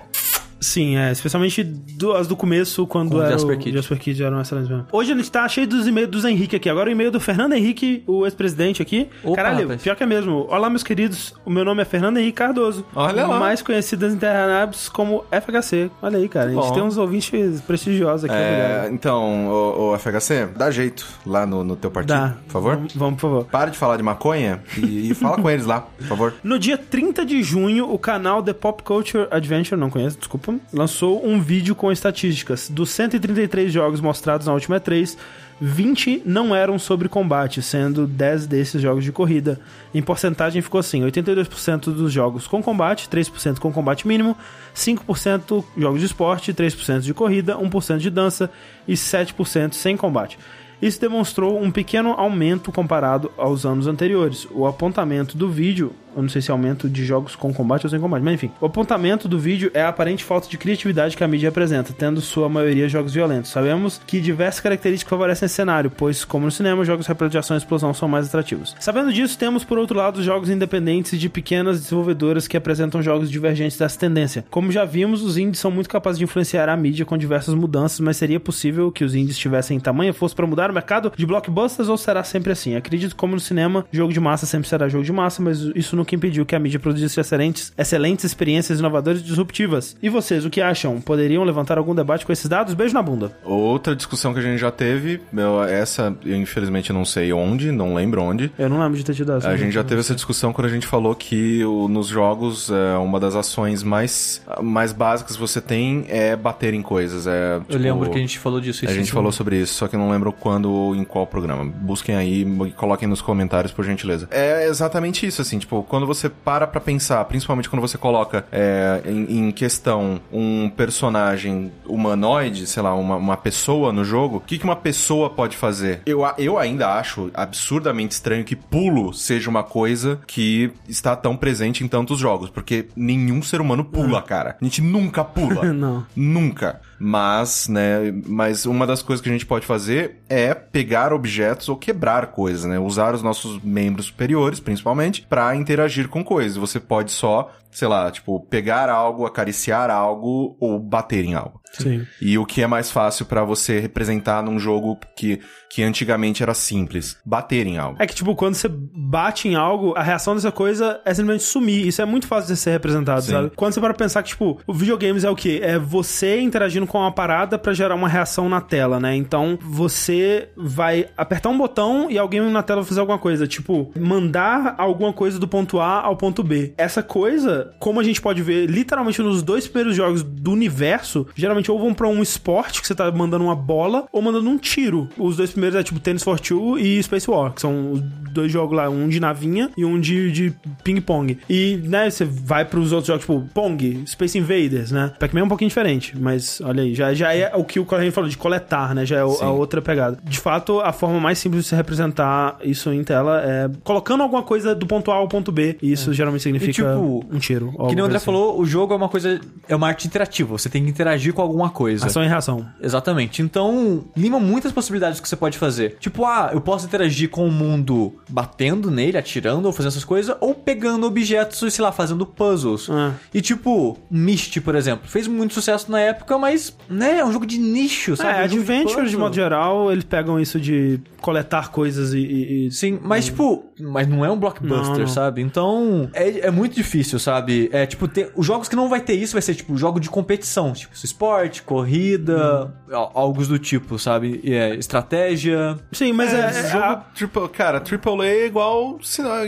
Sim, é. Especialmente do- as do começo, quando Com o era Jasper o Kidd. Jasper Kidd eram excelentes mesmo. Hoje a gente tá cheio dos e-mails dos Henrique aqui. Agora o e-mail do Fernando Henrique, o ex-presidente aqui. Opa, Caralho, rapaz. pior que é mesmo. Olá, meus queridos. O meu nome é Fernando Henrique Cardoso. Olha lá. Mais conhecido das internabs como FHC. Olha aí, cara. A gente Bom. tem uns ouvintes prestigiosos aqui. É, então, o, FHC, dá jeito lá no, no teu partido, Dá. por favor. Vamos, vamos, por favor. Para de falar de maconha e, e fala com eles lá, por favor. [laughs] No dia 30 de junho, o canal The Pop Culture Adventure, não conheço, desculpa, lançou um vídeo com estatísticas. Dos 133 jogos mostrados na última E3, 20 não eram sobre combate, sendo 10 desses jogos de corrida. Em porcentagem ficou assim: 82% dos jogos com combate, 3% com combate mínimo, 5% jogos de esporte, 3% de corrida, 1% de dança e 7% sem combate. Isso demonstrou um pequeno aumento comparado aos anos anteriores. O apontamento do vídeo, eu não sei se é aumento de jogos com combate ou sem combate, mas enfim. O apontamento do vídeo é a aparente falta de criatividade que a mídia apresenta, tendo sua maioria jogos violentos. Sabemos que diversas características favorecem esse cenário, pois, como no cinema, jogos repletos de ação e explosão são mais atrativos. Sabendo disso, temos por outro lado jogos independentes de pequenas desenvolvedoras que apresentam jogos divergentes dessa tendência. Como já vimos, os indies são muito capazes de influenciar a mídia com diversas mudanças, mas seria possível que os indies tivessem tamanha força para mudar o mercado de blockbusters ou será sempre assim? Acredito como no cinema, jogo de massa sempre será jogo de massa, mas isso nunca impediu que a mídia produzisse excelentes, excelentes experiências inovadoras e disruptivas. E vocês, o que acham? Poderiam levantar algum debate com esses dados? Beijo na bunda. Outra discussão que a gente já teve, meu, essa eu infelizmente não sei onde, não lembro onde. Eu não lembro de ter tido essa. A gente já teve essa discussão quando a gente falou que o- nos jogos é, uma das ações mais, mais básicas que você tem é bater em coisas. É, Eu tipo, lembro que a gente falou disso. A gente falou sobre isso, só que eu não lembro quando, em qual programa. Busquem aí e coloquem nos comentários, por gentileza. É exatamente isso, assim, tipo, quando você para pra pensar, principalmente quando você coloca é, em, em questão um personagem humanoide, sei lá, uma, uma pessoa no jogo, o que, que uma pessoa pode fazer? Eu, eu ainda acho absurdamente estranho que pulo seja uma coisa que está tão presente em tantos jogos, porque nenhum ser humano pula, cara. A gente nunca pula. [laughs] Não. Nunca. Mas, né, mas uma das coisas que a gente pode fazer é pegar objetos ou quebrar coisas, né? Usar os nossos membros superiores, principalmente, pra interagir com coisas. Você pode só, sei lá, tipo, pegar algo, acariciar algo ou bater em algo. Sim. E o que é mais fácil pra você representar num jogo que, que antigamente era simples? Bater em algo. É que, tipo, quando você bate em algo, a reação dessa coisa é simplesmente sumir. Isso é muito fácil de ser representado, Sim. sabe? Quando você para pensar que, tipo, o videogames é o quê? É você interagindo com uma parada pra gerar uma reação na tela, né? Então, você vai apertar um botão e alguém na tela vai fazer alguma coisa. Tipo, mandar alguma coisa do ponto A ao ponto B. Essa coisa, como a gente pode ver literalmente nos dois primeiros jogos do universo, geralmente ou vão pra um esporte que você tá mandando uma bola ou mandando um tiro. Os dois primeiros é tipo Tennis for Two e Space War, que são os dois jogos lá, um de navinha e um de, de ping-pong. E, né, você vai pros outros jogos, tipo Pong, Space Invaders, né? Pac-Man é um pouquinho diferente, mas olha aí, já, já é o que o Correio falou de coletar, né? Já é Sim. a outra pegada. De fato, a forma mais simples de se representar isso em tela é colocando alguma coisa do ponto A ao ponto B, e isso geralmente significa tipo, um ou Que nem o André assim. falou, o jogo é uma coisa. É uma arte interativa. Você tem que interagir com alguma coisa. Ação e reação. Exatamente. Então, lima muitas possibilidades que você pode fazer. Tipo, ah, eu posso interagir com o mundo batendo nele, atirando ou fazendo essas coisas, ou pegando objetos e, sei lá, fazendo puzzles. Ah. E tipo, Myst, por exemplo, fez muito sucesso na época, mas, né, é um jogo de nicho, sabe? É, um Adventure, de puzzle. modo geral, eles pegam isso de coletar coisas e. e- e- Sim, mas tipo, mas não é um blockbuster, Não, não. sabe? Então, é, é muito difícil, sabe? É tipo, ter, os jogos que não vai ter isso vai ser tipo jogo de competição, tipo esporte, corrida, al- algo do tipo, sabe? E é, estratégia. Sim, mas é. É- jogo, a- triple, cara, AAA é igual,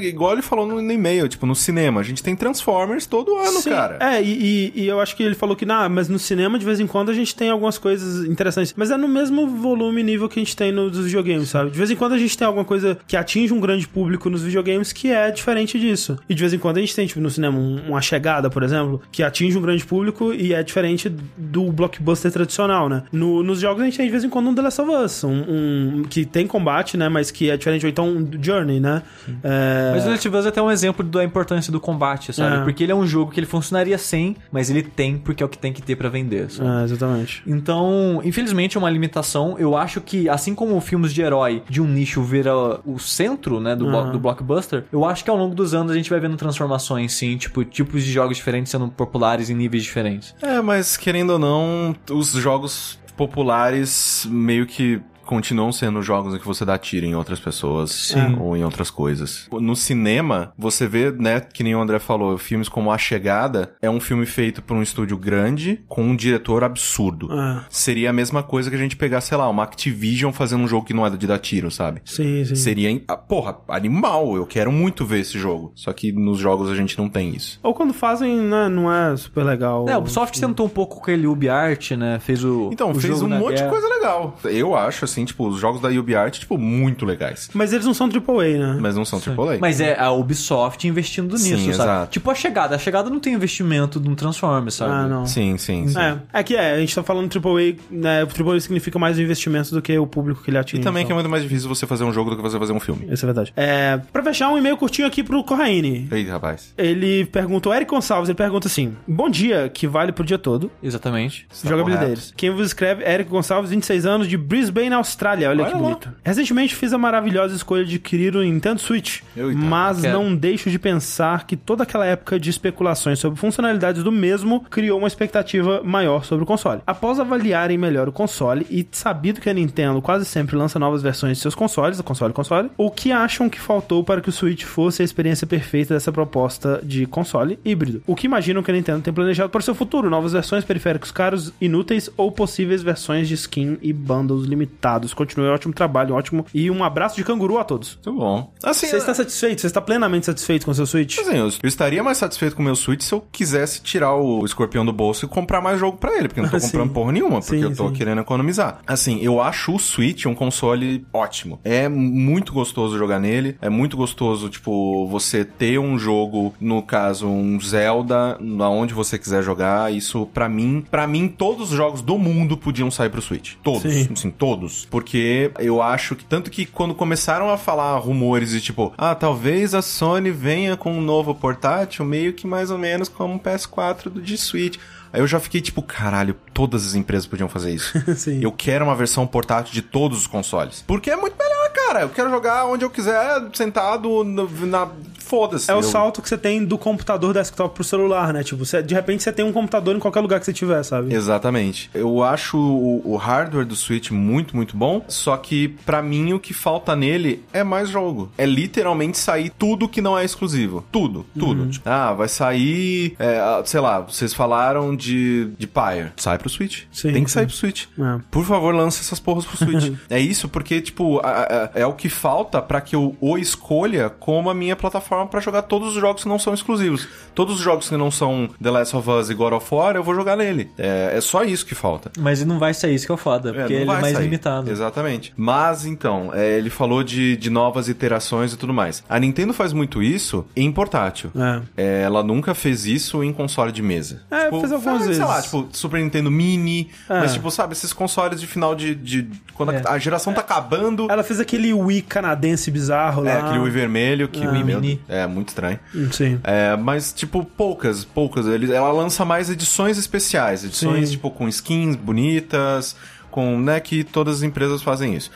igual ele falou no, no e-mail, tipo, no cinema. A gente tem Transformers todo ano, Sim, cara. É, e, e- e eu acho que ele falou que, nah, mas no cinema, de vez em quando, a gente tem algumas coisas interessantes. Mas é no mesmo volume e nível que a gente tem nos videogames, sabe? De vez em quando a gente tem alguma coisa que atinge um grande público nos videogames que é diferente disso. E de vez em quando a gente tem, tipo, no cinema, um- uma chegada, por exemplo, que atinge um grande público e é diferente do blockbuster tradicional, né? No- nos jogos a gente tem, de vez em quando, um The Last of Us, um, um- que tem combate, né? Mas que é diferente, ou então um Journey, né? É... Mas o Last of Us é até um exemplo da importância do combate, sabe? É. Porque ele é um jogo que ele funcionaria sem, mas ele tem porque é o que tem que ter pra vender, sabe? É, exatamente. Então, infelizmente é uma limitação. Eu acho que, assim como filmes de herói herói de um nicho vira o centro, né, do, blo- do blockbuster, eu acho que ao longo dos anos a gente vai vendo transformações, sim, tipo, tipos de jogos diferentes sendo populares em níveis diferentes. É, mas querendo ou não, os jogos populares meio que continuam sendo jogos em que você dá tiro em outras pessoas Sim. ou em outras coisas. No cinema, você vê, né, que nem o André falou, filmes como A Chegada é um filme feito por um estúdio grande com um diretor absurdo. Ah, Seria a mesma coisa que a gente pegar, sei lá, uma Activision fazendo um jogo que não é de dar tiro, sabe? sim, sim. Seria, ah, porra, animal. Eu quero muito ver esse jogo. Só que nos jogos a gente não tem isso. Ou quando fazem, né, não é super legal. É, o Ubisoft tentou um pouco com aquele UbiArt, né, fez o Então, o fez jogo um monte guerra. de coisa legal. Eu acho, assim, tipo, os jogos da UbiArt, tipo, muito legais. Mas eles não são AAA, né? Mas não são AAA. Mas é a Ubisoft investindo Sim, nisso, sabe? exato. Tipo a chegada. A chegada não tem investimento de um Transformers, sabe? Ah, não. Sim, sim, sim. É, é que é, a gente tá falando AAA, né, o AAA significa mais investimento do que o público que ele E atinge. também que é então. muito mais difícil você fazer um jogo do que você fazer um filme. Isso é verdade. É, pra fechar, um e-mail curtinho aqui pro Corraine. Ei, rapaz. Ele perguntou, Eric Gonçalves, ele pergunta assim: Bom dia, que vale pro dia todo. Exatamente. Jogabilidade correto. deles. Quem vos escreve é Eric Gonçalves, 26 anos, de Brisbane, Austrália. Olha, Olha que lá. bonito. Recentemente fiz a maravilhosa escolha de adquirir o Nintendo Switch. Eita, mas não deixo de pensar que toda aquela época de especulações sobre funcionalidades do mesmo criou uma expectativa maior sobre o console. Após avaliarem melhor o console e sabido que a Nintendo quase sempre lança novas versões de seus consoles, o console console, o que acham que faltou para que o Switch fosse a experiência perfeita dessa proposta de console híbrido? O que imaginam que a Nintendo tem planejado para o seu futuro? Novas versões, periféricos caros, inúteis ou possíveis versões de skin e bundles limitados? Continue um ótimo trabalho, um ótimo e um abraço de canguru a todos. Muito bom. Assim, Você está satisfeito? Você está plenamente satisfeito com o seu Switch? assim, eu, eu estaria mais satisfeito com o meu Switch se eu quisesse tirar o escorpião do bolso e comprar mais jogo pra ele, porque eu não tô [laughs] Sim. comprando porra nenhuma, porque Sim, eu tô sim. querendo economizar. Assim, eu acho o Switch um console ótimo. É muito gostoso jogar nele, é muito gostoso, tipo, você ter um jogo, no caso, um Zelda, aonde você quiser jogar, isso pra mim, para mim todos os jogos do mundo podiam sair pro Switch. Todos, Sim. assim, todos, porque eu acho que tanto que quando começaram a falar rumores de tipo, ah, talvez a Sony venha com um novo portátil, meio que mais ou menos como um PS4 do de Switch. Aí eu já fiquei tipo, caralho, todas as empresas podiam fazer isso. [laughs] Eu quero uma versão portátil de todos os consoles. Porque é muito melhor, cara. Eu quero jogar onde eu quiser, sentado no- na. Foda-se. É o Eu- salto que você tem do computador desktop pro celular, né? Tipo, você- de repente você tem um computador em qualquer lugar que você tiver, sabe? Exatamente. Eu acho o, o hardware do Switch muito, muito bom. Só que, pra mim, o que falta nele é mais jogo. É literalmente sair tudo que não é exclusivo. Tudo, tudo. Uhum. Tipo, ah, vai sair. é, ah, sei lá, vocês falaram de, de Pyre. Sai pro Switch. Sim, Tem que sim. sair pro Switch. É. Por favor, lance essas porras pro Switch. [laughs] é isso porque, tipo, a- a- é o que falta pra que eu o escolha como a minha plataforma pra jogar todos os jogos que não são exclusivos. Todos os jogos que não são The Last of Us e God of War, eu vou jogar nele. É, é só isso que falta. Mas não vai sair, isso que é o foda, porque não ele é mais sair. limitado. Exatamente. Mas então, é, ele falou de, de novas iterações e tudo mais. A Nintendo faz muito isso em portátil. É. É, ela nunca fez isso em console de mesa. É, fez algumas Sei lá, vezes. tipo, Super Nintendo Mini. É. Mas, tipo, sabe, esses consoles de final de. de quando a- É. geração tá acabando. Ela fez aquele Wii canadense bizarro É, lá. aquele Wii vermelho que. Wii meu, Mini. É, muito estranho. Sim. É, mas, tipo, poucas, poucas. Ele, ela lança mais edições especiais. Edições, Sim. tipo, com skins bonitas, com, né, que todas as empresas fazem isso.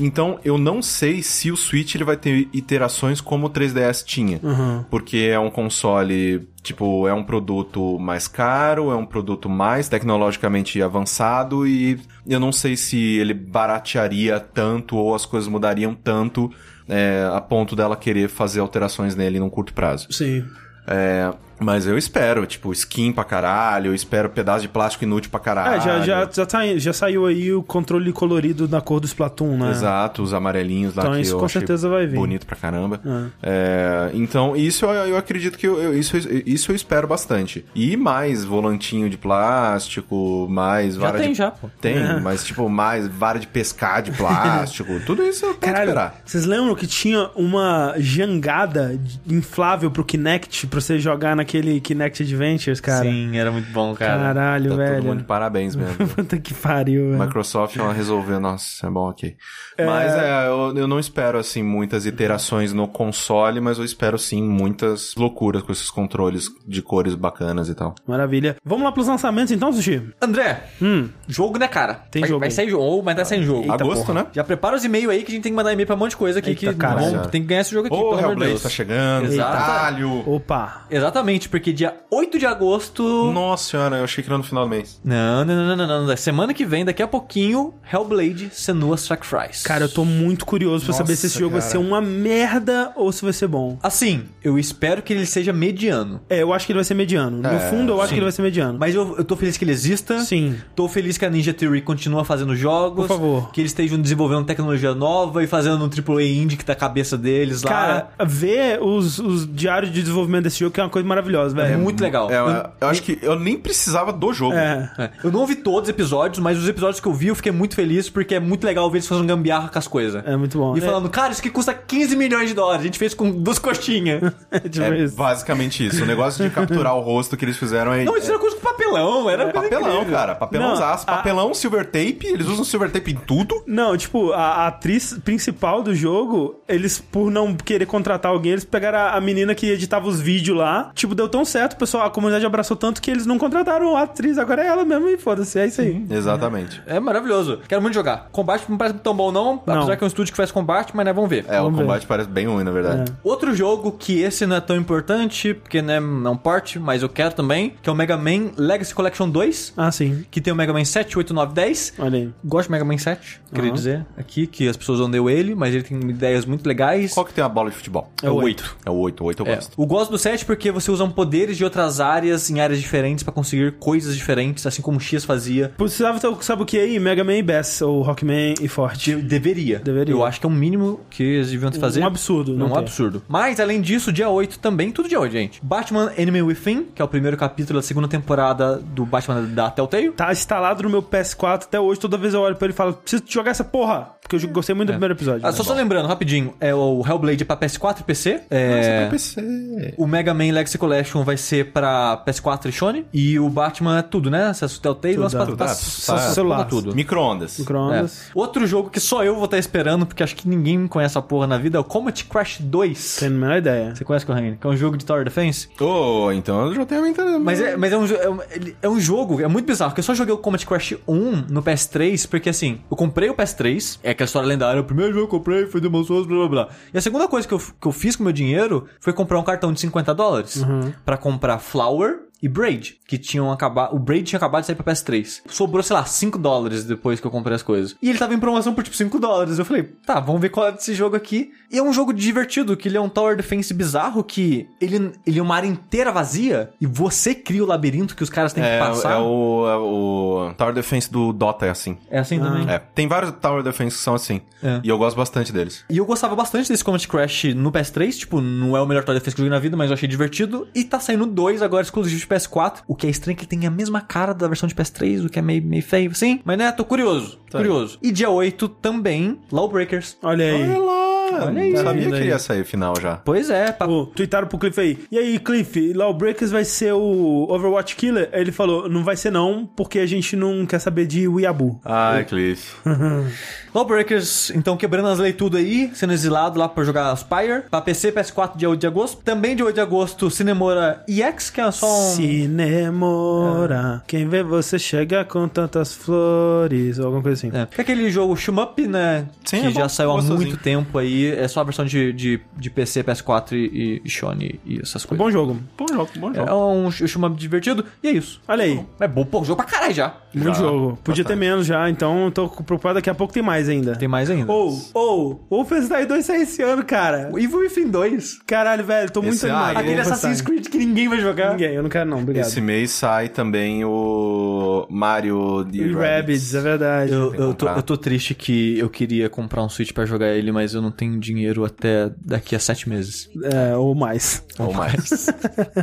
Então, eu não sei se o Switch ele vai ter iterações como o 3DS tinha. Uhum. Porque é um console, tipo, é um produto mais caro, é um produto mais tecnologicamente avançado e eu não sei se ele baratearia tanto ou as coisas mudariam tanto é, a ponto dela querer fazer alterações nele num curto prazo. Sim. É, mas eu espero, tipo, skin pra caralho, eu espero pedaço de plástico inútil pra caralho. É, já, já, já, tá, já saiu aí o controle colorido na cor do Splatoon, né? Exato, os amarelinhos lá Então que isso eu com achei certeza vai vir. bonito pra caramba. É, então, isso eu, eu acredito que eu, eu- isso, isso eu espero bastante. E mais volantinho de plástico, mais Já vara tem, de... já, pô. Tem, É. mas tipo, mais vara de pescar de plástico, [laughs] tudo isso eu quero Caralho, esperar. vocês lembram que tinha uma jangada inflável pro Kinect pra você jogar naquele naquele Kinect Adventures, cara. Sim, era muito bom, cara. Caralho, Tá todo velho. mundo de parabéns mesmo. [laughs] Puta que pariu, velho. Microsoft ela resolveu, nossa, é bom, ok. Mas é, eu, eu não espero, assim, muitas iterações no console, mas eu espero, sim, muitas loucuras com esses controles de cores bacanas e tal. Maravilha. Vamos lá pros lançamentos então, Sushi? André, Hum, jogo, né, cara? Tem vai, jogo Vai aí. sair jogo, ou vai estar sem jogo. Eita, Agosto, porra. né? Já prepara os e-mails aí que a gente tem que mandar e-mail pra um monte de coisa aqui Eita, que caralho. vamos- tem que ganhar esse jogo aqui, Ô, de Hellblade tá chegando, Exato. Opa. Exatamente, porque dia 8 de agosto... Nossa senhora, eu achei que era no final do mês. Não, não, não, não, não, não. Semana que vem, daqui a pouquinho, Hellblade Senua's Sacrifice. Cara, eu tô muito curioso pra Nossa, saber se esse jogo vai cara. ser uma merda ou se vai ser bom. Assim, eu espero que ele seja mediano. É, eu acho que ele vai ser mediano. No É, fundo, eu acho sim. que ele vai ser mediano. Mas eu, eu tô feliz que ele exista. Sim. Tô feliz que a Ninja Theory continua fazendo jogos. Por favor. Que eles estejam desenvolvendo tecnologia nova e fazendo um AAA indie que tá a cabeça deles lá. Cara, ver os, os diários de desenvolvimento desse jogo que é uma coisa maravilhosa, é velho. muito legal. É, Eu- eu, acho que eu nem precisava do jogo. É. É. Eu não ouvi todos os episódios, mas os episódios que eu vi eu fiquei muito feliz porque é muito legal ver eles fazendo gambiarra com as coisas. É muito bom. E É, falando, cara, isso aqui custa 15 milhões de dólares. A gente fez com duas coxinhas. [laughs] tipo É isso. basicamente isso. O negócio de capturar o rosto que eles fizeram é. não, isso era coisa com papelão. Era é papelão, incrível. cara. Papelão Não, aço. a- Papelão, silver tape. Eles usam silver tape em tudo. Não, tipo, a, a atriz principal do jogo, eles, por não querer contratar alguém, eles pegaram a, a menina que editava os vídeos lá. Tipo, deu tão certo, o pessoal, a comunidade abraçou tanto que eles não contrataram a atriz, agora é ela mesmo e foda-se, é isso aí. Exatamente. É maravilhoso. Quero muito jogar. Combate não parece tão bom, não. Não. Apesar que é um estúdio que faz combate, mas né, vamos ver. É, Vamos o ver. combate parece bem ruim, na verdade. Outro jogo que esse não é tão importante, porque né, não é um port, mas eu quero também, que é o Mega Man Legacy Collection 2, Ah, sim. que tem o Mega Man 7, 8, 9, 10. Olha aí. Gosto de Mega Man 7, queria Aham. dizer aqui que as pessoas odeiam ele, mas ele tem ideias muito legais. Qual que tem a bola de futebol? É o o oito. É o 8. O 8 eu É. gosto. Eu gosto do 7 porque você usa poderes de outras áreas em áreas diferentes pra conseguir coisas diferentes, assim como o X fazia. Precisava ter, sabe o que aí? Mega Man e Bass, ou Rockman e Forte. De- Deveria. Deveria. Eu acho que é o mínimo que eles deviam fazer. Um absurdo, Não, um ter. absurdo. Mas, além disso, dia 8 também, tudo dia 8, gente. Batman Enemy Within, que é o primeiro capítulo da segunda temporada do Batman da Telltale. Tá instalado no meu PS4 até hoje, toda vez eu olho pra ele e falo, preciso jogar essa porra, porque eu gostei muito do primeiro episódio. Ah, só, só lembrando, rapidinho, é o Hellblade pra PS4 e PC. É... você tá PC. O Mega Man Legacy Collection vai ser pra PS4 e Sony. E o Batman é tudo, né? Acesso Telltale, Tudo, pra, tudo, pra, tá, tá. Celular. tudo. Micro-ondas. É. Micro-ondas. Outro jogo que só eu vou estar esperando, porque acho que ninguém me conhece essa porra na vida, é o Comet Crash 2. Tenho a menor ideia. Você conhece, Corrêne? Que é um jogo de Tower Defense. Oh, então eu já tenho muita... Mas é, mas é, um, é, um, é um jogo, é muito bizarro, porque eu só joguei o Comet Crash 1 no PS3, porque assim, eu comprei o PS3, é aquela história lendária, o primeiro jogo que eu comprei foi Demon's Souls, blá blá blá. E a segunda coisa que eu, que eu fiz com meu dinheiro foi comprar um cartão de 50 dólares pra comprar Flower e Braid, que tinham acabado. O Braid tinha acabado de sair pra PS3. Sobrou, sei lá, 5 dólares depois que eu comprei as coisas. E ele tava em promoção por tipo 5 dólares. Eu falei, tá, vamos ver qual é desse jogo aqui. E é um jogo divertido, que ele é um Tower Defense bizarro, que ele, ele é uma área inteira vazia e você cria o labirinto que os caras têm É, que passar. é o, é o Tower Defense do Dota é assim. É assim também. É, tem vários Tower Defense que são assim. É. E eu gosto bastante deles. E eu gostava bastante desse Comet Crash no PS3, tipo, não é o melhor Tower Defense que eu joguei na vida, mas eu achei divertido. E tá saindo dois agora exclusivo de PS4, o que é estranho que ele tem a mesma cara da versão de PS3, o que é meio, meio feio, assim. Mas né, tô curioso, tô curioso. E dia 8 também, Lawbreakers. Olha aí. Olha lá! Olha aí. Sabia Tá vindo que ia sair final já. Pois é, pa... Pô, tweetaram pro Cliff aí. E aí, Cliff, Lawbreakers vai ser o Overwatch Killer? Aí Ele falou, não vai ser não, porque a gente não quer saber de Weeaboo. Ai, Cliff. [laughs] Lawbreakers, então quebrando as leis tudo aí, sendo exilado lá pra jogar Spire. Pra PC, PS4, dia 8 de agosto. Também dia 8 de agosto, Cinemora EX, que é só um... Cinemora, quem vê você chega com tantas flores, ou alguma coisa assim. É, que é aquele jogo Shmup, né? Sim, que é já bom, saiu há gostosinho. muito tempo aí. É só a versão de, de, de PC, PS4 e, e Sony e essas coisas. Bom jogo. Bom jogo, bom É jogo. um shmup divertido e é isso. Olha aí, É bom, pô, jogo pra caralho já. muito Já, jogo. Podia ter menos já, então tô preocupado, daqui a pouco tem mais mais ainda. Tem mais ainda. Ou, ou, ou Wolfenstein 2 sai esse ano, cara. Evil Within 2. Caralho, velho, tô muito esse, é animado. Ah, Aquele Assassin's Creed que ninguém vai jogar. Ninguém, eu não quero não, obrigado. Esse mês sai também o Mario de Rabbids. É verdade. Eu, eu, tô, eu tô triste que eu queria comprar um Switch pra jogar ele, mas eu não tenho dinheiro até daqui a sete meses. É, ou mais. Ou mais.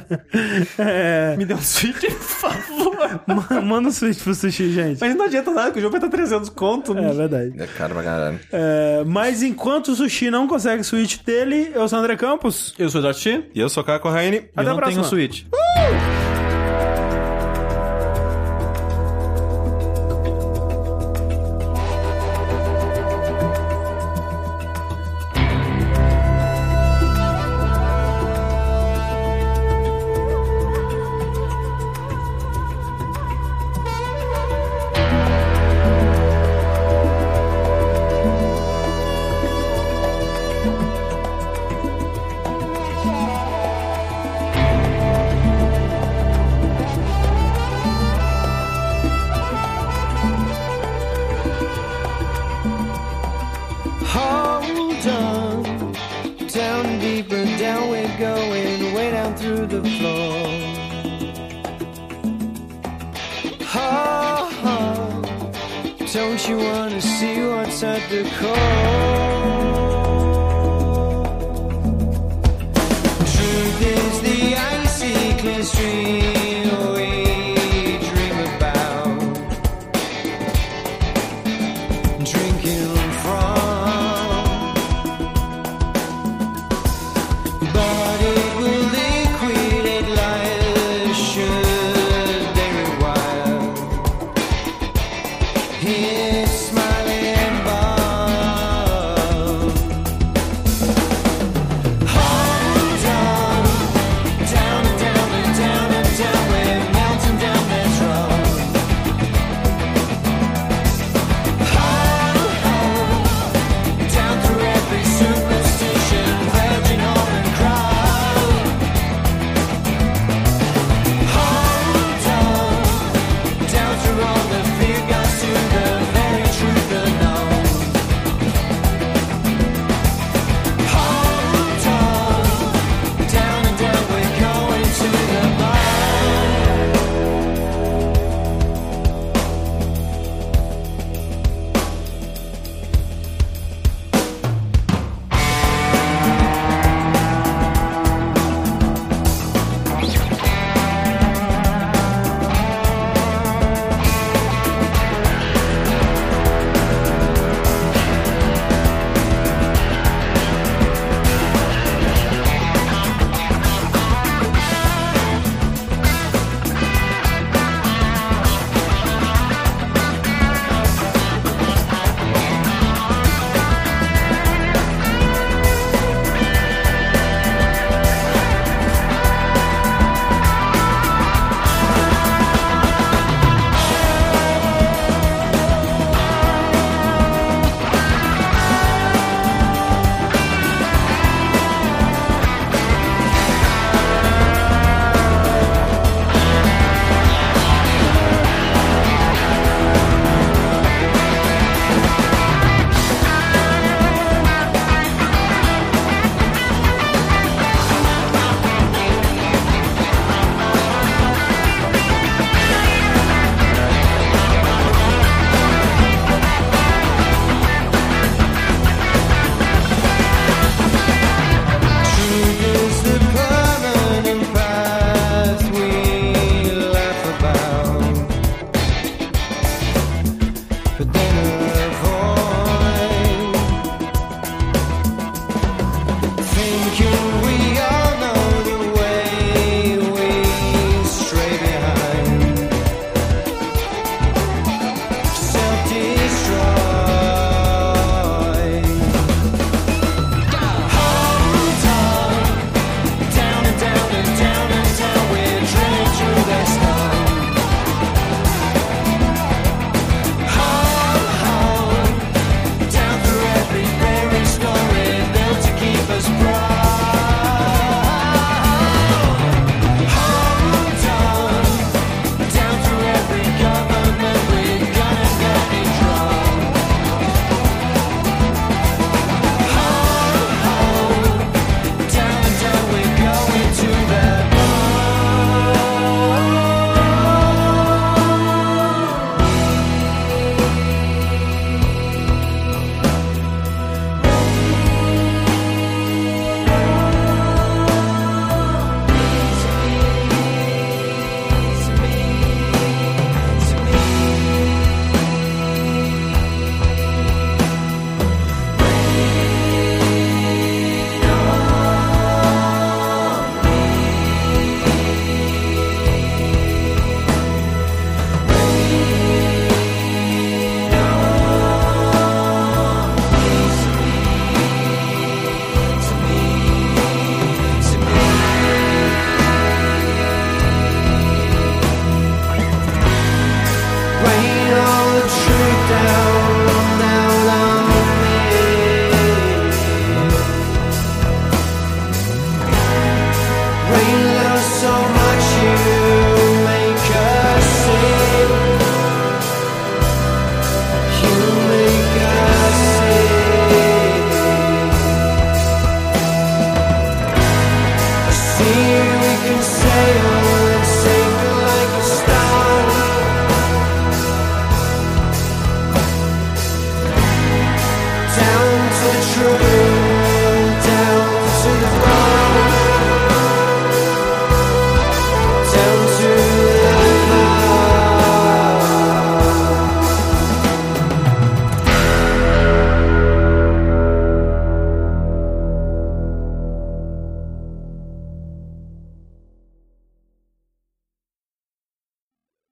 [laughs] é... Me dê um Switch, por favor. Manda um Switch pro Sushi, gente. Mas não adianta nada, que o jogo vai estar 300 conto. É, é verdade. É caro pra caralho. É, mas enquanto o Sushi não consegue o Switch dele, eu sou o André Campos. Eu sou o Joti. E eu sou o Caco Corraine. Até eu não a próxima. tenho Switch. Uh!